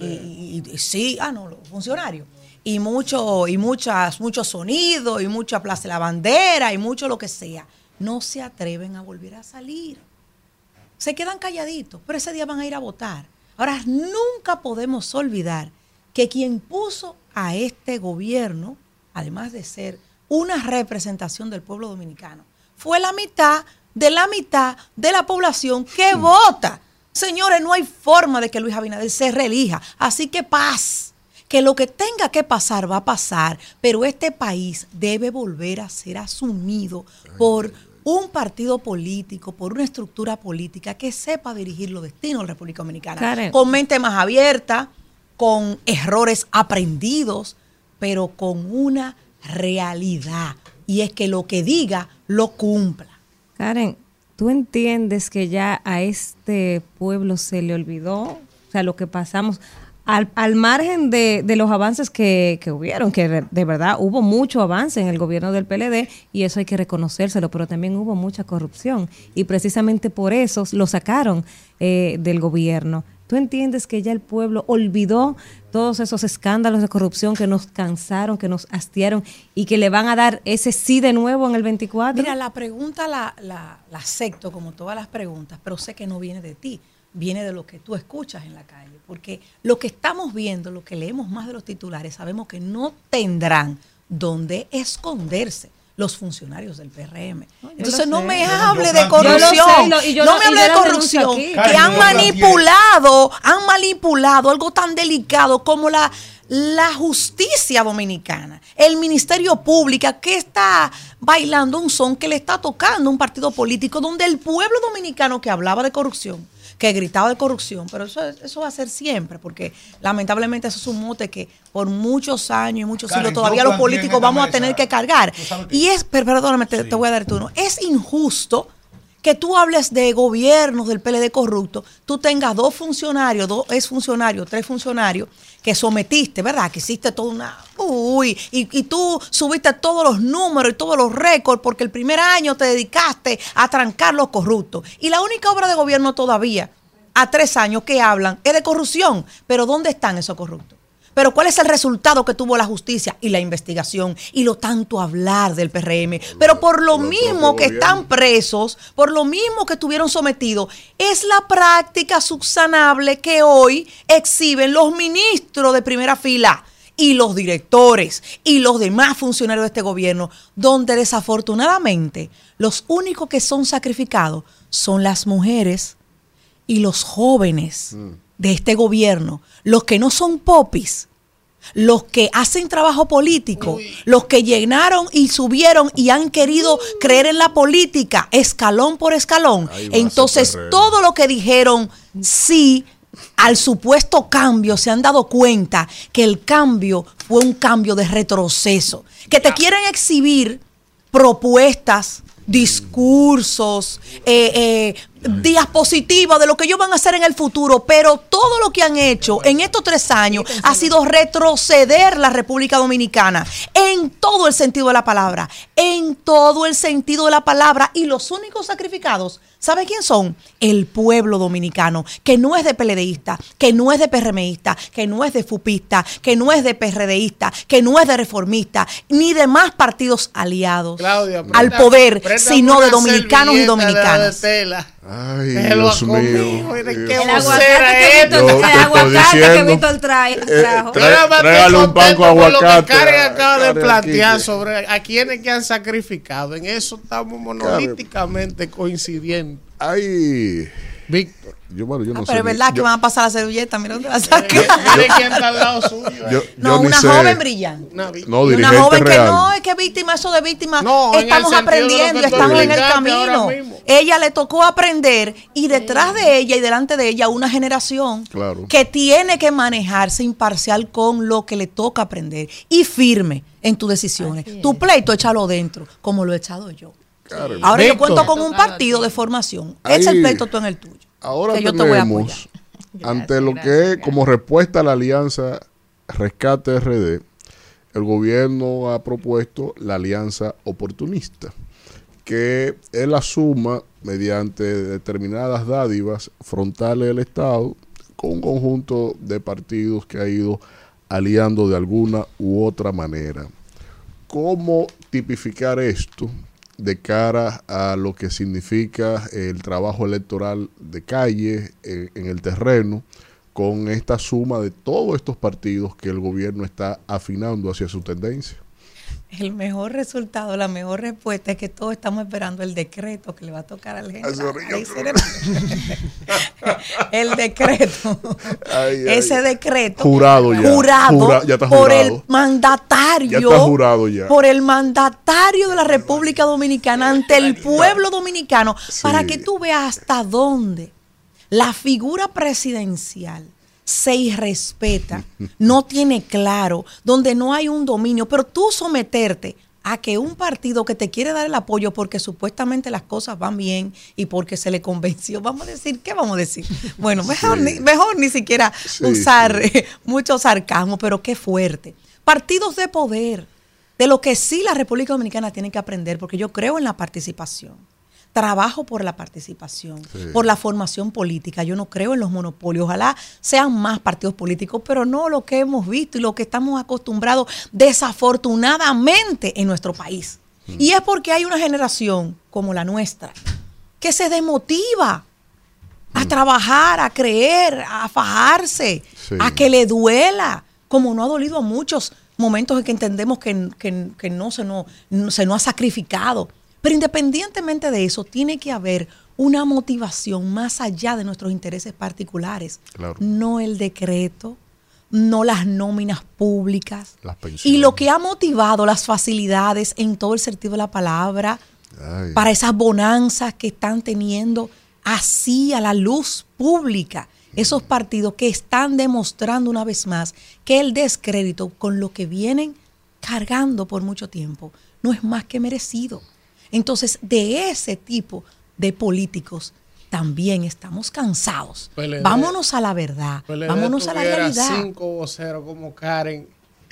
y- sí, ah, no, los funcionarios, y mucho, y muchas, mucho sonido, y mucha plaza de la bandera, y mucho lo que sea, no se atreven a volver a salir se quedan calladitos, pero ese día van a ir a votar. Ahora, nunca podemos olvidar que quien puso a este gobierno, además de ser una representación del pueblo dominicano, fue la mitad de la mitad de la población que vota. Señores, no hay forma de que Luis Abinader se reelija. Así que paz, que lo que tenga que pasar va a pasar, pero este país debe volver a ser asumido por un partido político, por una estructura política que sepa dirigir los destinos de la República Dominicana. Karen. Con mente más abierta, con errores aprendidos, pero con una realidad. Y es que lo que diga, lo cumpla. Karen, ¿tú entiendes que ya a este pueblo se le olvidó? O sea, lo que pasamos, al, al margen de, de los avances que, que hubieron, que de verdad hubo mucho avance en el gobierno del PLD y eso hay que reconocérselo, pero también hubo mucha corrupción y precisamente por eso lo sacaron eh, del gobierno. ¿Tú entiendes que ya el pueblo olvidó todos esos escándalos de corrupción que nos cansaron, que nos hastiaron y que le van a dar ese sí de nuevo en el 24? Mira, la pregunta la, la, la acepto como todas las preguntas, pero sé que no viene de ti, viene de lo que tú escuchas en la calle. Porque lo que estamos viendo, lo que leemos más de los titulares, sabemos que no tendrán donde esconderse los funcionarios del PRM. Entonces no sé. me hable yo de lo sé, corrupción. lo- no lo- me hable de corrupción. aquí. Que han manipulado, han manipulado algo tan delicado como la, la justicia dominicana, el Ministerio Público que está bailando un son que le está tocando un partido político donde el pueblo dominicano que hablaba de corrupción, que gritaba de corrupción, pero eso, eso va a ser siempre, porque lamentablemente eso es un mote que por muchos años y muchos Karen, siglos todavía los políticos vamos a tener que cargar. Y es, per- perdóname, te, te voy a dar turno, es injusto que tú hables de gobiernos del PLD corrupto, tú tengas dos funcionarios, dos ex funcionarios, tres funcionarios que sometiste, ¿verdad? Que hiciste toda una... Uy, y, y tú subiste todos los números y todos los récords porque el primer año te dedicaste a trancar los corruptos. Y la única obra de gobierno todavía, a tres años que hablan, es de corrupción. Pero ¿dónde están esos corruptos? Pero ¿cuál es el resultado que tuvo la justicia y la investigación y lo tanto hablar del PRM? Pero por lo mismo que están presos, por lo mismo que estuvieron sometidos, es la práctica subsanable que hoy exhiben los ministros de primera fila y los directores y los demás funcionarios de este gobierno, donde desafortunadamente los únicos que son sacrificados son las mujeres y los jóvenes de este gobierno, los que no son popis, los que hacen trabajo político, los que llenaron y subieron y han querido creer en la política escalón por escalón. Entonces, todo lo que dijeron sí al supuesto cambio se han dado cuenta que el cambio fue un cambio de retroceso, que te quieren exhibir propuestas, discursos, eh, eh, de lo que ellos van a hacer en el futuro, pero todo lo que han hecho en estos tres años ha sido retroceder la República Dominicana en todo el sentido de la palabra, en todo el sentido de la palabra, y los únicos sacrificados ¿Sabe quién son? El pueblo dominicano, que no es de PLDista, que no es de PRMista, que no es de FUPista, que no es de PRDista, que no es de reformista, ni de más partidos aliados Claudia, al poder, sino de dominicanos y dominicanas. de. Ay, Déjelo Dios mío. Dios qué mío. El aguacate que. Víctor, Yo el que trae, Eh, trajo. Trégale un pan con aguacate Lo que Karen a- acaba de plantear aquí. sobre a quienes que han sacrificado. En eso estamos monolíticamente coincidentes. Ay. Víctor. Yo, bueno, yo no Ah, sé pero es verdad que van a pasar la servilleta, mira dónde la sacan. Mire quién está al lado suyo. yo- No, una sé. joven brillante. Una No, joven que no, es que víctima, eso de víctima, No, estamos aprendiendo, estamos en el camino. Ella le tocó aprender y detrás de ella y delante de ella una generación Claro. que tiene que manejarse imparcial con lo que le toca aprender y firme en tus decisiones. Tu pleito échalo dentro, como lo he echado yo. Karen. Ahora yo cuento con un partido de formación. Ahí- Echa el pleito tú en el tuyo. Ahora que yo te voy a apoyar. tenemos, ante lo que es como respuesta a la alianza Rescate RD, el gobierno ha propuesto la alianza oportunista, que es la suma mediante determinadas dádivas frontales del Estado con un conjunto de partidos que ha ido aliando de alguna u otra manera. ¿Cómo tipificar esto de cara a lo que significa el trabajo electoral de calle eh, en el terreno con esta suma de todos estos partidos que el gobierno está afinando hacia su tendencia? El mejor resultado, la mejor respuesta es que todos estamos esperando el decreto que le va a tocar al general. El decreto. Ay, ay. Ese decreto. Jurado ya. Jurado Jura- ya está por el mandatario. Ya está jurado ya. Por el mandatario de la República Dominicana ante el pueblo dominicano. Para que tú veas hasta dónde la figura presidencial se irrespeta, no tiene claro, donde no hay un dominio, pero tú someterte a que un partido que te quiere dar el apoyo porque supuestamente las cosas van bien y porque se le convenció, vamos a decir, ¿qué vamos a decir? Bueno, mejor, ni, mejor ni siquiera Sí, usar eh, mucho sarcasmo, pero qué fuerte. Partidos de poder, de lo que sí la República Dominicana tiene que aprender, porque yo creo en la participación. Trabajo por la participación, Sí. por la formación política. Yo no creo en los monopolios. Ojalá sean más partidos políticos, pero no lo que hemos visto y lo que estamos acostumbrados desafortunadamente en nuestro país. Y es porque hay una generación como la nuestra que se desmotiva a trabajar, a creer, a fajarse, Sí. a que le duela, como no ha dolido a muchos momentos en que entendemos que, que- que no, se no, no- se nos ha sacrificado. Pero independientemente de eso, tiene que haber una motivación más allá de nuestros intereses particulares. Claro. No el decreto, no las nóminas públicas. Las pensiones. Y lo que ha motivado las facilidades en todo el sentido de la palabra, Ay. para esas bonanzas que están teniendo así a la luz pública. Esos partidos que están demostrando una vez más que el descrédito con lo que vienen cargando por mucho tiempo no es más que merecido. Entonces, de ese tipo de políticos también estamos cansados. PLD. Vámonos a la verdad, PLD vámonos a la realidad. cinco voceros como Karen.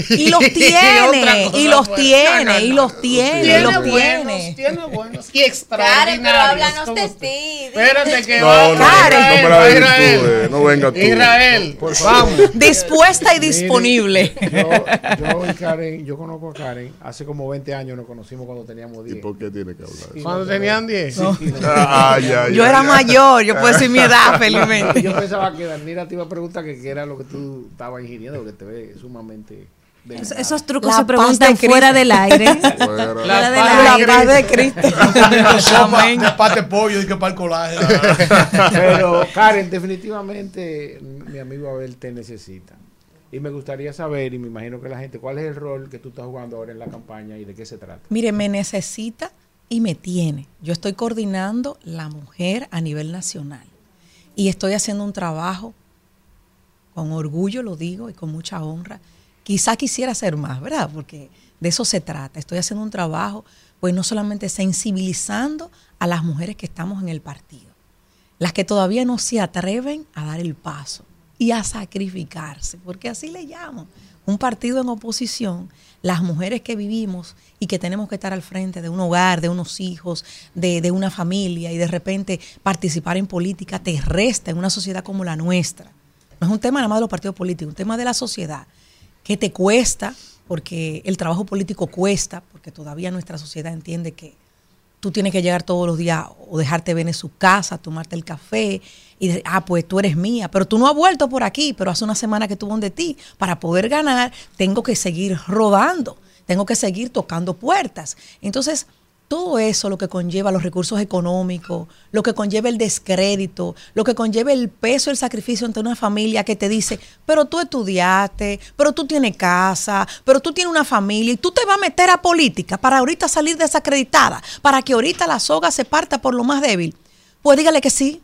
Y los tiene, y los tiene, No, no, y los tiene, y Tiene los buenos, tiene. tiene buenos y Karen, pero extraordinarios. háblanos de ti. Espérate que No, va. no, Israel, no Israel. tú, eh, no venga tú. Israel, vamos. Dispuesta y disponible. Yo, yo y Karen, yo conozco a Karen, hace como 20 años nos conocimos cuando teníamos 10. ¿Y por qué tiene que hablar? Cuando tenían 10. Sí, y no- Ah, ya, Yo era ya. mayor, yo puedo decir mi edad felizmente. Yo pensaba que Danira te iba a preguntar que qué era lo que tú estabas ingiriendo, porque te ve sumamente... Es- Esos trucos La se paz preguntan de fuera del aire. Fuera. Fuera del La aire. paz de Cristo. sopa de pate pollo y que para el colaje. Pero Karen, definitivamente mi amigo Abel te necesita. Y me gustaría saber, y me imagino que la gente, cuál es el rol que tú estás jugando ahora en la campaña y de qué se trata. Mire, me necesita y me tiene. Yo estoy coordinando la mujer a nivel nacional y estoy haciendo un trabajo con orgullo, lo digo, y con mucha honra. Quizá quisiera hacer más, ¿verdad? Porque de eso se trata. Estoy haciendo un trabajo, pues no solamente sensibilizando a las mujeres que estamos en el partido, las que todavía no se atreven a dar el paso y a sacrificarse, porque así le llamo. Un partido en oposición, las mujeres que vivimos y que tenemos que estar al frente de un hogar, de unos hijos, de, de una familia y de repente participar en política te resta en una sociedad como la nuestra. No es un tema nada más de los partidos políticos, un tema de la sociedad que te cuesta, porque el trabajo político cuesta, porque todavía nuestra sociedad entiende que tú tienes que llegar todos los días o dejarte ver en su casa, tomarte el café y decir, ah, pues tú eres mía, pero tú no has vuelto por aquí, pero hace una semana que estuvo de ti. Para poder ganar, tengo que seguir rodando, tengo que seguir tocando puertas. Entonces, todo eso, lo que conlleva los recursos económicos, lo que conlleva el descrédito, lo que conlleva el peso, el sacrificio ante una familia que te dice, pero tú estudiaste, pero tú tienes casa, pero tú tienes una familia y tú te vas a meter a política para ahorita salir desacreditada, para que ahorita la soga se parta por lo más débil. Pues dígale que sí,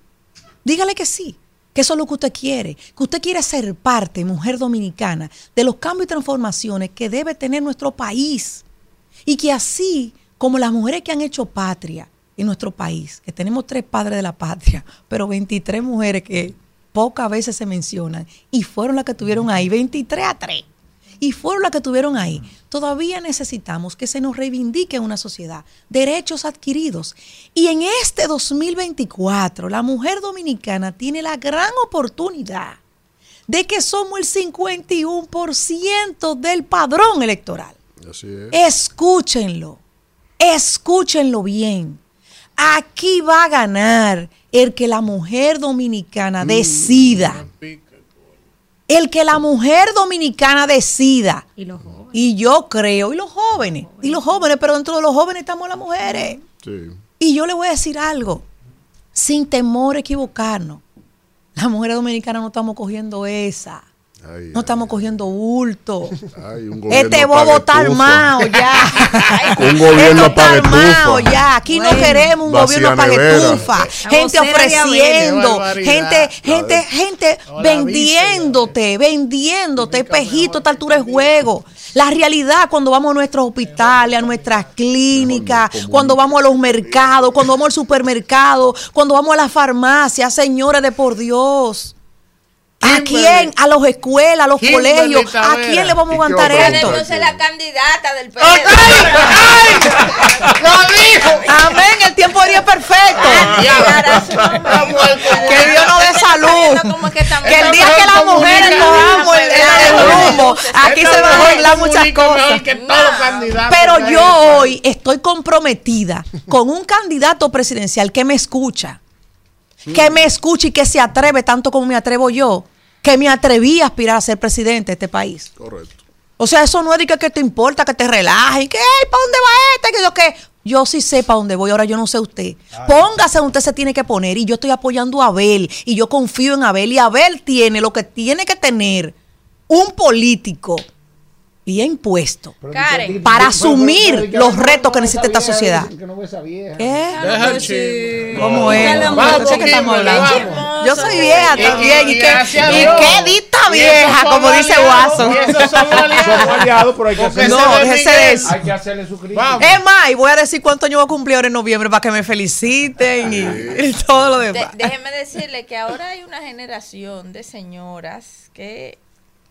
dígale que sí, que eso es lo que usted quiere, que usted quiere ser parte, mujer dominicana, de los cambios y transformaciones que debe tener nuestro país. Y que así como las mujeres que han hecho patria en nuestro país, que tenemos tres padres de la patria, pero 23 mujeres que pocas veces se mencionan y fueron las que tuvieron ahí, 23 a 3, y fueron las que tuvieron ahí. Todavía necesitamos que se nos reivindique en una sociedad derechos adquiridos. Y en este 2024, la mujer dominicana tiene la gran oportunidad de que somos el 51% del padrón electoral. Así es. Escúchenlo, escúchenlo bien. Aquí va a ganar el que la mujer dominicana decida. El que la mujer dominicana decida. Y los jóvenes. Y yo creo, y los jóvenes, y los jóvenes, pero dentro de los jóvenes estamos las mujeres. Sí. Y yo le voy a decir algo, sin temor a equivocarnos. Las mujeres dominicanas no estamos cogiendo esa. Ay, No estamos cogiendo bulto. ay, un gobierno Este bobo está armado ya. Un gobierno está armado estufa. ya. Aquí no queremos un gobierno. La Gente ofreciendo. Gente, gente, gente Hola, vendiéndote, vendiéndote, espejito, a esta altura de juego. La realidad cuando vamos a nuestros hospitales, a nuestras clínicas, cuando vamos a los mercados, cuando vamos al supermercado, cuando vamos a las farmacias, señores de por Dios. ¿A quién? A las escuelas, a los Kimberly colegios. ¿A quién le vamos a ¿Y qué aguantar esto? Entonces la candidata del PLD. ¡Lo dijo! Amén, el tiempo sería perfecto. Que Dios nos dé salud. Que el día que las mujeres cojamos el, el rumbo, aquí se van a arreglar muchas cosas. Pero yo hoy estoy comprometida con un candidato presidencial que me escucha, que me escucha y que se atreve tanto como me atrevo yo, que me atreví a aspirar a ser presidente de este país. Correcto. O sea, eso no es de que, que te importa, que te relajes, que, "Ey, ¿para dónde va este? Que yo qué. Yo sí sé para dónde voy, ahora yo no sé usted. Póngase donde usted se tiene que poner y yo estoy apoyando a Abel y yo confío en Abel y Abel tiene lo que tiene que tener un político bien puesto Karen. para asumir los retos que necesita esta sociedad. ¿Cómo es? Estamos hablando. Yo soy vieja también. Y, y qué, dita vieja, como dice Watson. Somos aliados, pero hay que No, déjese de eso. Hay que hacerle su crítica. Vamos. Es más, y voy a decir cuánto años voy a cumplir ahora en noviembre para que me feliciten y, y todo lo De- demás. déjeme decirle que ahora hay una generación de señoras que,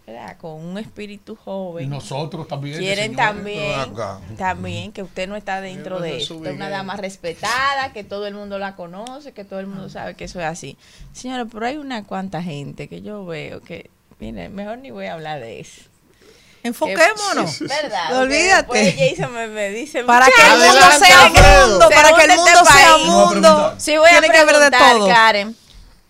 ¿verdad? con un espíritu joven, Nosotros también. quieren señores. también, también que usted no está dentro de esto, una dama respetada, que todo el mundo la conoce, que todo el mundo sabe que eso es así. Señora, pero hay una cuanta gente que yo veo que, mire, mejor ni voy a hablar de eso. Enfoquémonos. ¿Verdad? Olvídate. después Jason me, me dice, Para que el mundo sea mundo, para que el Según mundo este sea mundo. Sí, voy a Tiene que haber de preguntar, todo. Karen.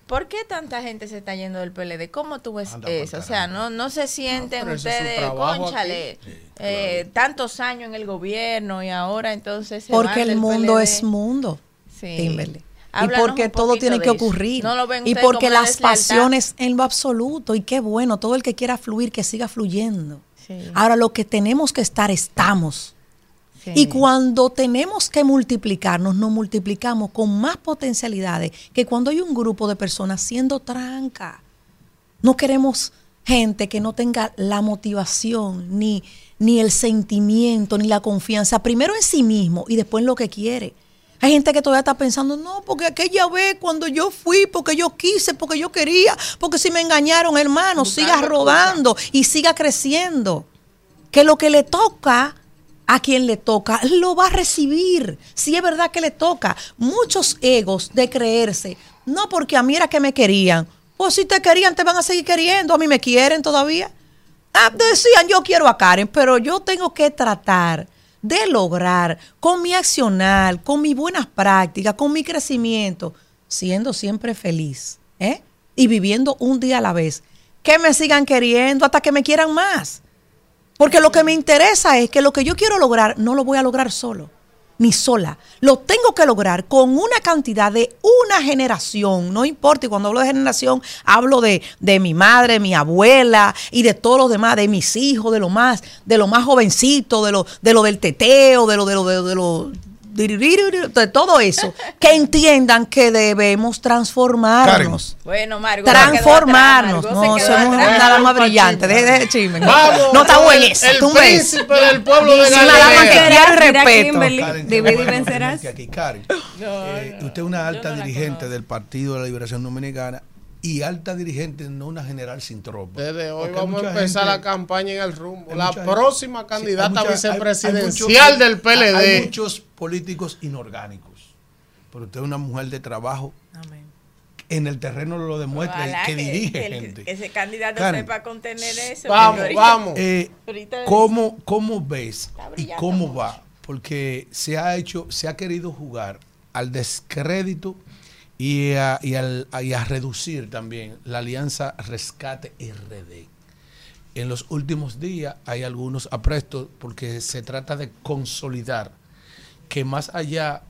¿Por qué tanta gente se está yendo del PLD? ¿Cómo tú ves eso? O sea, no, no se sienten ustedes, conchale, eh, tantos años en el gobierno y ahora entonces se Porque el mundo PLD? es mundo. Sí. Kimberly. Y porque todo tiene que eso. ocurrir. ¿No lo ven y porque las deslealtad? pasiones en lo absoluto. Y qué bueno, todo el que quiera fluir, que siga fluyendo. Sí. Ahora, lo que tenemos que estar, estamos. Y cuando tenemos que multiplicarnos, nos multiplicamos con más potencialidades que cuando hay un grupo de personas siendo tranca. No queremos gente que no tenga la motivación, ni, ni el sentimiento, ni la confianza, primero en sí mismo y después en lo que quiere. Hay gente que todavía está pensando, no, porque aquella vez cuando yo fui, porque yo quise, porque yo quería, porque si me engañaron, hermano, siga rodando y siga creciendo. Que lo que le toca a quien le toca, lo va a recibir. Si es verdad que le toca. Muchos egos de creerse, no porque a mí era que me querían. Pues si te querían, te van a seguir queriendo. A mí me quieren todavía. Ah, decían, yo quiero a Karen, pero yo tengo que tratar de lograr con mi accionar, con mis buenas prácticas, con mi crecimiento, siendo siempre feliz ¿eh? y viviendo un día a la vez. Que me sigan queriendo hasta que me quieran más. Porque lo que me interesa es que lo que yo quiero lograr no lo voy a lograr solo, ni sola. Lo tengo que lograr con una cantidad de una generación. No importa, y cuando hablo de generación, hablo de, de mi madre, mi abuela y de todos los demás, de mis hijos, de lo más, de lo más jovencito, de lo, de lo del teteo, de lo, de lo, de, lo- de lo de todo eso, que entiendan que debemos transformarnos. Bueno, Margo. Transformarnos. atrás, Margo No, somos atrás. nada más brillante. Deje de chisme. Vamos, No está con bueno el- príncipe del pueblo de Sí, Una dama que Galilea. bueno vencerás. tenerte aquí, Karen. Eh, usted es una alta dirigente del Partido de la Liberación Dominicana y alta dirigente, no una general sin tropa. Desde hoy Porque vamos a empezar gente- la campaña en el rumbo. La gente- próxima Sí, candidata hay mucha- hay- hay vicepresidencial muchos- del PLD. Hay muchos políticos inorgánicos. Pero usted es una mujer de trabajo. En el terreno lo demuestra Ojalá y que, dirige que gente. que ese candidato Karen. sepa contener eso. Vamos, ahorita- vamos. Eh, ahorita- ¿cómo, ¿Cómo ves y cómo va? Porque se ha hecho, se ha querido jugar al descrédito y a, y al- y a reducir también la alianza Rescate RD. En los últimos días hay algunos aprestos porque se trata de consolidar que más allá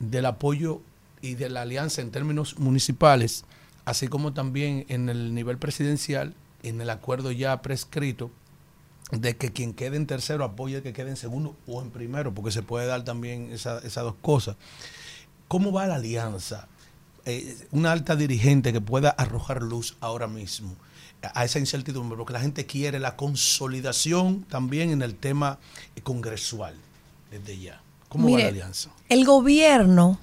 del apoyo y de la alianza en términos municipales, así como también en el nivel presidencial, en el acuerdo ya prescrito, de que quien quede en tercero apoye que quede en segundo o en primero, porque se puede dar también esa- esas dos cosas. ¿Cómo va la alianza? Eh, una alta dirigente que pueda arrojar luz ahora mismo a esa incertidumbre, porque la gente quiere la consolidación también en el tema congresual desde ya. ¿Cómo va la alianza? El gobierno,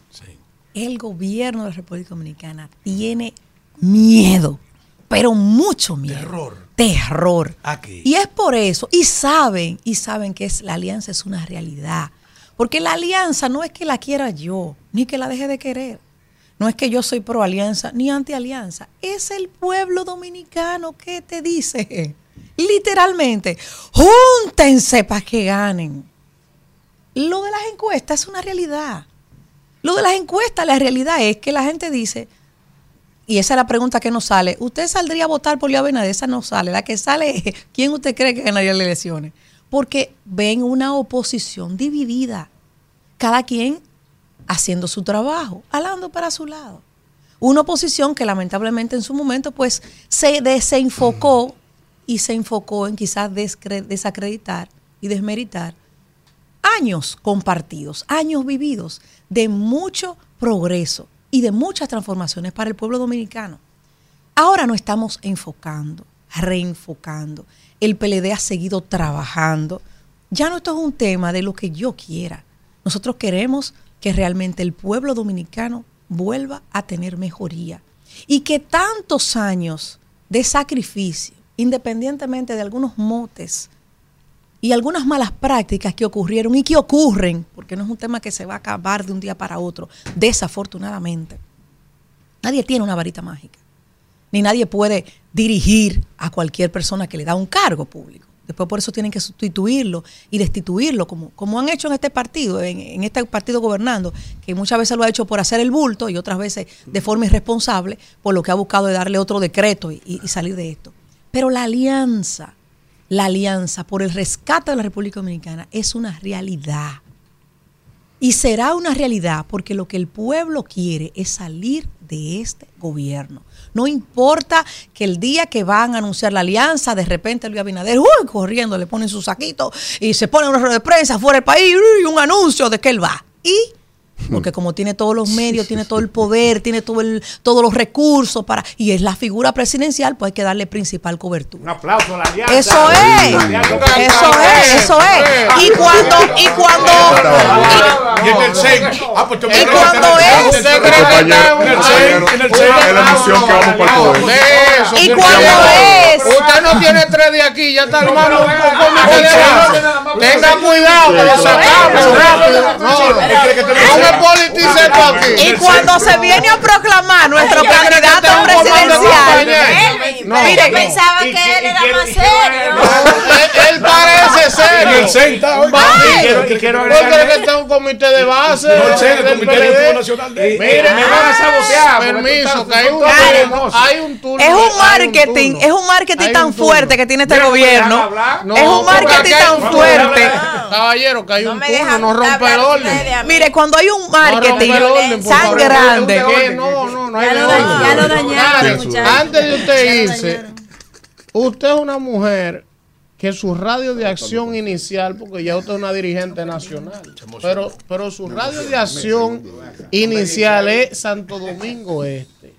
el gobierno de la República Dominicana tiene miedo, pero mucho miedo. Terror. Terror. Aquí. Y es por eso, y saben, y saben que es, la alianza es una realidad. Porque la alianza no es que la quiera yo, ni que la deje de querer. No es que yo soy pro alianza ni anti alianza. Es el pueblo dominicano que te dice, literalmente, júntense para que ganen. Lo de las encuestas es una realidad. Lo de las encuestas, la realidad es que la gente dice, y esa es la pregunta que nos sale, ¿usted saldría a votar por Leo Abinader? Esa no sale. La que sale es, ¿quién usted cree que ganaría las elecciones? Porque ven una oposición dividida. Cada quien haciendo su trabajo, alando para su lado. Una oposición que lamentablemente en su momento pues se desenfocó y se enfocó en quizás desacreditar y desmeritar años compartidos, años vividos de mucho progreso y de muchas transformaciones para el pueblo dominicano. Ahora nos estamos enfocando, reenfocando. El PLD ha seguido trabajando. Ya no esto es un tema de lo que yo quiera. Nosotros queremos que realmente el pueblo dominicano vuelva a tener mejoría y que tantos años de sacrificio, independientemente de algunos motes y algunas malas prácticas que ocurrieron y que ocurren, porque no es un tema que se va a acabar de un día para otro, desafortunadamente. Nadie tiene una varita mágica, ni nadie puede dirigir a cualquier persona que le da un cargo público. Después por eso tienen que sustituirlo y destituirlo, como, como han hecho en este partido, en, en este partido gobernando, que muchas veces lo ha hecho por hacer el bulto y otras veces de forma irresponsable, por lo que ha buscado de darle otro decreto y, y salir de esto. Pero la alianza, la alianza por el rescate de la República Dominicana es una realidad. Y será una realidad porque lo que el pueblo quiere es salir de este gobierno. No importa que el día que van a anunciar la alianza, de repente Luis Abinader, uy, corriendo, le ponen su saquito y se pone una rueda de prensa fuera del país y un anuncio de que él va. Y porque como tiene todos los medios, tiene todo el poder, tiene todo el, todos los recursos para y es la figura presidencial, pues hay que darle principal cobertura. Un aplauso a la alianza. Eso es, eso es, eso es. Y cuando, y cuando, Y. Ah, pues y cuando es, Y cuando es- Usted no tiene tres de aquí, ya está base. Tenga cuidado, que lo sacamos rápido. No, y cuando se viene a proclamar nuestro ¿Usted cree que candidato presidencial, mire, Pensaba que él era más serio. Él, parece serio. Y quiero- y quiero ¿Por qué agregar- que está un comité de base? No, el CEN, el del Comité PLD? Ejecutivo Nacional de- Mire, Me van a sabotear, porque tú Permiso, que hay un turno. es un marketing, es un marketing tan fuerte que tiene este gobierno. Es un marketing tan fuerte. Caballero, que hay un turno, no rompe el orden. Mire, cuando hay un No marketing orden, por tan favor. grande, No, no, no hay Ya lo orden. dañaron, ya lo dañaron, Mire, muchachos. Antes de usted irse, usted es una mujer que su radio de acción inicial, porque ya usted es una dirigente nacional, pero, pero su radio de acción inicial es Santo Domingo Este.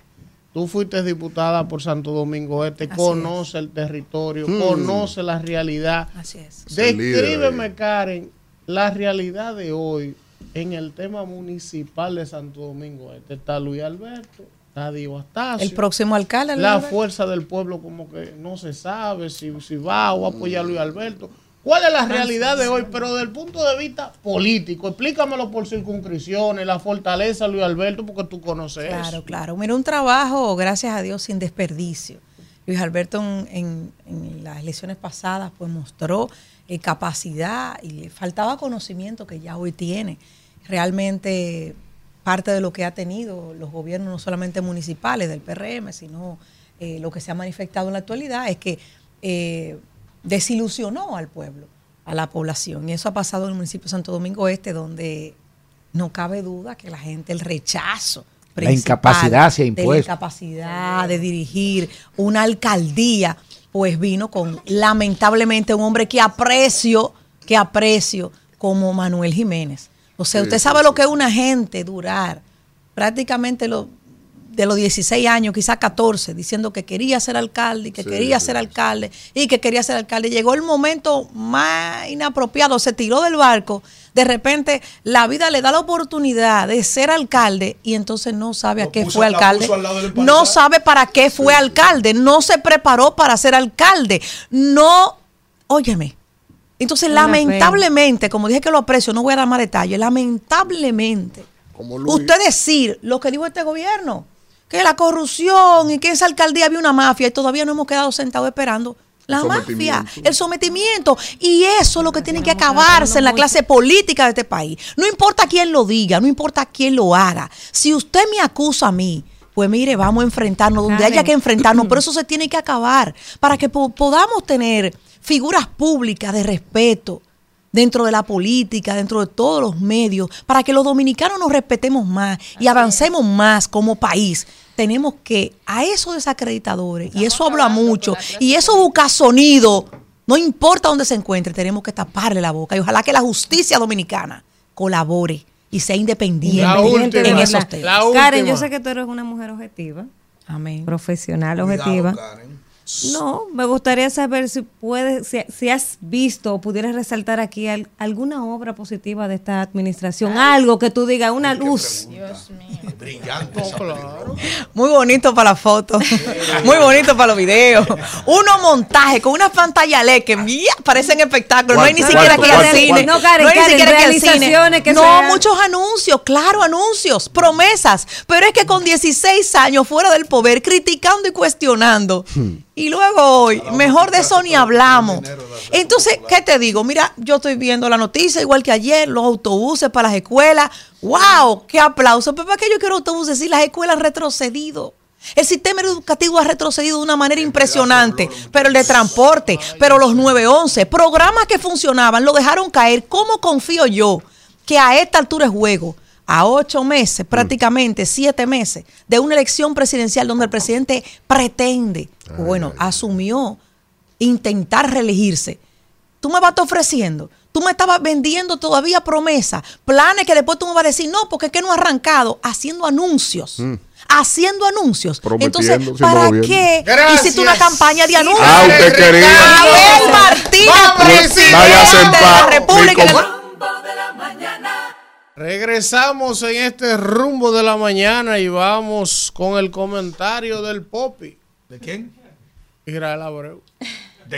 Tú fuiste diputada por Santo Domingo Este, Así conoce el territorio, Hmm. conoce la realidad. Así es. Descríbeme. Karen, la realidad de hoy en el tema municipal de Santo Domingo Este. Está Luis Alberto, está Dio Astacio. el próximo alcalde. La Luis fuerza del pueblo como que no se sabe si, si va o va a apoyar a Luis Alberto. ¿Cuál es la realidad de hoy? Pero desde el punto de vista político, explícamelo por circunscripciones, la fortaleza Luis Alberto, porque tú conoces Claro, eso. claro. Mira, un trabajo, gracias a Dios, sin desperdicio. Luis Alberto en, en- en las elecciones pasadas pues mostró eh, capacidad y le faltaba conocimiento que ya hoy tiene. Realmente parte de lo que ha tenido los gobiernos, no solamente municipales del PRM, sino eh, lo que se ha manifestado en la actualidad es que eh, desilusionó al pueblo, a la población. Y eso ha pasado en el municipio de Santo Domingo Este, donde no cabe duda que la gente, el rechazo. La incapacidad se ha De la impuesto. incapacidad de dirigir una alcaldía, pues vino con lamentablemente un hombre que aprecio, que aprecio como Manuel Jiménez. O sea, Sí, usted sí, sabe lo que es una gente durar prácticamente lo, de los 16 años, quizás 14, diciendo que quería ser alcalde y que Sí, quería ser alcalde y que quería ser alcalde. Llegó el momento más inapropiado, se tiró del barco. De repente, la vida le da la oportunidad de ser alcalde y entonces no sabe a qué puso- fue alcalde. al No sabe para qué fue alcalde. No se preparó para ser alcalde. No, óyeme. Entonces, Una lamentablemente, como dije que lo aprecio, no voy a dar más detalles, lamentablemente, usted decir lo que dijo este gobierno, que la corrupción y que en esa alcaldía había una mafia y todavía no hemos quedado sentados esperando. La El mafia, el sometimiento. Y eso es lo que tiene que acabarse en la clase política de este país. No importa quién lo diga, no importa quién lo haga. Si usted me acusa a mí, pues mire, vamos a enfrentarnos donde Karen. haya que enfrentarnos, pero eso se tiene que acabar para que po- podamos tener figuras públicas de respeto dentro de la política, dentro de todos los medios, para que los dominicanos nos respetemos más y avancemos más como país. Tenemos que a esos desacreditadores, y eso habla mucho, y eso busca sonido, no importa dónde se encuentre, tenemos que taparle la boca y ojalá que la justicia dominicana colabore y sea independiente Independiente de en esos temas. Karen, yo sé que tú eres una mujer objetiva. Amén. Profesional Cuidado, objetiva. No, me gustaría saber si puedes, si, si has visto o pudieras resaltar aquí al- alguna obra positiva de esta administración, algo que tú digas, una luz. Brillante. Muy bonito para la foto, muy bonito para los videos. Unos montajes con unas pantallas LED que mía, parecen espectáculos. No hay ni ¿Cuál- siquiera que cuál- cine. no, Karen, hay ni siquiera que cine. que No, sean- muchos anuncios, claro, anuncios, promesas. Pero es que con 16 años fuera del poder, criticando y cuestionando. Y luego hoy, mejor de eso ni hablamos. Entonces, ¿qué te digo? Mira, yo estoy viendo la noticia, igual que ayer, los autobuses para las escuelas. ¡Wow! ¡Qué aplauso! Pero ¿para qué yo quiero autobuses si las escuelas han retrocedido? El sistema educativo ha retrocedido de una manera impresionante, pero el de transporte, pero los 911, programas que funcionaban, lo dejaron caer. ¿Cómo confío yo que a esta altura de juego, a ocho meses, prácticamente siete meses, de una elección presidencial donde el presidente pretende, bueno, asumió intentar reelegirse, tú me vas ofreciendo, tú me estabas vendiendo todavía promesas, planes que después tú me vas a decir, no, porque es que no ha arrancado, haciendo anuncios. Haciendo anuncios. Entonces, ¿para qué Gracias. hiciste una campaña de anuncios? Ah, usted quería. Abel Martínez, presidente de la República. Regresamos en este rumbo de la mañana y vamos con el comentario del Popi. ¿De quién? Israel Abreu.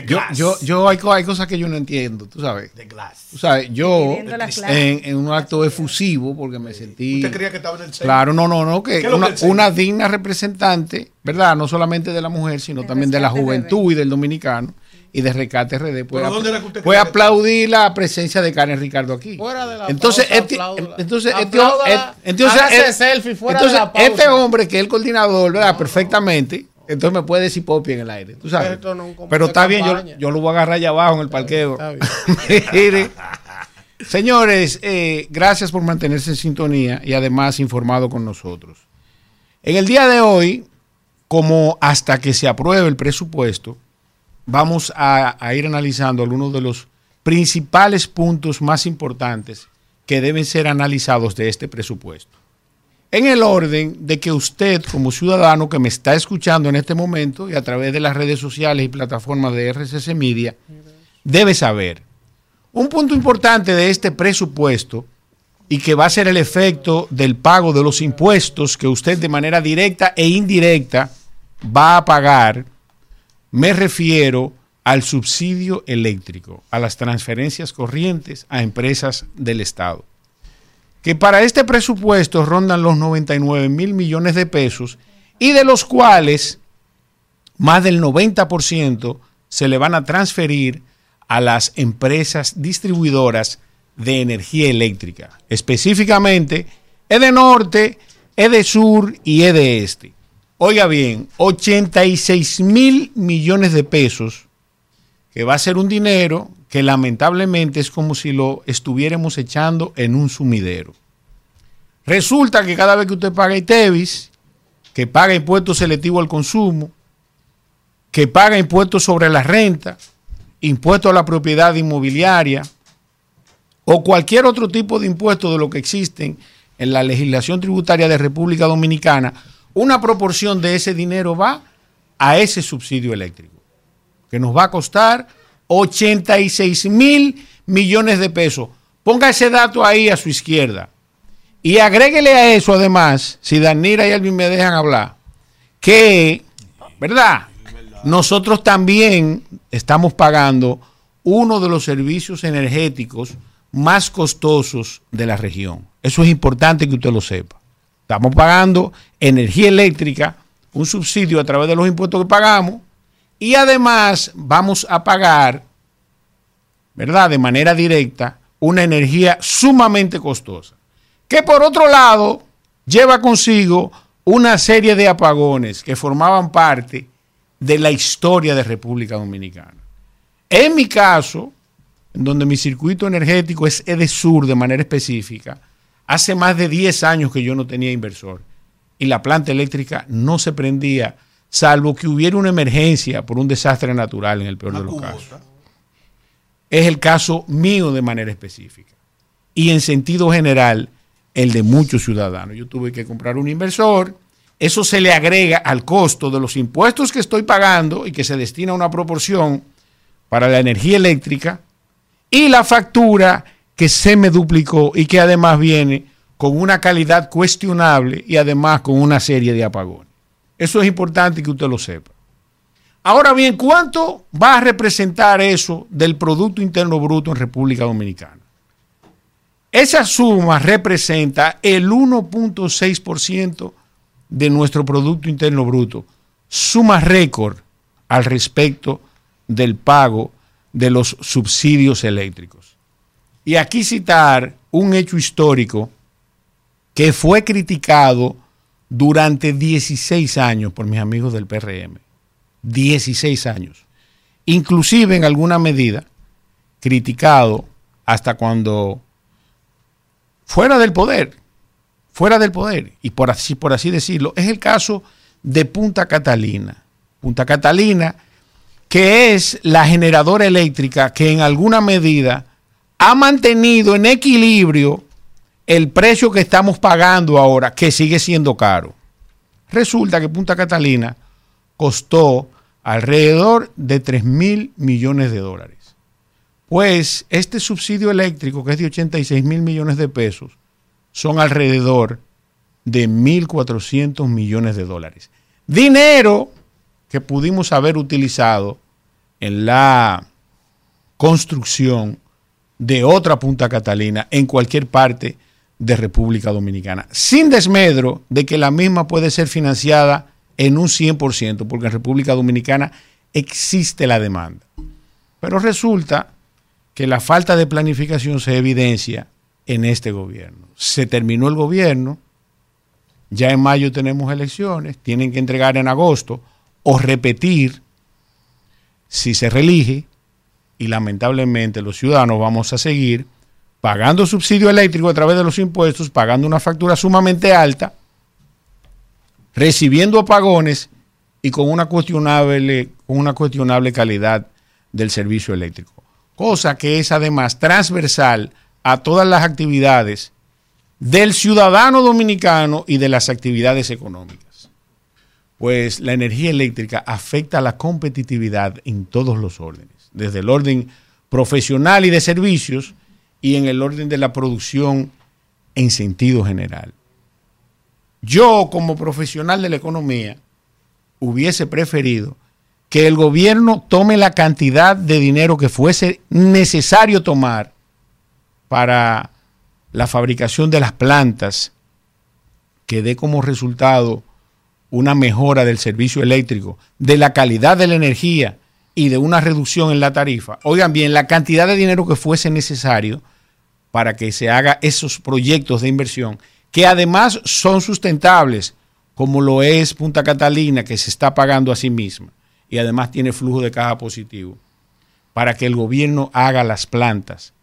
Yo, yo, yo hay, co- hay cosas que yo no entiendo, tú sabes. De glass. Tú sabes, yo en, en un acto efusivo, porque me sentí... ¿Usted creía que estaba en el centro? Claro, no, no, no, que ¿Qué es lo una, una digna representante, ¿verdad? No solamente de la mujer, sino también de la juventud y del dominicano y de Rescate RD. Puede, ¿Pero dónde apl- era que usted puede aplaudir la presencia de Karen Ricardo aquí. Fuera de la entonces, pausa, este, entonces, este, Apláudala, et- entonces, et- selfie fuera entonces, de la pausa. este hombre que es el coordinador, ¿verdad? Perfectamente. Entonces me puede decir Popi en el aire, tú sabes. No Pero está bien, yo, yo lo voy a agarrar allá abajo en el parqueo. Mire, Señores, eh, gracias por mantenerse en sintonía y además informado con nosotros. En el día de hoy, como hasta que se apruebe el presupuesto, vamos a, ir analizando algunos de los principales puntos más importantes que deben ser analizados de este presupuesto. En el orden de que usted, como ciudadano que me está escuchando en este momento y a través de las redes sociales y plataformas de RCC Media, debe saber. Un punto importante de este presupuesto y que va a ser el efecto del pago de los impuestos que usted de manera directa e indirecta va a pagar, me refiero al subsidio eléctrico, a las transferencias corrientes a empresas del Estado que para este presupuesto rondan los 99 mil millones de pesos y de los cuales más del 90% se le van a transferir a las empresas distribuidoras de energía eléctrica, específicamente EDENorte, EDESUR y EDEESTE. Oiga bien, 86 mil millones de pesos que va a ser un dinero que lamentablemente es como si lo estuviéramos echando en un sumidero. Resulta que cada vez que usted paga ITEVIS, que paga impuestos selectivos al consumo, que paga impuestos sobre la renta, impuestos a la propiedad inmobiliaria o cualquier otro tipo de impuesto de lo que existen en la legislación tributaria de República Dominicana, una proporción de ese dinero va a ese subsidio eléctrico, que nos va a costar 86 mil millones de pesos. Ponga ese dato ahí a su izquierda. Y agréguele a eso, además, si Danira y Alvin me dejan hablar, que, ¿verdad? Nosotros también estamos pagando uno de los servicios energéticos más costosos de la región. Eso es importante que usted lo sepa. Estamos pagando energía eléctrica, un subsidio a través de los impuestos que pagamos, y además vamos a pagar, ¿verdad? De manera directa, una energía sumamente costosa que por otro lado lleva consigo una serie de apagones que formaban parte de la historia de República Dominicana. En mi caso, en donde mi circuito energético es EDESUR de manera específica, hace más de 10 años que yo no tenía inversor y la planta eléctrica no se prendía, salvo que hubiera una emergencia por un desastre natural en el peor de los casos. Es el caso mío de manera específica. Y en sentido general, el de muchos ciudadanos. Yo tuve que comprar un inversor, eso se le agrega al costo de los impuestos que estoy pagando y que se destina a una proporción para la energía eléctrica y la factura que se me duplicó y que además viene con una calidad cuestionable y además con una serie de apagones. Eso es importante que usted lo sepa. Ahora bien, ¿cuánto va a representar eso del Producto Interno Bruto en República Dominicana? Esa suma representa el 1.6% de nuestro Producto Interno Bruto, suma récord al respecto del pago de los subsidios eléctricos. Y aquí citar un hecho histórico que fue criticado durante 16 años por mis amigos del PRM. 16 años. Inclusive en alguna medida criticado hasta cuando fuera del poder, fuera del poder, y por así, por así decirlo, es el caso de Punta Catalina. Punta Catalina, que es la generadora eléctrica que en alguna medida ha mantenido en equilibrio el precio que estamos pagando ahora, que sigue siendo caro. Resulta que Punta Catalina costó alrededor de 3 mil millones de dólares. Pues este subsidio eléctrico, que es de 86 mil millones de pesos, son alrededor de 1.400 millones de dólares. Dinero que pudimos haber utilizado en la construcción de otra Punta Catalina en cualquier parte de República Dominicana, sin desmedro de que la misma puede ser financiada en un 100%, porque en República Dominicana existe la demanda. Pero resulta que la falta de planificación se evidencia en este gobierno. Se terminó el gobierno, ya en mayo tenemos elecciones, tienen que entregar en agosto o repetir si se reelige y lamentablemente los ciudadanos vamos a seguir pagando subsidio eléctrico a través de los impuestos, pagando una factura sumamente alta, recibiendo apagones y con una cuestionable, una cuestionable calidad del servicio eléctrico cosa que es además transversal a todas las actividades del ciudadano dominicano y de las actividades económicas. Pues la energía eléctrica afecta a la competitividad en todos los órdenes, desde el orden profesional y de servicios y en el orden de la producción en sentido general. Yo como profesional de la economía hubiese preferido que el gobierno tome la cantidad de dinero que fuese necesario tomar para la fabricación de las plantas, que dé como resultado una mejora del servicio eléctrico, de la calidad de la energía y de una reducción en la tarifa. Oigan bien, la cantidad de dinero que fuese necesario para que se haga esos proyectos de inversión, que además son sustentables, como lo es Punta Catalina, que se está pagando a sí misma y además tiene flujo de caja positivo. para que el gobierno haga las plantas,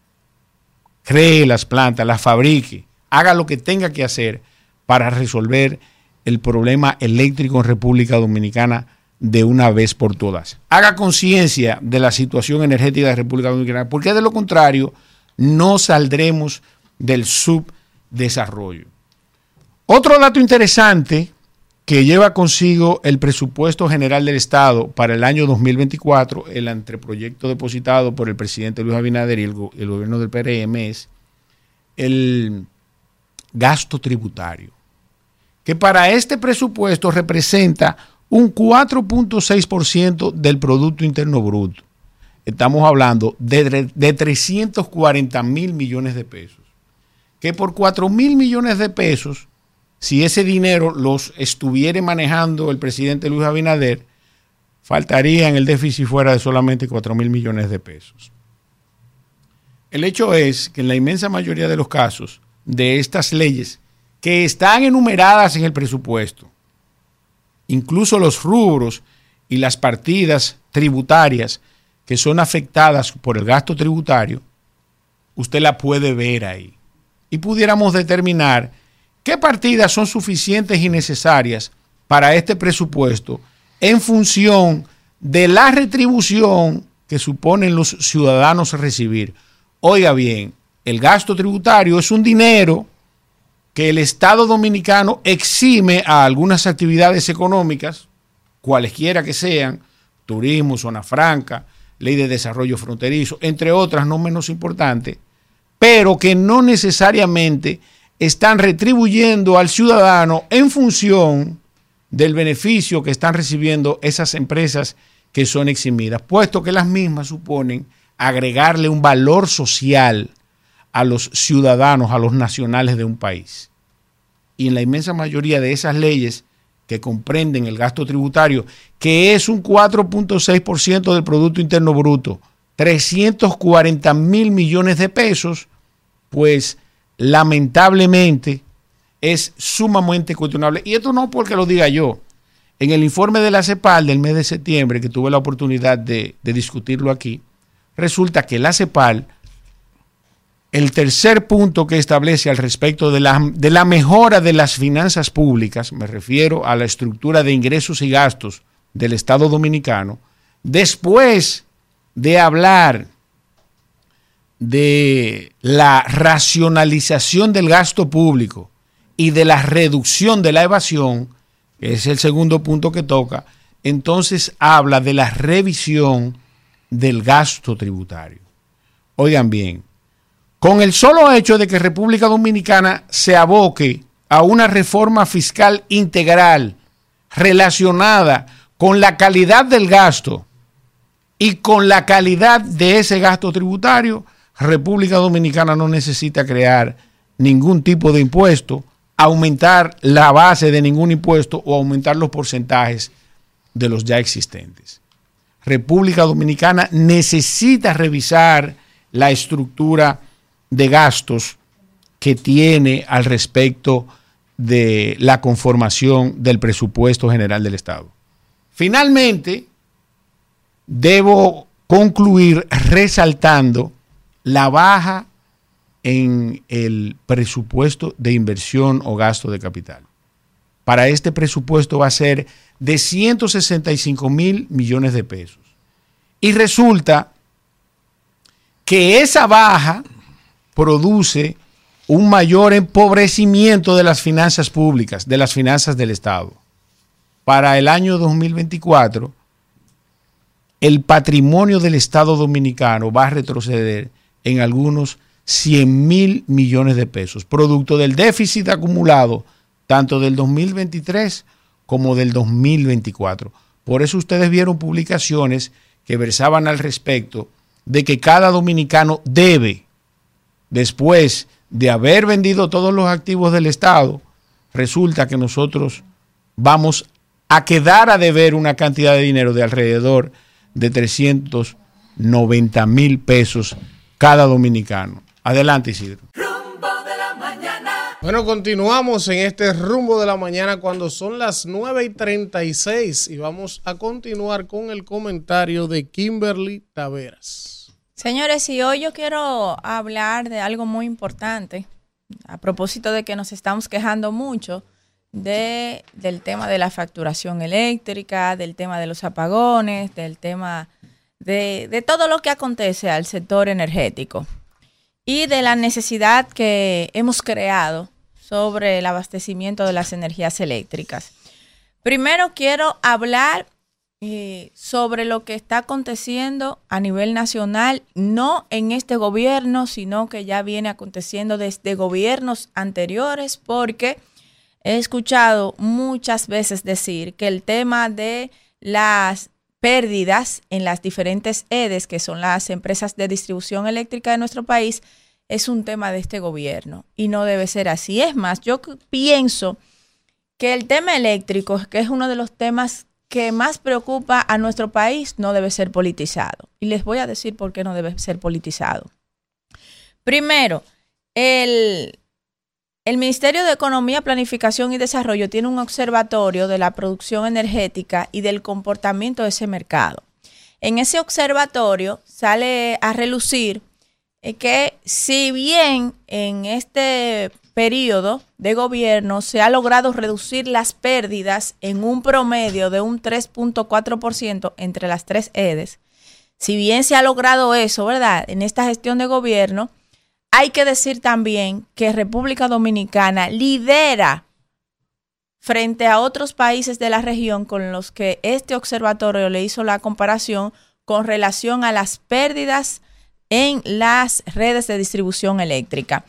cree las plantas, las fabrique, haga lo que tenga que hacer para resolver el problema eléctrico en República Dominicana de una vez por todas. Haga conciencia de la situación energética de República Dominicana, porque de lo contrario no saldremos del subdesarrollo. Otro dato interesante que lleva consigo el presupuesto general del Estado para el año 2024, el anteproyecto depositado por el presidente Luis Abinader y el, el gobierno del PRM es el gasto tributario, que para este presupuesto representa un 4.6% del Producto Interno Bruto. Estamos hablando de, de 340 mil millones de pesos. Que por 4 mil millones de pesos, si ese dinero los estuviera manejando el presidente Luis Abinader, faltaría en el déficit fuera de solamente 4 mil millones de pesos. El hecho es que en la inmensa mayoría de los casos de estas leyes que están enumeradas en el presupuesto, incluso los rubros y las partidas tributarias que son afectadas por el gasto tributario, usted la puede ver ahí. Y pudiéramos determinar qué partidas son suficientes y necesarias para este presupuesto en función de la retribución que suponen los ciudadanos recibir. Oiga bien, el gasto tributario es un dinero que el Estado dominicano exime a algunas actividades económicas, cualesquiera que sean, turismo, zona franca, ley de desarrollo fronterizo, entre otras no menos importantes, pero que no necesariamente están retribuyendo al ciudadano en función del beneficio que están recibiendo esas empresas que son eximidas, puesto que las mismas suponen agregarle un valor social a los ciudadanos, a los nacionales de un país. Y en la inmensa mayoría de esas leyes que comprenden el gasto tributario, que es un 4.6% del Producto Interno Bruto, 340 mil millones de pesos, pues lamentablemente es sumamente cuestionable. Y esto no porque lo diga yo. En el informe de la CEPAL del mes de septiembre, que tuve la oportunidad de, de discutirlo aquí, resulta que la CEPAL, el tercer punto que establece al respecto de la, mejora de las finanzas públicas, me refiero a la estructura de ingresos y gastos del Estado dominicano, después de hablar de la racionalización del gasto público y de la reducción de la evasión, que es el segundo punto que toca, entonces habla de la revisión del gasto tributario. Oigan bien, con el solo hecho de que República Dominicana se aboque a una reforma fiscal integral relacionada con la calidad del gasto y con la calidad de ese gasto tributario, República Dominicana no necesita crear ningún tipo de impuesto, aumentar la base de ningún impuesto o aumentar los porcentajes de los ya existentes. República Dominicana necesita revisar la estructura de gastos que tiene al respecto de la conformación del presupuesto general del Estado. Finalmente, debo concluir resaltando la baja en el presupuesto de inversión o gasto de capital. Para este presupuesto va a ser de 165 mil millones de pesos. Y resulta que esa baja produce un mayor empobrecimiento de las finanzas públicas, de las finanzas del Estado. Para el año 2024, el patrimonio del Estado dominicano va a retroceder en algunos 100 mil millones de pesos, producto del déficit acumulado tanto del 2023 como del 2024. Por eso ustedes vieron publicaciones que versaban al respecto de que cada dominicano debe, después de haber vendido todos los activos del Estado, resulta que nosotros vamos a quedar a deber una cantidad de dinero de alrededor de 390 mil pesos cada dominicano. Adelante, Isidro. Rumbo de la mañana. Bueno, continuamos en este rumbo de la mañana cuando son las 9 y 36 y vamos a continuar con el comentario de Kimberly Taveras. Señores, y hoy yo quiero hablar de algo muy importante, a propósito de que nos estamos quejando mucho de, del tema de la facturación eléctrica, del tema de los apagones, del tema de, de todo lo que acontece al sector energético y de la necesidad que hemos creado sobre el abastecimiento de las energías eléctricas. Primero quiero hablar eh, sobre lo que está aconteciendo a nivel nacional, no en este gobierno, sino que ya viene aconteciendo desde gobiernos anteriores, porque he escuchado muchas veces decir que el tema de las pérdidas en las diferentes EDES, que son las empresas de distribución eléctrica de nuestro país, es un tema de este gobierno y no debe ser así. Es más, yo pienso que el tema eléctrico, que es uno de los temas que más preocupa a nuestro país, no debe ser politizado. Y les voy a decir por qué no debe ser politizado. Primero, el, el Ministerio de Economía, Planificación y Desarrollo tiene un observatorio de la producción energética y del comportamiento de ese mercado. En ese observatorio sale a relucir eh, que si bien en este periodo de gobierno se ha logrado reducir las pérdidas en un promedio de un 3.4% entre las tres EDES, si bien se ha logrado eso, ¿verdad? En esta gestión de gobierno, hay que decir también que República Dominicana lidera frente a otros países de la región con los que este observatorio le hizo la comparación con relación a las pérdidas en las redes de distribución eléctrica.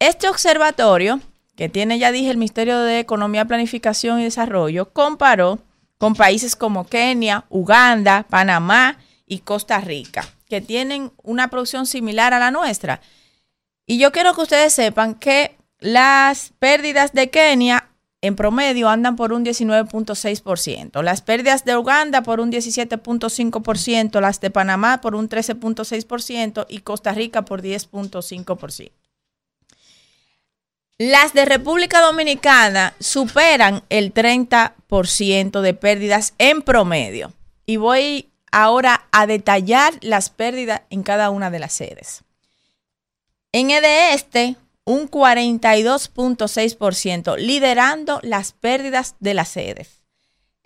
Este observatorio, que tiene, ya dije, el Ministerio de Economía, Planificación y Desarrollo, comparó con países como Kenia, Uganda, Panamá y Costa Rica, que tienen una producción similar a la nuestra. Y yo quiero que ustedes sepan que las pérdidas de Kenia en promedio andan por un 19.6%, las pérdidas de Uganda por un 17.5%, las de Panamá por un 13.6% y Costa Rica por 10.5%. Las de República Dominicana superan el 30% de pérdidas en promedio. Y voy ahora a detallar las pérdidas en cada una de las sedes. En el de este, un 42.6%, liderando las pérdidas de las sedes.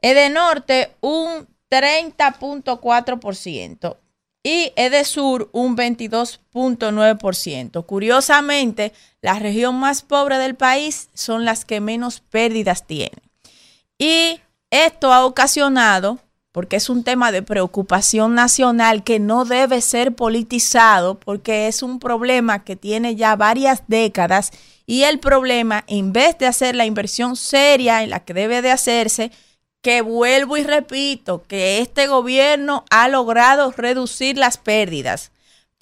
Edenorte, un 30.4% y Edesur, un 22.9%. Curiosamente, la región más pobre del país son las que menos pérdidas tienen. Y esto ha ocasionado porque es un tema de preocupación nacional que no debe ser politizado, porque es un problema que tiene ya varias décadas y el problema, en vez de hacer la inversión seria en la que debe de hacerse, que vuelvo y repito, que este gobierno ha logrado reducir las pérdidas,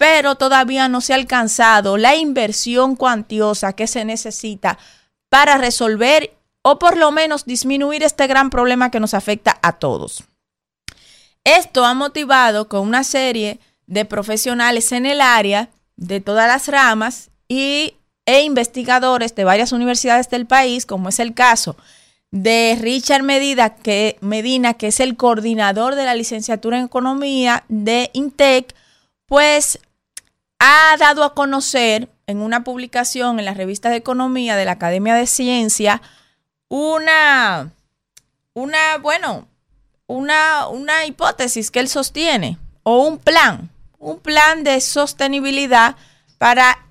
pero todavía no se ha alcanzado la inversión cuantiosa que se necesita para resolver o por lo menos disminuir este gran problema que nos afecta a todos. Esto ha motivado con una serie de profesionales en el área de todas las ramas y, e investigadores de varias universidades del país, como es el caso de Richard Medina que, Medina, que es el coordinador de la licenciatura en economía de INTEC, pues ha dado a conocer en una publicación en la revista de economía de la Academia de Ciencia una, una, bueno, una, una hipótesis que él sostiene o un plan, un plan de sostenibilidad para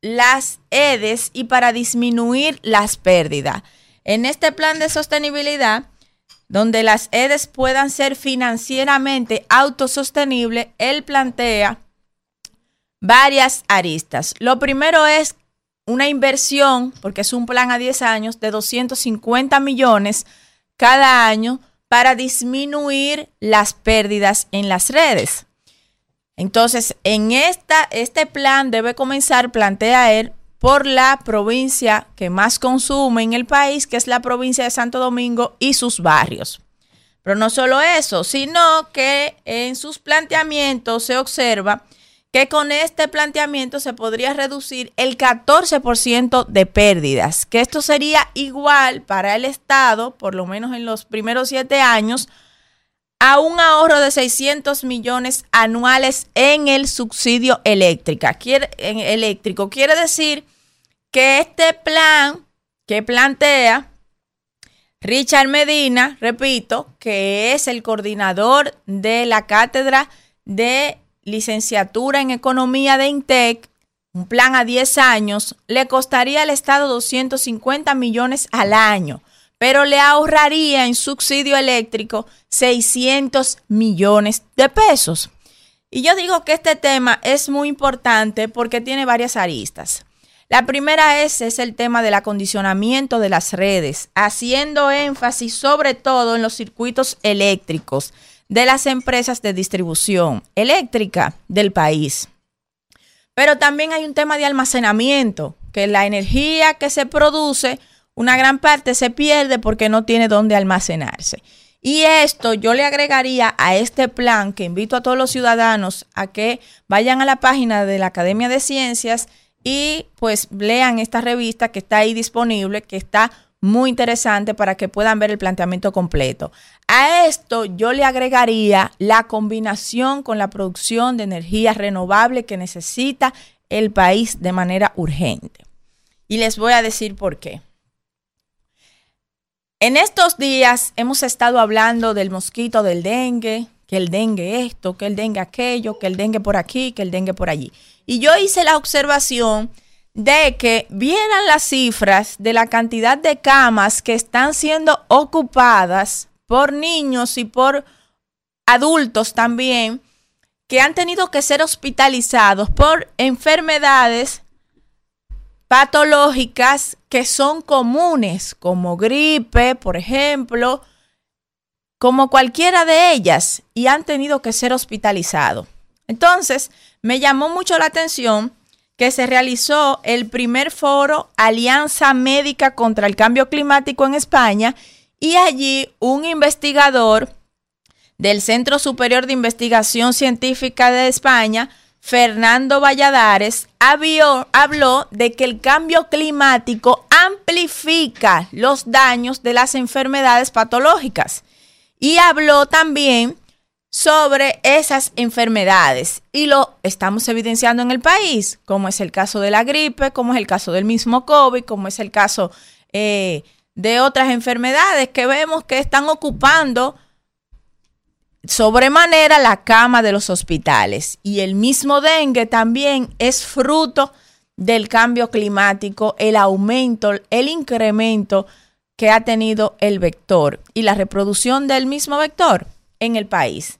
las EDES y para disminuir las pérdidas. En este plan de sostenibilidad, donde las EDES puedan ser financieramente autosostenibles, él plantea varias aristas. Lo primero es una inversión, porque es un plan a 10 años, de 250 millones cada año para disminuir las pérdidas en las redes. Entonces, en esta, este plan debe comenzar, plantea él, por la provincia que más consume en el país, que es la provincia de Santo Domingo y sus barrios. Pero no solo eso, sino que en sus planteamientos se observa que con este planteamiento se podría reducir el 14% de pérdidas, que esto sería igual para el Estado, por lo menos en los primeros siete años, a un ahorro de 600 millones anuales en el subsidio eléctrica, quiere, eléctrico. Quiere decir que este plan que plantea Richard Medina, repito, que es el coordinador de la cátedra de licenciatura en economía de INTEC, un plan a 10 años, le costaría al Estado 250 millones al año, pero le ahorraría en subsidio eléctrico 600 millones de pesos. Y yo digo que este tema es muy importante porque tiene varias aristas. La primera es, es el tema del acondicionamiento de las redes, haciendo énfasis sobre todo en los circuitos eléctricos de las empresas de distribución eléctrica del país. Pero también hay un tema de almacenamiento, que la energía que se produce, una gran parte se pierde porque no tiene dónde almacenarse. Y esto yo le agregaría a este plan que invito a todos los ciudadanos a que vayan a la página de la Academia de Ciencias y pues lean esta revista que está ahí disponible, que está muy interesante para que puedan ver el planteamiento completo. A esto yo le agregaría la combinación con la producción de energía renovable que necesita el país de manera urgente. Y les voy a decir por qué. En estos días hemos estado hablando del mosquito del dengue, que el dengue esto, que el dengue aquello, que el dengue por aquí, que el dengue por allí. Y yo hice la observación de que vieran las cifras de la cantidad de camas que están siendo ocupadas por niños y por adultos también, que han tenido que ser hospitalizados por enfermedades patológicas que son comunes, como gripe, por ejemplo, como cualquiera de ellas, y han tenido que ser hospitalizados. Entonces, me llamó mucho la atención que se realizó el primer foro Alianza Médica contra el Cambio Climático en España y allí un investigador del Centro Superior de Investigación Científica de España, Fernando Valladares, habló de que el cambio climático amplifica los daños de las enfermedades patológicas y habló también sobre esas enfermedades y lo estamos evidenciando en el país, como es el caso de la gripe, como es el caso del mismo COVID, como es el caso eh, de otras enfermedades que vemos que están ocupando sobremanera la cama de los hospitales. Y el mismo dengue también es fruto del cambio climático, el aumento, el incremento que ha tenido el vector y la reproducción del mismo vector en el país.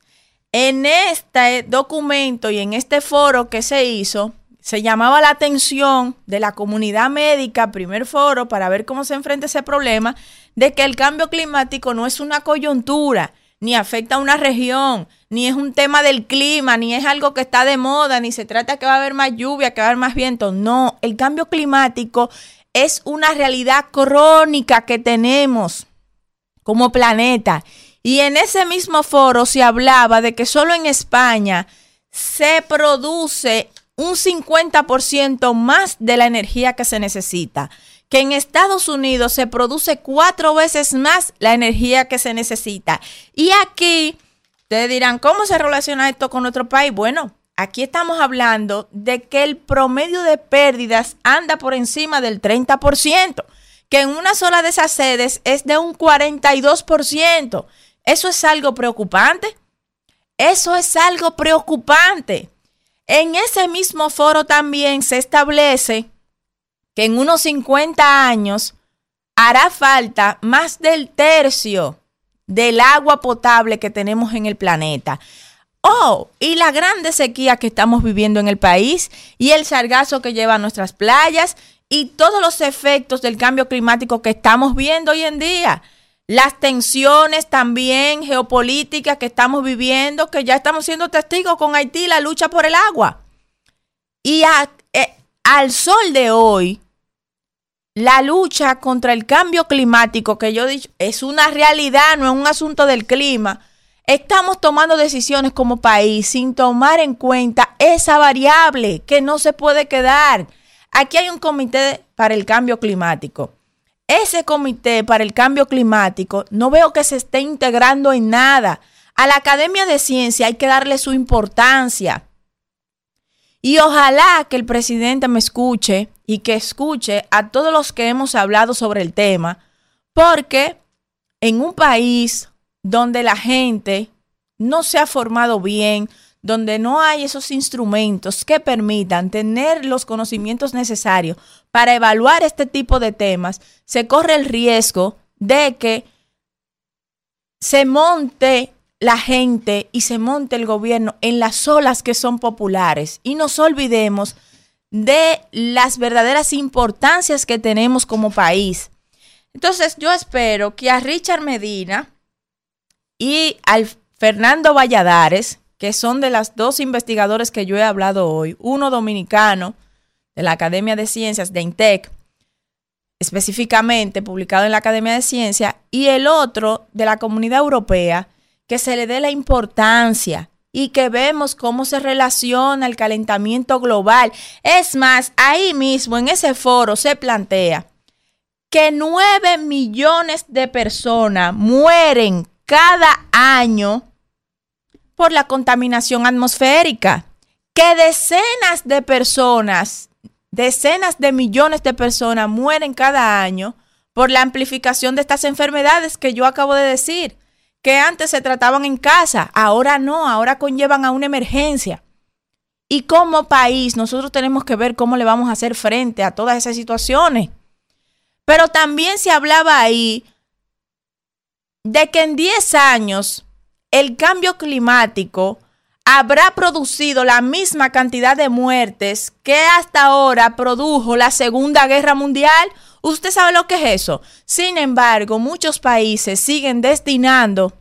En este documento y en este foro que se hizo, se llamaba la atención de la comunidad médica, primer foro, para ver cómo se enfrenta ese problema, de que el cambio climático no es una coyuntura, ni afecta a una región, ni es un tema del clima, ni es algo que está de moda, ni se trata que va a haber más lluvia, que va a haber más viento. No, el cambio climático es una realidad crónica que tenemos como planeta y en ese mismo foro se hablaba de que solo en España se produce un 50% más de la energía que se necesita, que en Estados Unidos se produce cuatro veces más la energía que se necesita. Y aquí, ustedes dirán, ¿cómo se relaciona esto con nuestro país? Bueno, aquí estamos hablando de que el promedio de pérdidas anda por encima del 30%, que en una sola de esas sedes es de un 42%. Eso es algo preocupante. Eso es algo preocupante. En ese mismo foro también se establece que en unos 50 años hará falta más del tercio del agua potable que tenemos en el planeta. Oh, y la grande sequía que estamos viviendo en el país y el sargazo que lleva a nuestras playas y todos los efectos del cambio climático que estamos viendo hoy en día las tensiones también geopolíticas que estamos viviendo, que ya estamos siendo testigos con Haití, la lucha por el agua. Y eh, al sol de hoy, la lucha contra el cambio climático, que yo he dicho, es una realidad, no es un asunto del clima, Estamos tomando decisiones como país sin tomar en cuenta esa variable que no se puede quedar. Aquí hay un comité para el cambio climático. Ese comité para el cambio climático no veo que se esté integrando en nada. A la Academia de Ciencia hay que darle su importancia. Y ojalá que el presidente me escuche y que escuche a todos los que hemos hablado sobre el tema, porque en un país donde la gente no se ha formado bien, donde no hay esos instrumentos que permitan tener los conocimientos necesarios para evaluar este tipo de temas, se corre el riesgo de que se monte la gente y se monte el gobierno en las olas que son populares. Y nos olvidemos de las verdaderas importancias que tenemos como país. Entonces yo espero que a Richard Medina y al Fernando Valladares, que son de las dos investigadores que yo he hablado hoy, uno dominicano de la Academia de Ciencias de INTEC, específicamente publicado en la Academia de Ciencias, y el otro de la Comunidad Europea, que se le dé la importancia y que vemos cómo se relaciona el calentamiento global. Es más, ahí mismo en ese foro se plantea que 9 millones de personas mueren cada año por la contaminación atmosférica, que decenas de personas, decenas de millones de personas mueren cada año por la amplificación de estas enfermedades que yo acabo de decir que antes se trataban en casa, ahora no, ahora conllevan a una emergencia. Y como país nosotros tenemos que ver cómo le vamos a hacer frente a todas esas situaciones. Pero también se hablaba ahí de que en 10 años el cambio climático habrá producido la misma cantidad de muertes que hasta ahora produjo la Segunda Guerra Mundial ¿Usted sabe lo que es eso? Sin embargo, muchos países siguen destinando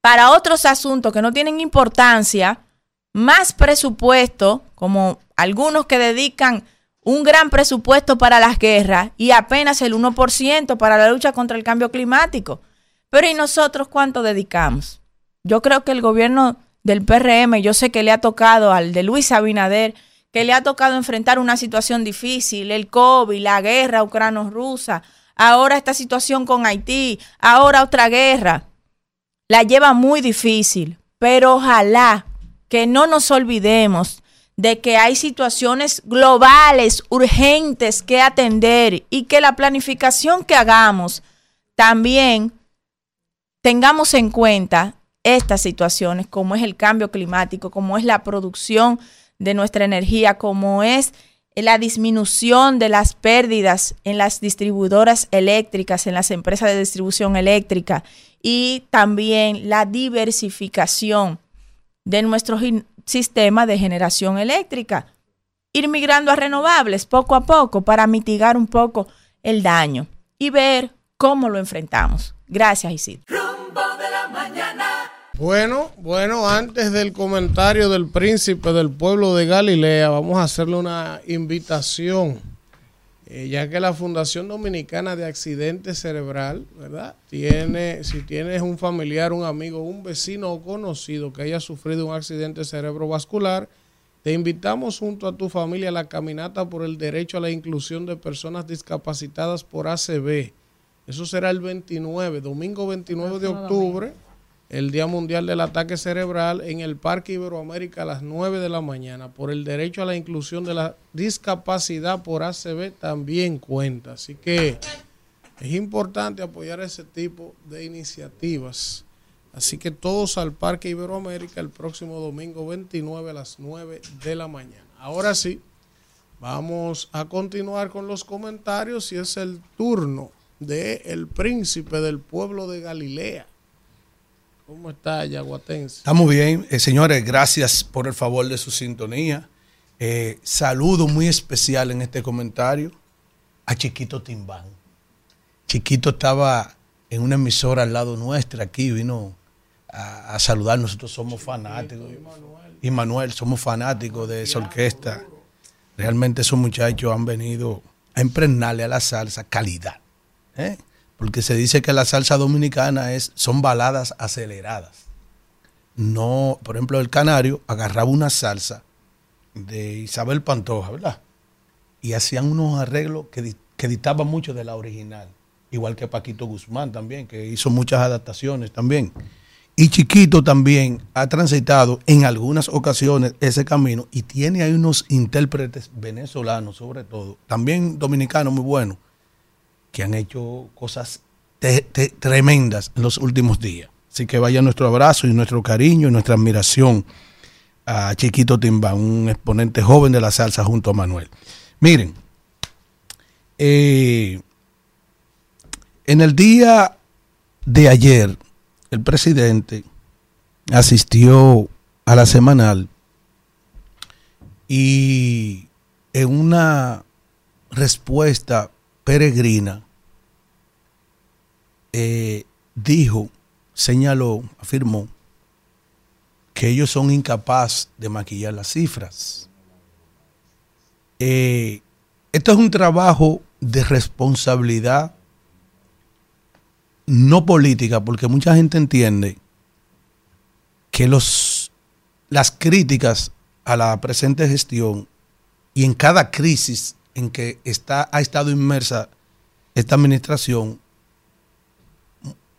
para otros asuntos que no tienen importancia más presupuesto, como algunos que dedican un gran presupuesto para las guerras y apenas el 1% para la lucha contra el cambio climático. Pero ¿y nosotros cuánto dedicamos? Yo creo que el gobierno del PRM, yo sé que le ha tocado al de Luis Abinader, que le ha tocado enfrentar una situación difícil, el COVID, la guerra ucrano-rusa, ahora esta situación con Haití, ahora otra guerra, la lleva muy difícil, pero ojalá que no nos olvidemos de que hay situaciones globales, urgentes que atender y que la planificación que hagamos también tengamos en cuenta estas situaciones, como es el cambio climático, como es la producción de nuestra energía, como es la disminución de las pérdidas en las distribuidoras eléctricas, en las empresas de distribución eléctrica y también la diversificación de nuestro sistema de generación eléctrica. Ir migrando a renovables poco a poco para mitigar un poco el daño y ver cómo lo enfrentamos. Gracias, Isidro. Bueno, bueno, antes del comentario del príncipe del pueblo de Galilea, vamos a hacerle una invitación, eh, ya que la Fundación Dominicana de Accidente Cerebral, ¿verdad? Tiene, si tienes un familiar, un amigo, un vecino o conocido que haya sufrido un accidente cerebrovascular, te invitamos junto a tu familia a la caminata por el derecho a la inclusión de personas discapacitadas por ACB. Eso será el 29, domingo 29 de octubre el Día Mundial del Ataque Cerebral en el Parque Iberoamérica a las 9 de la mañana. Por el derecho a la inclusión de la discapacidad por ACB también cuenta. Así que es importante apoyar ese tipo de iniciativas. Así que todos al Parque Iberoamérica el próximo domingo 29 a las 9 de la mañana. Ahora sí, vamos a continuar con los comentarios y es el turno de el príncipe del pueblo de Galilea. ¿Cómo está, Yaguatense? Estamos bien. Eh, señores, gracias por el favor de su sintonía. Eh, saludo muy especial en este comentario a Chiquito Timbán. Chiquito estaba en una emisora al lado nuestra aquí, vino a, a saludar. Nosotros somos fanáticos. Y Manuel, somos fanáticos de esa orquesta. Realmente esos muchachos han venido a impregnarle a la salsa calidad. ¿eh? Porque se dice que la salsa dominicana es, son baladas aceleradas. no, por ejemplo, el canario agarraba una salsa de Isabel Pantoja, ¿verdad? Y hacían unos arreglos que, que dictaban mucho de la original. Igual que Paquito Guzmán también, que hizo muchas adaptaciones también. Y Chiquito también ha transitado en algunas ocasiones ese camino y tiene ahí unos intérpretes venezolanos, sobre todo, también dominicanos muy buenos, que han hecho cosas te- te- tremendas en los últimos días. Así que vaya nuestro abrazo y nuestro cariño y nuestra admiración a Chiquito Timba, un exponente joven de la salsa junto a Manuel. Miren, eh, en el día de ayer, el presidente asistió a la semanal y en una respuesta peregrina eh, dijo, señaló, afirmó que ellos son incapaces de maquillar las cifras. Eh, esto es un trabajo de responsabilidad no política, porque mucha gente entiende que los, las críticas a la presente gestión y en cada crisis en que está, ha estado inmersa esta administración,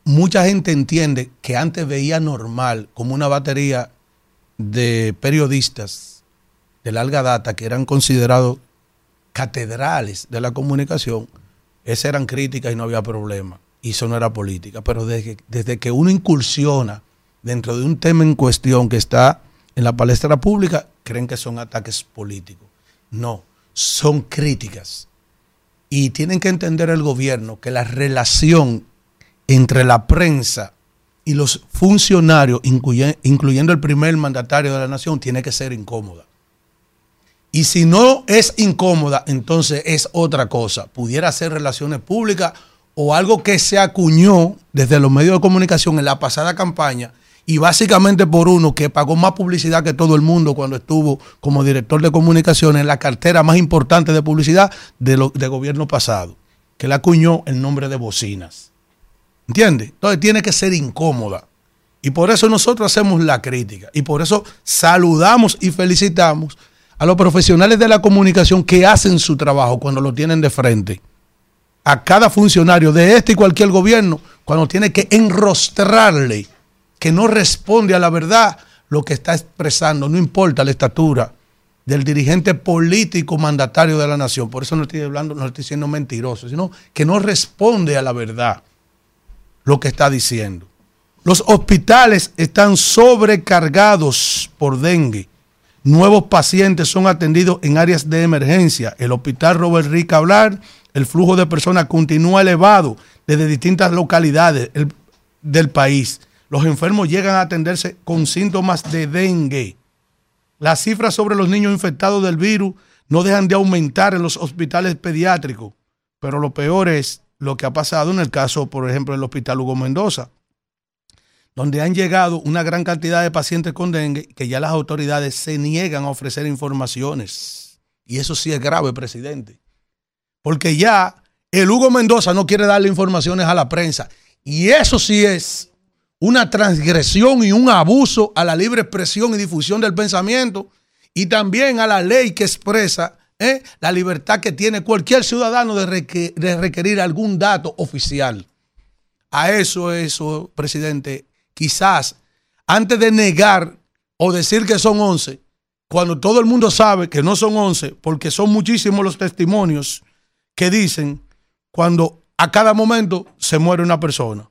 mucha gente entiende que antes veía normal como una batería de periodistas de larga data que eran considerados catedrales de la comunicación, esas eran críticas y no había problema. Y eso no era política. Pero desde, desde que uno incursiona dentro de un tema en cuestión que está en la palestra pública, creen que son ataques políticos. No, son críticas. Y tienen que entender el gobierno que la relación entre la prensa y los funcionarios, incluye- incluyendo el primer mandatario de la nación, tiene que ser incómoda. Y si no es incómoda, entonces es otra cosa. Pudiera ser relaciones públicas o algo que se acuñó desde los medios de comunicación en la pasada campaña y básicamente por uno que pagó más publicidad que todo el mundo cuando estuvo como director de comunicaciones en la cartera más importante de publicidad de gobierno pasado, que le acuñó el nombre de bocinas. ¿Entiendes? Entonces tiene que ser incómoda. Y por eso nosotros hacemos la crítica. Y por eso saludamos y felicitamos a los profesionales de la comunicación que hacen su trabajo cuando lo tienen de frente. A cada funcionario de este y cualquier gobierno, cuando tiene que enrostrarle que no responde a la verdad lo que está expresando, no importa la estatura del dirigente político mandatario de la nación. Por eso no estoy hablando, no estoy siendo mentiroso, sino que no responde a la verdad lo que está diciendo. Los hospitales están sobrecargados por dengue. Nuevos pacientes son atendidos en áreas de emergencia. El hospital Robert Rick hablar, el flujo de personas continúa elevado desde distintas localidades el- del país. Los enfermos llegan a atenderse con síntomas de dengue. Las cifras sobre los niños infectados del virus no dejan de aumentar en los hospitales pediátricos. Pero lo peor es lo que ha pasado en el caso, por ejemplo, del Hospital Hugo Mendoza, donde han llegado una gran cantidad de pacientes con dengue que ya las autoridades se niegan a ofrecer informaciones. Y eso sí es grave, presidente. Porque ya el Hugo Mendoza no quiere darle informaciones a la prensa. Y eso sí es una transgresión y un abuso a la libre expresión y difusión del pensamiento y también a la ley que expresa ¿eh? la libertad que tiene cualquier ciudadano de, de requerir algún dato oficial. A eso, eso, presidente, quizás antes de negar o decir que son 11, cuando todo el mundo sabe que no son 11, porque son muchísimos los testimonios que dicen cuando a cada momento se muere una persona.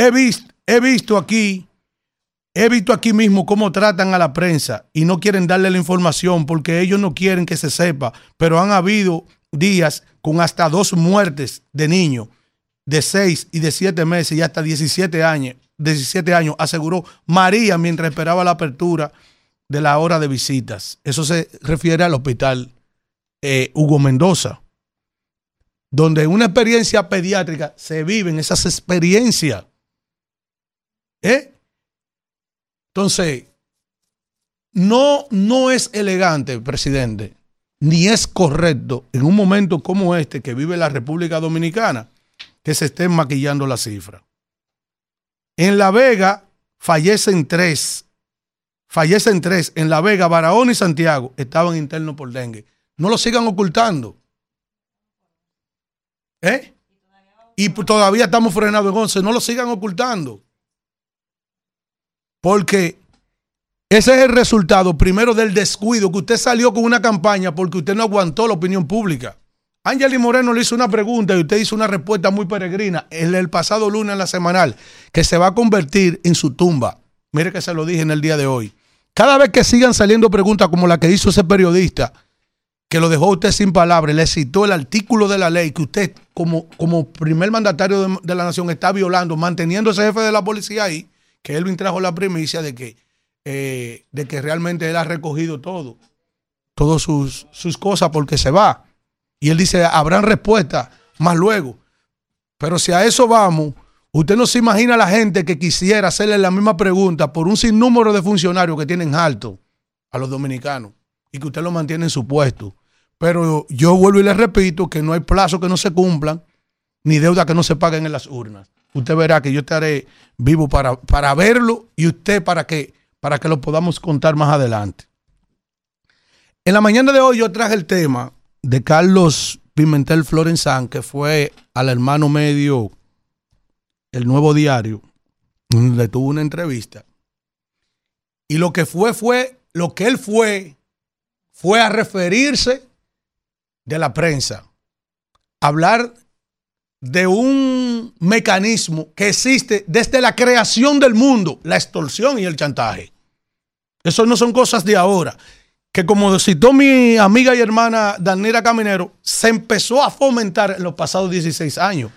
He visto, he visto aquí, he visto aquí mismo cómo tratan a la prensa y no quieren darle la información porque ellos no quieren que se sepa, pero han habido días con hasta dos muertes de niños de 6 y de 7 meses y hasta 17 años, 17 años, aseguró María mientras esperaba la apertura de la hora de visitas. Eso se refiere al hospital eh, Hugo Mendoza, donde una experiencia pediátrica se viven esas experiencias. ¿Eh? Entonces, no, no es elegante, presidente, ni es correcto en un momento como este que vive la República Dominicana que se estén maquillando las cifras. En La Vega fallecen tres. Fallecen tres en La Vega, Barahona y Santiago. Estaban internos por dengue. No lo sigan ocultando. ¿Eh? Y todavía estamos frenados en 11. No lo sigan ocultando. Porque ese es el resultado, primero, del descuido, que usted salió con una campaña porque usted no aguantó la opinión pública. Ángel Moreno le hizo una pregunta y usted hizo una respuesta muy peregrina el, el pasado lunes en la semanal, que se va a convertir en su tumba. Mire que se lo dije en el día de hoy. Cada vez que sigan saliendo preguntas como la que hizo ese periodista, que lo dejó usted sin palabras, le citó el artículo de la ley que usted, como, como primer mandatario de, de la nación, está violando, manteniendo ese jefe de la policía ahí, que él trajo la primicia de que, eh, de que realmente él ha recogido todo, todas sus, sus cosas porque se va. Y él dice, habrán respuestas más luego. Pero si a eso vamos, usted no se imagina la gente que quisiera hacerle la misma pregunta por un sinnúmero de funcionarios que tienen alto a los dominicanos y que usted lo mantiene en su puesto. Pero yo vuelvo y le repito que no hay plazos que no se cumplan ni deuda que no se paguen en las urnas. Usted verá que yo estaré vivo para, para verlo y usted para que, para que lo podamos contar más adelante. En la mañana de hoy yo traje el tema de Carlos Pimentel Florenzán, que fue al hermano medio El Nuevo Diario, donde tuvo una entrevista. Y lo que fue, fue, lo que él fue, fue a referirse de la prensa, hablar de un mecanismo que existe desde la creación del mundo, la extorsión y el chantaje. Eso no son cosas de ahora. Que como citó mi amiga y hermana Danira Caminero, se empezó a fomentar en los pasados 16 años,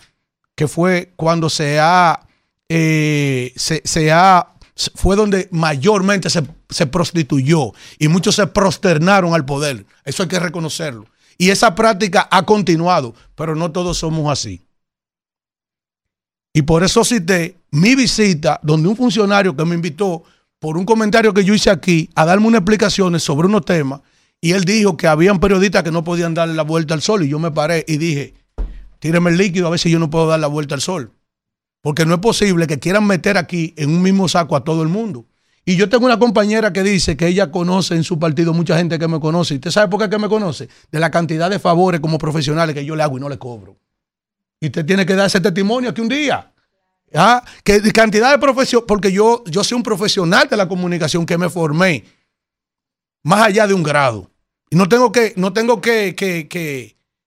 que fue cuando se ha, eh, se, ha, fue donde mayormente se, se prostituyó y muchos se prosternaron al poder. Eso hay que reconocerlo. Y esa práctica ha continuado, pero no todos somos así. Y por eso cité mi visita, donde un funcionario que me invitó por un comentario que yo hice aquí a darme unas explicaciones sobre unos temas, y él dijo que habían periodistas que no podían darle la vuelta al sol, y yo me paré y dije, tíreme el líquido a ver si yo no puedo dar la vuelta al sol. Porque no es posible que quieran meter aquí en un mismo saco a todo el mundo. Y yo tengo una compañera que dice que ella conoce en su partido mucha gente que me conoce. ¿Y usted sabe por qué que me conoce? De la cantidad de favores como profesionales que yo le hago y no le cobro. Y usted tiene que dar ese testimonio aquí un día. ¿Ah? Que cantidad de profesión, porque yo, yo soy un profesional de la comunicación que me formé más allá de un grado. Y no tengo que, no tengo que, que,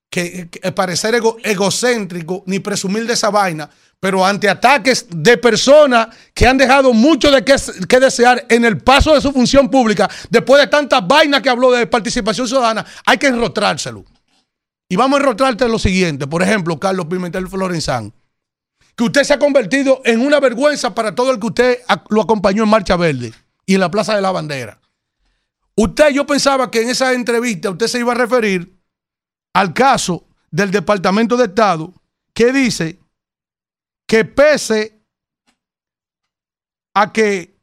que, parecer ego- egocéntrico ni presumir de esa vaina, pero ante ataques de personas que han dejado mucho de que desear en el paso de su función pública, después de tantas vainas que habló de participación ciudadana, hay que enrotrárselo. Y vamos a enrotrarte lo siguiente. Por ejemplo, Carlos Pimentel Florenzán, que usted se ha convertido en una vergüenza para todo el que usted lo acompañó en Marcha Verde y en la Plaza de la Bandera. Usted, yo pensaba que en esa entrevista usted se iba a referir al caso del Departamento de Estado que dice que pese a que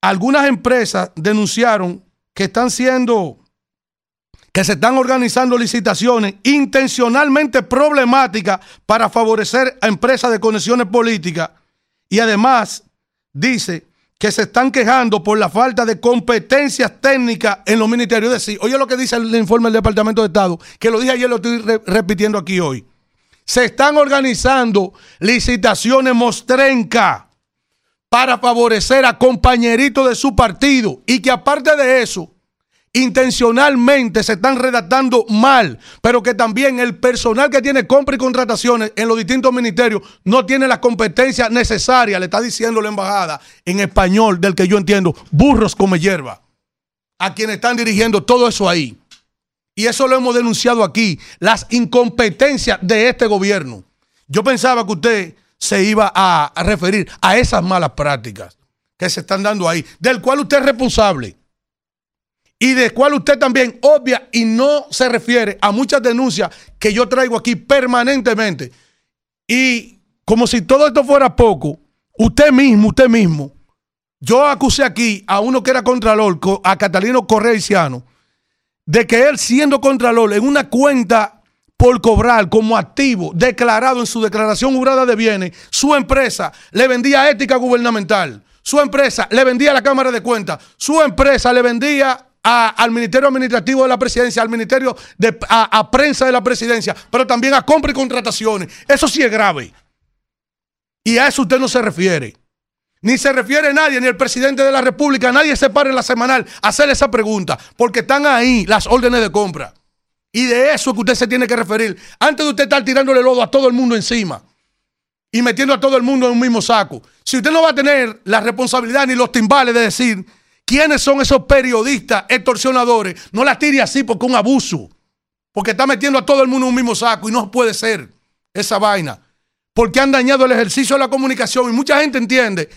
algunas empresas denunciaron que están siendo, que se están organizando licitaciones intencionalmente problemáticas para favorecer a empresas de conexiones políticas y además dice que se están quejando por la falta de competencias técnicas en los ministerios. Es decir, oye lo que dice el informe del Departamento de Estado, que lo dije ayer, lo estoy re- repitiendo aquí hoy. Se están organizando licitaciones mostrenca para favorecer a compañeritos de su partido y que aparte de eso, intencionalmente se están redactando mal, pero que también el personal que tiene compra y contrataciones en los distintos ministerios no tiene las competencias necesarias, le está diciendo la embajada en español del que yo entiendo, burros come hierba, a quienes están dirigiendo todo eso ahí. Y eso lo hemos denunciado aquí, las incompetencias de este gobierno. Yo pensaba que usted se iba a, referir a esas malas prácticas que se están dando ahí, del cual usted es responsable y del cual usted también obvia y no se refiere a muchas denuncias que yo traigo aquí permanentemente. Y como si todo esto fuera poco, usted mismo, usted mismo, yo acusé aquí a uno que era contralor, co- a Catalino Correiciano, de que él siendo contralor en una cuenta por cobrar como activo declarado en su declaración jurada de bienes, su empresa le vendía ética gubernamental. su empresa le vendía la Cámara de Cuentas, su empresa le vendía al Ministerio Administrativo de la Presidencia, al Ministerio de a, Prensa de la Presidencia, pero también a compra y contrataciones. Eso sí es grave. Y a eso usted no se refiere. Ni se refiere nadie, ni el presidente de la República, nadie se para en la semanal a hacer esa pregunta, porque están ahí las órdenes de compra. Y de eso es que usted se tiene que referir. Antes de usted estar tirándole lodo a todo el mundo encima y metiendo a todo el mundo en un mismo saco. Si usted no va a tener la responsabilidad ni los timbales de decir quiénes son esos periodistas extorsionadores, no la tire así porque es un abuso. Porque está metiendo a todo el mundo en un mismo saco y no puede ser esa vaina. Porque han dañado el ejercicio de la comunicación y mucha gente entiende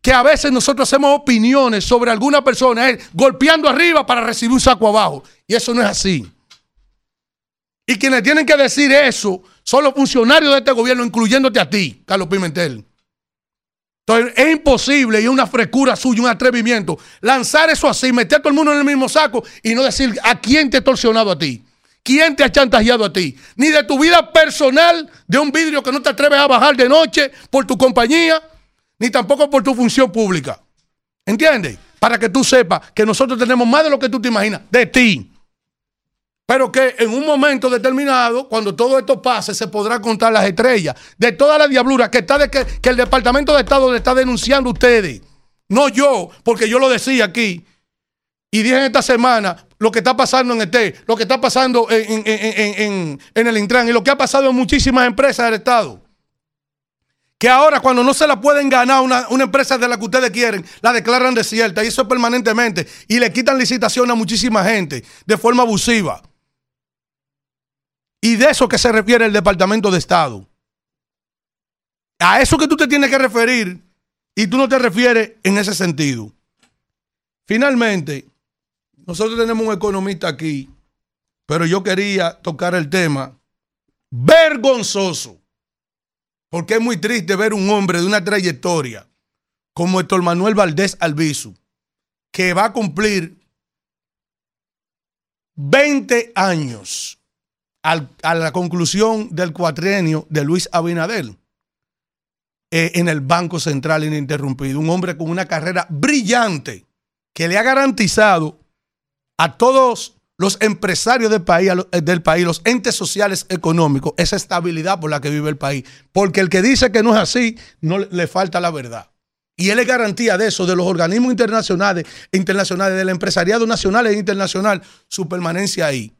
que a veces nosotros hacemos opiniones sobre alguna persona eh, golpeando arriba para recibir un saco abajo. Y eso no es así. Y quienes tienen que decir eso son los funcionarios de este gobierno, incluyéndote a ti, Carlos Pimentel. Entonces es imposible y es una frescura suya, un atrevimiento, lanzar eso así, meter a todo el mundo en el mismo saco y no decir a quién te ha extorsionado a ti, quién te ha chantajeado a ti, ni de tu vida personal, de un vidrio que no te atreves a bajar de noche por tu compañía, ni tampoco por tu función pública. ¿Entiendes? Para que tú sepas que nosotros tenemos más de lo que tú te imaginas, de ti. Pero que en un momento determinado, cuando todo esto pase, se podrá contar las estrellas de toda la diablura que, está de que, el Departamento de Estado le está denunciando a ustedes. No yo, porque yo lo decía aquí. Y dije en esta semana lo que está pasando en ET, lo que está pasando en el Intran y lo que ha pasado en muchísimas empresas del Estado. Que ahora cuando no se la pueden ganar una, una empresa de la que ustedes quieren, la declaran desierta y eso es permanentemente. Y le quitan licitación a muchísima gente de forma abusiva. Y de eso que se refiere el Departamento de Estado. A eso que tú te tienes que referir y tú no te refieres en ese sentido. Finalmente, nosotros tenemos un economista aquí, pero yo quería tocar el tema vergonzoso, porque es muy triste ver un hombre de una trayectoria como Héctor Manuel Valdés Albizu, que va a cumplir 20 años a la conclusión del cuatrienio de Luis Abinader eh, en el Banco Central Ininterrumpido. Un hombre con una carrera brillante que le ha garantizado a todos los empresarios del país, a lo- eh, del país, los entes sociales económicos, esa estabilidad por la que vive el país. Porque el que dice que no es así, no le falta la verdad. Y él es garantía de eso, de los organismos internacionales, internacionales, del empresariado nacional e internacional, su permanencia ahí.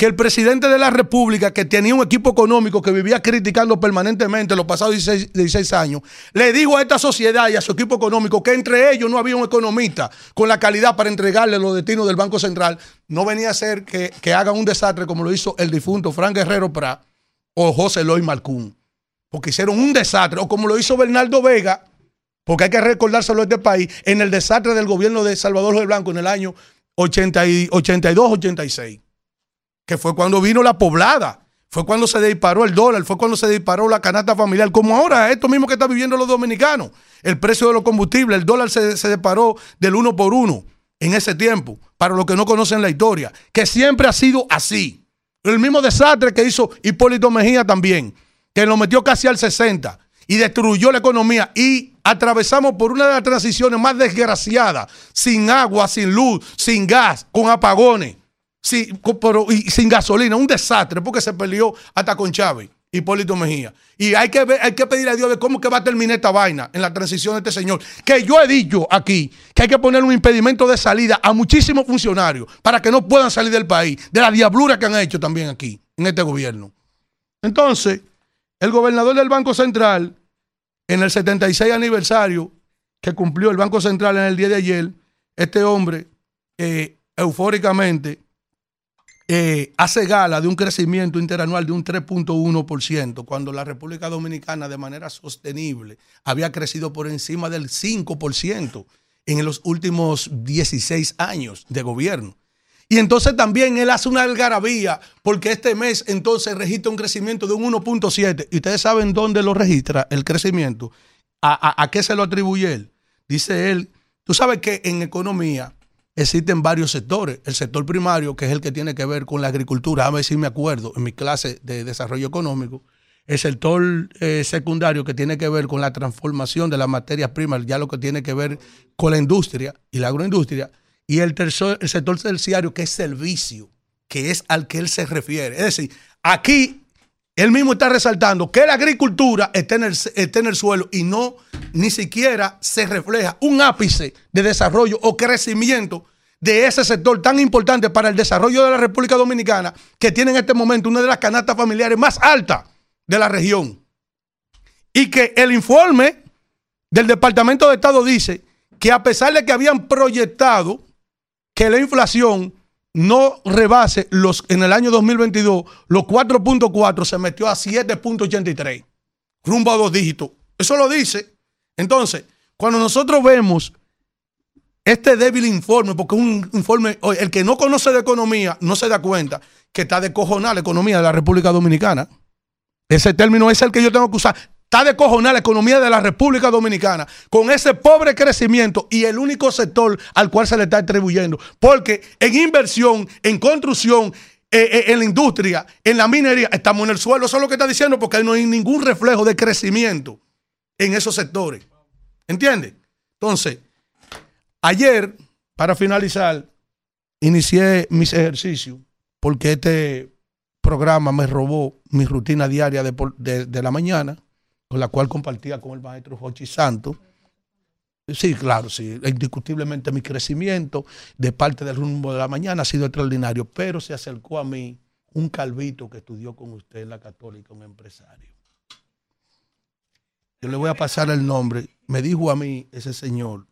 Que el presidente de la República, que tenía un equipo económico que vivía criticando permanentemente los pasados 16, 16 años, le dijo a esta sociedad y a su equipo económico que entre ellos no había un economista con la calidad para entregarle los destinos del Banco Central, no venía a ser que, que hagan un desastre como lo hizo el difunto Frank Guerrero Prat o José Eloy Malcún. Porque hicieron un desastre, o como lo hizo Bernardo Vega, porque hay que recordárselo a este país, en el desastre del gobierno de Salvador Jorge Blanco en el año 80 y- 82-86, que fue cuando vino la poblada, fue cuando se disparó el dólar, fue cuando se disparó la canasta familiar, como ahora, esto mismo que están viviendo los dominicanos, el precio de los combustibles, el dólar se, se disparó del uno por uno en ese tiempo, para los que no conocen la historia, que siempre ha sido así. El mismo desastre que hizo Hipólito Mejía también, que lo metió casi al 60 y destruyó la economía y atravesamos por una de las transiciones más desgraciadas, sin agua, sin luz, sin gas, con apagones, y sin gasolina, un desastre porque se peleó hasta con Chávez, Hipólito Mejía. Y hay que, ver, hay que pedir a Dios de cómo que va a terminar esta vaina en la transición de este señor. Que yo he dicho aquí que hay que poner un impedimento de salida a muchísimos funcionarios para que no puedan salir del país, de la diablura que han hecho también aquí, en este gobierno. Entonces, el gobernador del Banco Central, en el 76 aniversario que cumplió el Banco Central en el día de ayer, este hombre, eh, eufóricamente, eh, hace gala de un crecimiento interanual de un 3.1%, cuando la República Dominicana de manera sostenible había crecido por encima del 5% en los últimos 16 años de gobierno. Y entonces también él hace una algarabía porque este mes entonces registra un crecimiento de un 1.7. Y ustedes saben dónde lo registra el crecimiento. ¿A, qué se lo atribuye él? Dice él, tú sabes que en economía existen varios sectores. El sector primario, que es el que tiene que ver con la agricultura, a ver si me acuerdo en mi clase de desarrollo económico. el sector eh, secundario que tiene que ver con la transformación de las materias primas, ya lo que tiene que ver con la industria y la agroindustria, y el, tercer, el sector terciario que es servicio, que es al que él se refiere. Es decir, aquí él mismo está resaltando que la agricultura está en el, en el suelo y no ni siquiera se refleja un ápice de desarrollo o crecimiento de ese sector tan importante para el desarrollo de la República Dominicana, que tiene en este momento una de las canastas familiares más altas de la región. Y que el informe del Departamento de Estado dice que a pesar de que habían proyectado que la inflación no rebase los en el año 2022 los 4.4 se metió a 7.83 rumbo a dos dígitos. Eso lo dice. Entonces cuando nosotros vemos este débil informe porque un informe el que no conoce de economía no se da cuenta que está de cojonar la economía de la República Dominicana. Ese término es el que yo tengo que usar Está de cojonar la economía de la República Dominicana con ese pobre crecimiento y el único sector al cual se le está atribuyendo. Porque en inversión, en construcción, eh, eh, en la industria, en la minería, estamos en el suelo. Eso es lo que está diciendo porque no hay ningún reflejo de crecimiento en esos sectores. ¿Entiendes? Entonces, ayer, para finalizar, inicié mis ejercicios porque este programa me robó mi rutina diaria de, la mañana la cual compartía con el maestro Jochi Santos. Sí, claro, sí. Indiscutiblemente mi crecimiento de parte del rumbo de la mañana ha sido extraordinario, pero se acercó a mí un calvito que estudió con usted en la católica, un empresario. Yo le voy a pasar el nombre. Me dijo a mí ese señor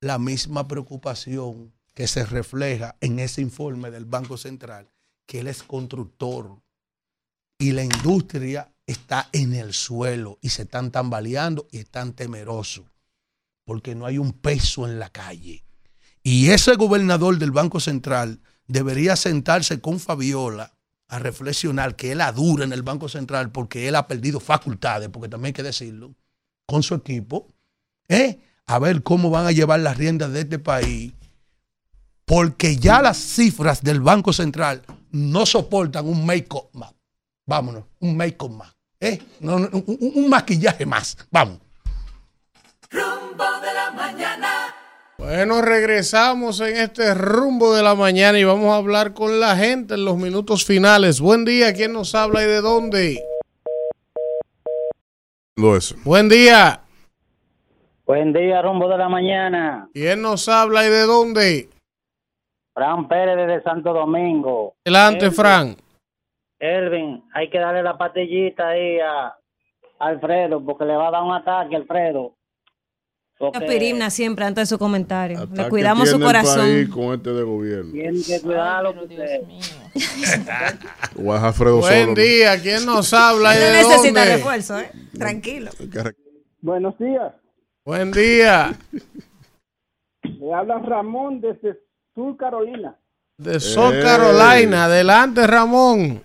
la misma preocupación que se refleja en ese informe del Banco Central, que él es constructor y la industria está en el suelo y se están tambaleando y están temerosos porque no hay un peso en la calle. Y ese gobernador del Banco Central debería sentarse con Fabiola a reflexionar que él adura en el Banco Central porque él ha perdido facultades, porque también hay que decirlo, con su equipo, ¿eh? a ver cómo van a llevar las riendas de este país, porque ya las cifras del Banco Central no soportan un make-up más. Vámonos, un make-up más. ¿Eh? No, no, un, un, maquillaje más. Vamos. Rumbo de la mañana. Bueno, regresamos en este rumbo de la mañana y vamos a hablar con la gente en los minutos finales. Buen día, ¿quién nos habla y de dónde? Eso. Buen día. Buen día, rumbo de la mañana. ¿Quién nos habla y de dónde? Fran Pérez desde Santo Domingo. Adelante, Fran. Ervin, hay que darle la patillita ahí a Alfredo porque le va a dar un ataque, Alfredo. Porque... Aspirina siempre antes de su comentario. Ataque le cuidamos su corazón. El con este de gobierno. Tiene que cuidarlo. Alfredo Buen solo, día, ¿quién nos habla no de necesita dónde? refuerzo, ¿eh? Tranquilo. Buenos días. Buen día. Le habla Ramón desde Sur Carolina. De South Carolina. Adelante, Ramón.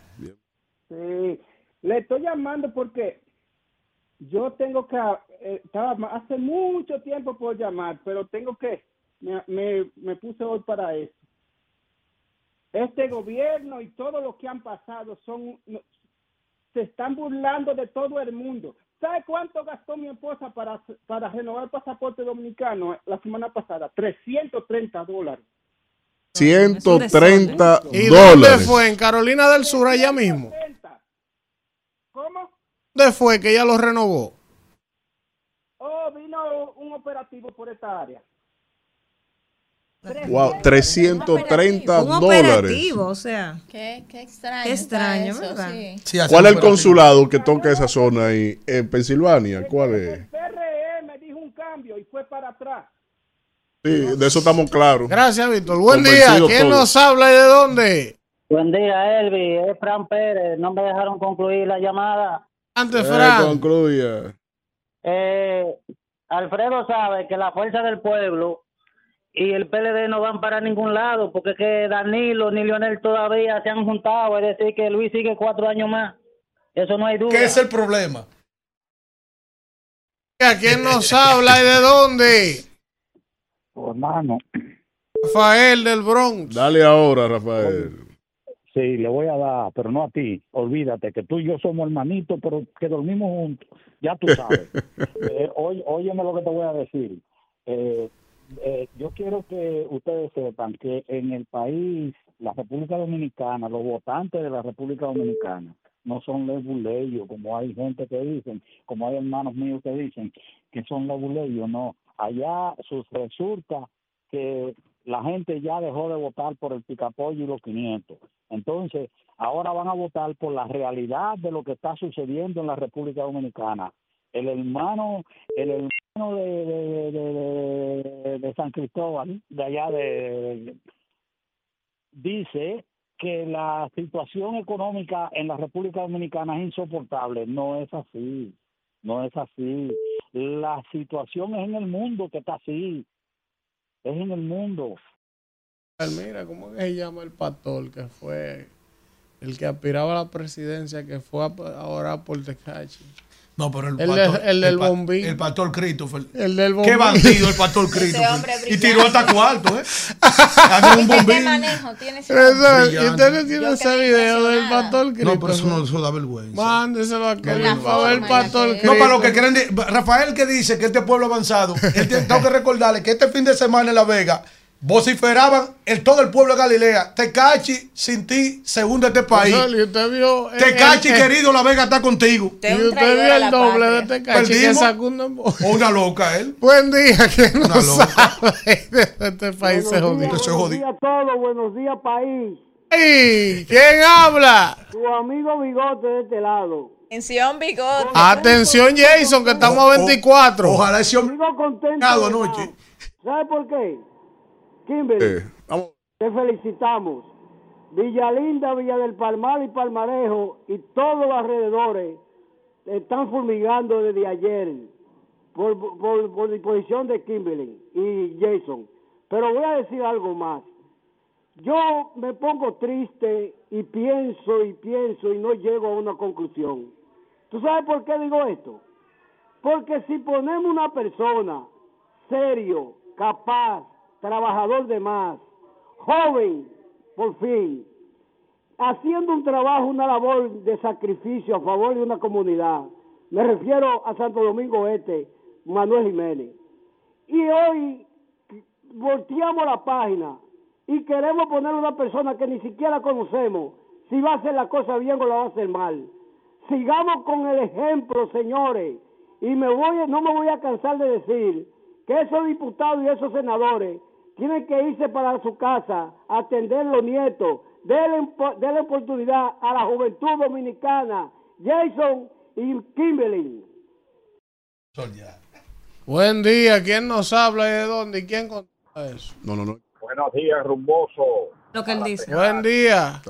Sí, le estoy llamando porque yo tengo que, eh, estaba hace mucho tiempo por llamar, pero tengo que, me, me, me puse hoy para eso. Este gobierno y todo lo que han pasado son, se están burlando de todo el mundo. ¿Sabe cuánto gastó mi esposa para, para renovar el pasaporte dominicano la semana pasada? 330 dólares. 130 ¿Y dólares. dónde fue? ¿En Carolina del Sur, allá mismo? ¿Cómo? ¿Dónde fue que ella lo renovó? Oh, vino un operativo por esta área. Wow, 330 Un dólares. operativo, o sea. Qué, qué extraño. Qué extraño, está eso, ¿verdad? sí. Sí, hace ¿Cuál es el consulado que toca esa zona ahí? ¿En Pensilvania? ¿Cuál es? PRE me dijo un cambio y fue para atrás. Sí, de eso estamos claros. Gracias, Víctor. Buen día. ¿Quién todo. nos habla y de dónde? Buen día, Elvi. Es Fran Pérez. No me dejaron concluir la llamada. Antes, Eh, Fran. concluya. Eh, Alfredo sabe que la fuerza del pueblo y el PLD no van para ningún lado porque es que Danilo ni Lionel todavía se han juntado. Es decir, que Luis sigue cuatro años más. Eso no hay duda. ¿Qué es el problema? ¿A quién nos habla y de dónde? Hermano. Rafael del Bronx. Dale ahora, Rafael. Sí, le voy a dar, pero no a ti. Olvídate que tú y yo somos hermanitos, pero que dormimos juntos. Ya tú sabes. Eh, oy- óyeme lo que te voy a decir. Eh, eh, yo quiero que ustedes sepan que en el país, la República Dominicana, los votantes de la República Dominicana no son leguleyos, como hay gente que dicen, como hay hermanos míos que dicen que son leguleyos. No, allá sus- resulta que la gente ya dejó de votar por el picapollo y los 500. Entonces, ahora van a votar por la realidad de lo que está sucediendo en la República Dominicana. El hermano, el hermano de, San Cristóbal, de allá de, dice que la situación económica en la República Dominicana es insoportable. No es así, no es así. La situación es en el mundo que está así, es en el mundo. Mira, ¿cómo se llama el pastor que fue el que aspiraba a la presidencia, que fue a orar por Tecachi? No, pero el, El pastor, el del bombín. El pastor Christopher. El del Qué bombín. bandido el pastor Christopher. y tiró hasta cuarto, ¿eh? Anda un ¿Qué bombín. manejo tiene ese y usted no tiene ese video del pastor No, Cristo. pero eso no eso da vergüenza. Mándeselo a que ver forma el pastor Cristo. No, para los que creen. Rafael que dice que este pueblo avanzado, tiene- tengo que recordarle que este fin de semana en La Vega vociferaban el todo el pueblo de Galilea. Tecachi, sin ti, se hunde este país. Pastor, y usted vio. eh, Tecachi, eh, eh, querido, La Vega está contigo. Usted Y usted vio el doble de patria. Tecachi que Perdimos. sacó un una loca él. Buen día, que no Una loca. sabe de este país se jodió. días, buenos días a todos, buenos días país. ¡Ey! ¿Quién habla? Tu amigo Bigote de este lado. Atención, bigote. Atención, Jason, que estamos a 24. Ojalá ese hombre de anoche. ¿Sabe por qué? Kimberly, Eh, te felicitamos. Villalinda, Villa del Palmar y Palmarejo y todos los alrededores están fumigando desde ayer por, por, por disposición de Kimberly y Jason. Pero voy a decir algo más. Yo me pongo triste y pienso y pienso y no llego a una conclusión. ¿Tú sabes por qué digo esto? Porque si ponemos una persona serio, capaz, trabajador de más, joven, por fin, haciendo un trabajo, una labor de sacrificio a favor de una comunidad, me refiero a Santo Domingo Este, Manuel Jiménez. Y hoy volteamos la página y queremos poner una persona que ni siquiera conocemos si va a hacer la cosa bien o la va a hacer mal. Sigamos con el ejemplo, señores, y me voy, no me voy a cansar de decir que esos diputados y esos senadores tienen que irse para su casa a atender los nietos, denle, denle oportunidad a la juventud dominicana, Jason y Kimberly. Buen día, ¿quién nos habla y de dónde? ¿Y quién contesta eso? No, no, no. Buenos días, rumboso. Lo que él dice. Buen día.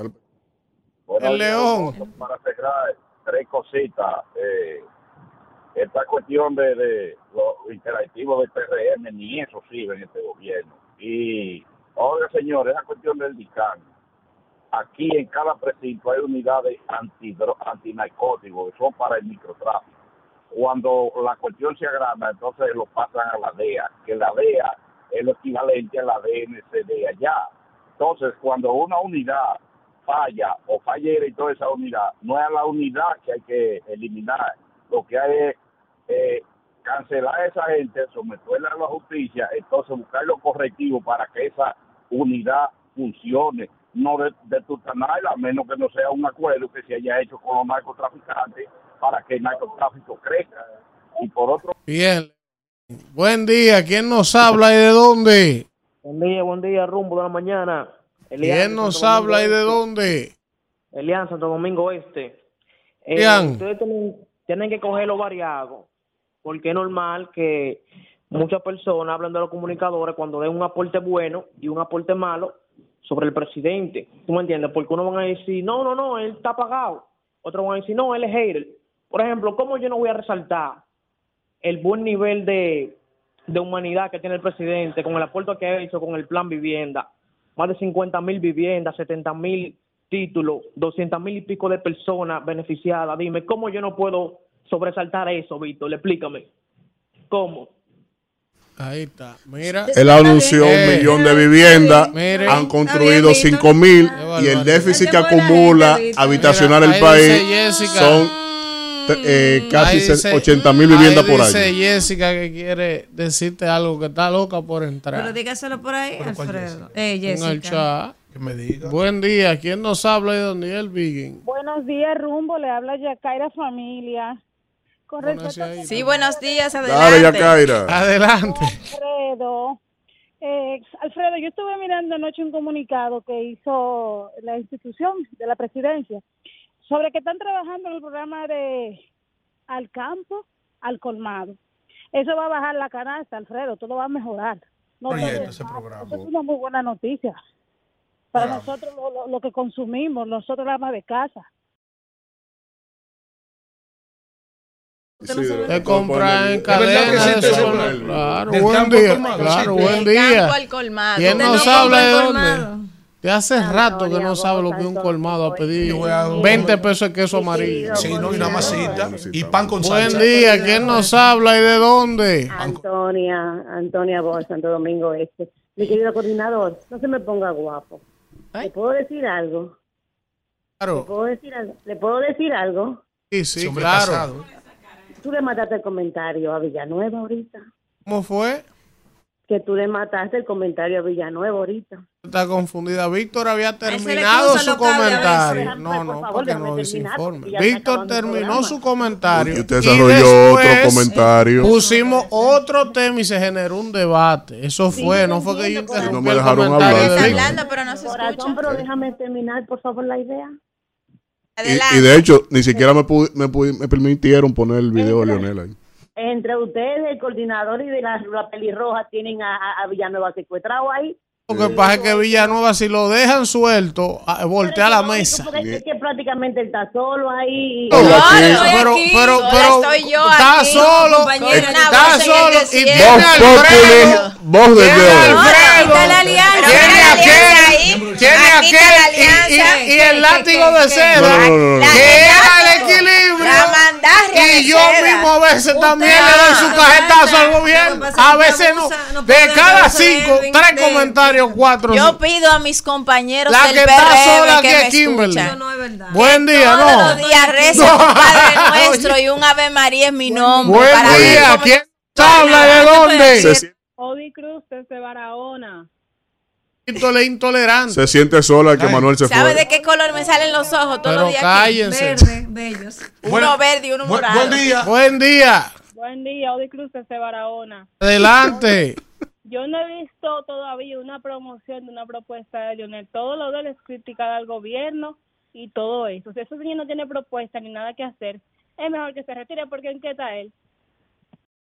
Buenos El días, León. rumboso. Para cerrar, tres cositas. Eh, esta cuestión de, de los interactivos del PRM, ni eso sirve en este gobierno. Y, oiga, señores, esa cuestión del DICAN. Aquí en cada precinto hay unidades antinarcóticos que son para el microtráfico. Cuando la cuestión se agranda, entonces lo pasan a la DEA, que la DEA es lo equivalente a la DNC de allá. Entonces, cuando una unidad falla o fallera y toda esa unidad, no es a la unidad que hay que eliminar. Lo que hay es eh, cancelar a esa gente, someterla a la justicia, entonces buscar los correctivos para que esa unidad funcione, no de, de a menos que no sea un acuerdo que se haya hecho con los narcotraficantes para que el narcotráfico crezca. Y por otro Bien. Buen día, ¿quién nos habla y de dónde? Buen día, buen día, rumbo de la mañana. ¿Quién nos Santo Domingo habla y de Este. dónde? Elian, Santo Domingo Este. Eh, Elian. ustedes tienen, tienen que cogerlo variado, porque es normal que muchas personas hablan de los comunicadores cuando den un aporte bueno y un aporte malo sobre el presidente. ¿Tú me entiendes? Porque uno van a decir, no, no, no, él está pagado. Otros van a decir, no, él es hater. Por ejemplo, ¿cómo yo no voy a resaltar el buen nivel de, de humanidad que tiene el presidente con el aporte que ha hecho con el plan vivienda? Más de 50 mil viviendas, 70 mil títulos, 200 mil y pico de personas beneficiadas. Dime, ¿cómo yo no puedo sobresaltar eso, Víctor? Explícame. ¿Cómo? Ahí está. Mira. Él anunció un Eh, millón de viviendas, han construido cinco mil, y el déficit que acumula habitacional Mira, el ahí país dice Jessica. son eh, casi Ahí dice- 80 mil viviendas ahí por dice año. Jessica que quiere decirte algo que está loca por entrar. Pero dígaselo por ahí, ¿Pero cuál Alfredo. Eh, en el Jessica. chat. Que me diga. Buen día. ¿Quién nos habla de Daniel Biggin? Buenos días, Rumbo. Le habla Yacaira Familia. Con respecto a Sí, buenos días, Dale, adelante. Yacaira. Adelante. Alfredo, eh, Alfredo, yo estuve mirando anoche un comunicado que hizo la institución de la presidencia sobre que están trabajando en el programa de al campo, al colmado. Eso va a bajar la canasta, Alfredo, todo va a mejorar. No Proyecto todo es ese malo. programa. Eso es una muy buena noticia para nosotros lo, lo- lo que consumimos, nosotros la ama de casa. Te compras en cadena de supermercado. programa. Claro, Del buen día. colmado, Claro, buen día. ¿Quién no habla de compra dónde? De hace rato que no sabe lo que es un colmado a pedir Yo voy a- 20 pesos de queso amarillo. Sí, no, y una masita y pan con Buen salsa. día. ¿Quién nos habla y de dónde? Antonia, Antonia Bosch, Santo Domingo Este. Mi querido coordinador, no se me ponga guapo. ¿Le puedo decir algo? ¿Le Claro. puedo decir algo? ¿Le puedo decir algo? Sí, sí, claro. casado. Tú le mataste el comentario a Villanueva ahorita. ¿Cómo fue? Que tú le mataste el comentario a Villanueva ahorita. Está confundida. Víctor había terminado su comentario. No, no, favor, porque no desinforme. Víctor terminó su comentario. Y usted desarrolló otro comentario. Pusimos otro tema y se generó un debate. Eso fue, no fue que yo interrumpí No me el dejaron comentario hablar. de. Hablando, pero no se Corazón, escucha. pero déjame terminar, por favor, la idea. Y, y de hecho, ni siquiera me, pu- me, permitieron poner el video de Leonel ahí. Entre ustedes, el coordinador y de la, la pelirroja, tienen a, a- a Villanueva secuestrado ahí. Lo que pasa es que Villanueva, si lo dejan suelto, a- voltea la mesa. Porque es que prácticamente él está solo ahí. No, pero, aquí, pero, pero, estoy yo está aquí, solo, está solo y tiene a Alfredo, voz desde tiene a. Alfredo, tiene está tiene aquel y- y, y el ¿Qué, látigo qué, de seda, No, no, no, no, no. que era el equilibrio. Y yo seda. mismo a veces también le doy su cajetazo al gobierno. A veces no. De cada cinco, tres de- comentarios, cuatro. Yo pido a mis compañeros La del que está sola aquí es Kimberly. Buen día, Todos no. los días No. un Padre Nuestro y un Ave María es mi nombre. Buen día. ¿Quién habla de dónde? Odi Cruz desde Barahona. Íntole intolerante. se siente sola que Manuel se ¿Sabe fue. de qué color me salen los ojos todos Pero los días? aquí? cállense. Verde, bellos. Uno Bueno, verde y uno buen, morado. buen día. Buen día. Buen día, Odi Cruz desde Barahona. Adelante. Yo no he visto todavía una promoción de una propuesta de Lionel. Todo lo de él es criticar al gobierno y todo eso. Si ese señor no tiene propuesta ni nada que hacer, es mejor que se retire porque ¿en qué está él?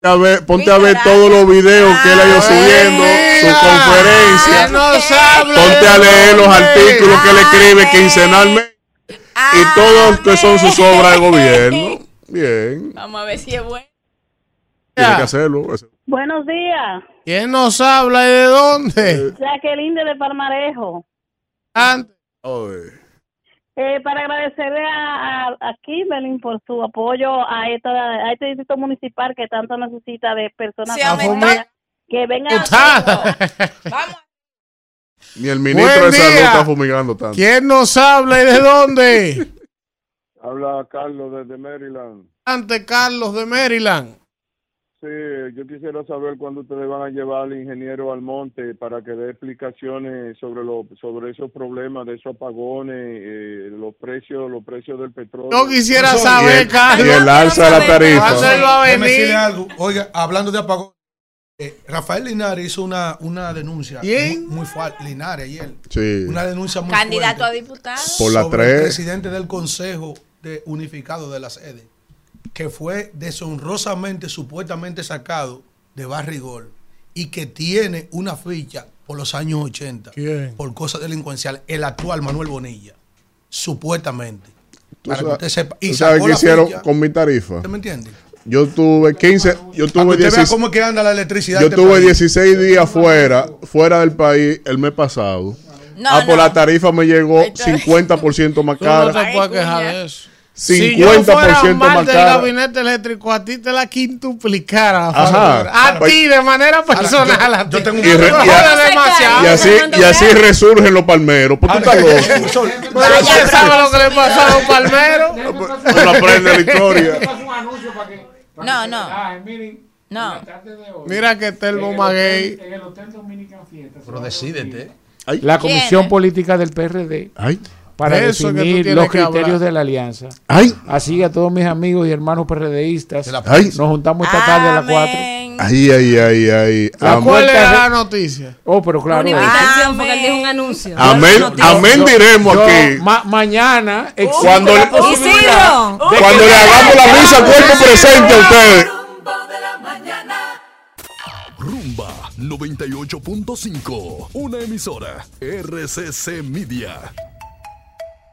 A ver, ponte a ver todos los videos que él ha ido subiendo, su ¿Quién conferencia. nos habla Ponte a leer los artículos que él escribe quincenalmente y todos que son sus obras de gobierno. Bien, Vamos a ver si es bueno. tiene que hacerlo. Buenos días, ¿Quién nos habla y de dónde? Jacqueline de Palmarejo. Antes. Eh, para agradecerle a, a, a Kimberly por su apoyo a, esta, a este distrito municipal que tanto necesita de personas que vengan a Putada. Vamos. Ni el ministro Buen de salud día. está fumigando tanto. ¿Quién nos habla y de dónde? Habla Carlos desde Maryland. Ante Carlos de Maryland. Sí, yo quisiera saber cuándo ustedes van a llevar al ingeniero al monte para que dé explicaciones sobre lo, sobre esos problemas de esos apagones, eh, los precios, los precios del petróleo. Yo quisiera saber, el, Carlos. y el alza de la ¿Cuándo él tarifa. venir? algo. Oiga, hablando de apagón, eh, Rafael Linares hizo una, una denuncia ¿Quién? muy, muy fuerte. Linares ayer. Sí, Una denuncia muy Candidato a diputado. por la sobre el tres. presidente del Consejo de Unificado de la sede, que fue deshonrosamente, supuestamente sacado de barrigol y que tiene una ficha por los años 80 ¿Quién? por cosas delincuenciales, el actual Manuel Bonilla, supuestamente. ¿Tú Para que sabes, usted sepa. Y tú sabes qué hicieron ficha. con mi tarifa? ¿Usted me entiende? Yo tuve 15, yo que tuve usted vea 16, cómo es que anda la electricidad. yo este tuve país. 16 días fuera, fuera del país el mes pasado. No, ah, por no. la tarifa me llegó Esto- 50% más Tú no cara. te puedes quejar de eso. Si yo 50% fuera más mal del gabinete eléctrico, a ti te la quintuplicara. la Ajá. factura. A Pues- ti, de manera personal. a ti. Y, re- Tú y a- demasiado. y así, y así resurgen los palmeros. Pues tú estás loco. Pero usted sabe lo que le pasó a los palmeros. Uno aprende la historia. No, no. No. Mira que Telmo Maguey. Pero decídete. La ¿Quién comisión política del PRD para eso definir los criterios de la alianza. Ay. Así a todos mis amigos y hermanos PRDistas, Ay. nos juntamos esta tarde a las 4. Ay, ay, ay, ay. La ¿Cuál era la noticia? Oh, pero claro. Una invitación, porque él dijo un anuncio. Amén, amén diremos Yo, aquí. ma- mañana existe Cuando la le- Cuando le hagamos la misa cuerpo presente a ustedes. Rumba 98.5, una emisora RCC Media.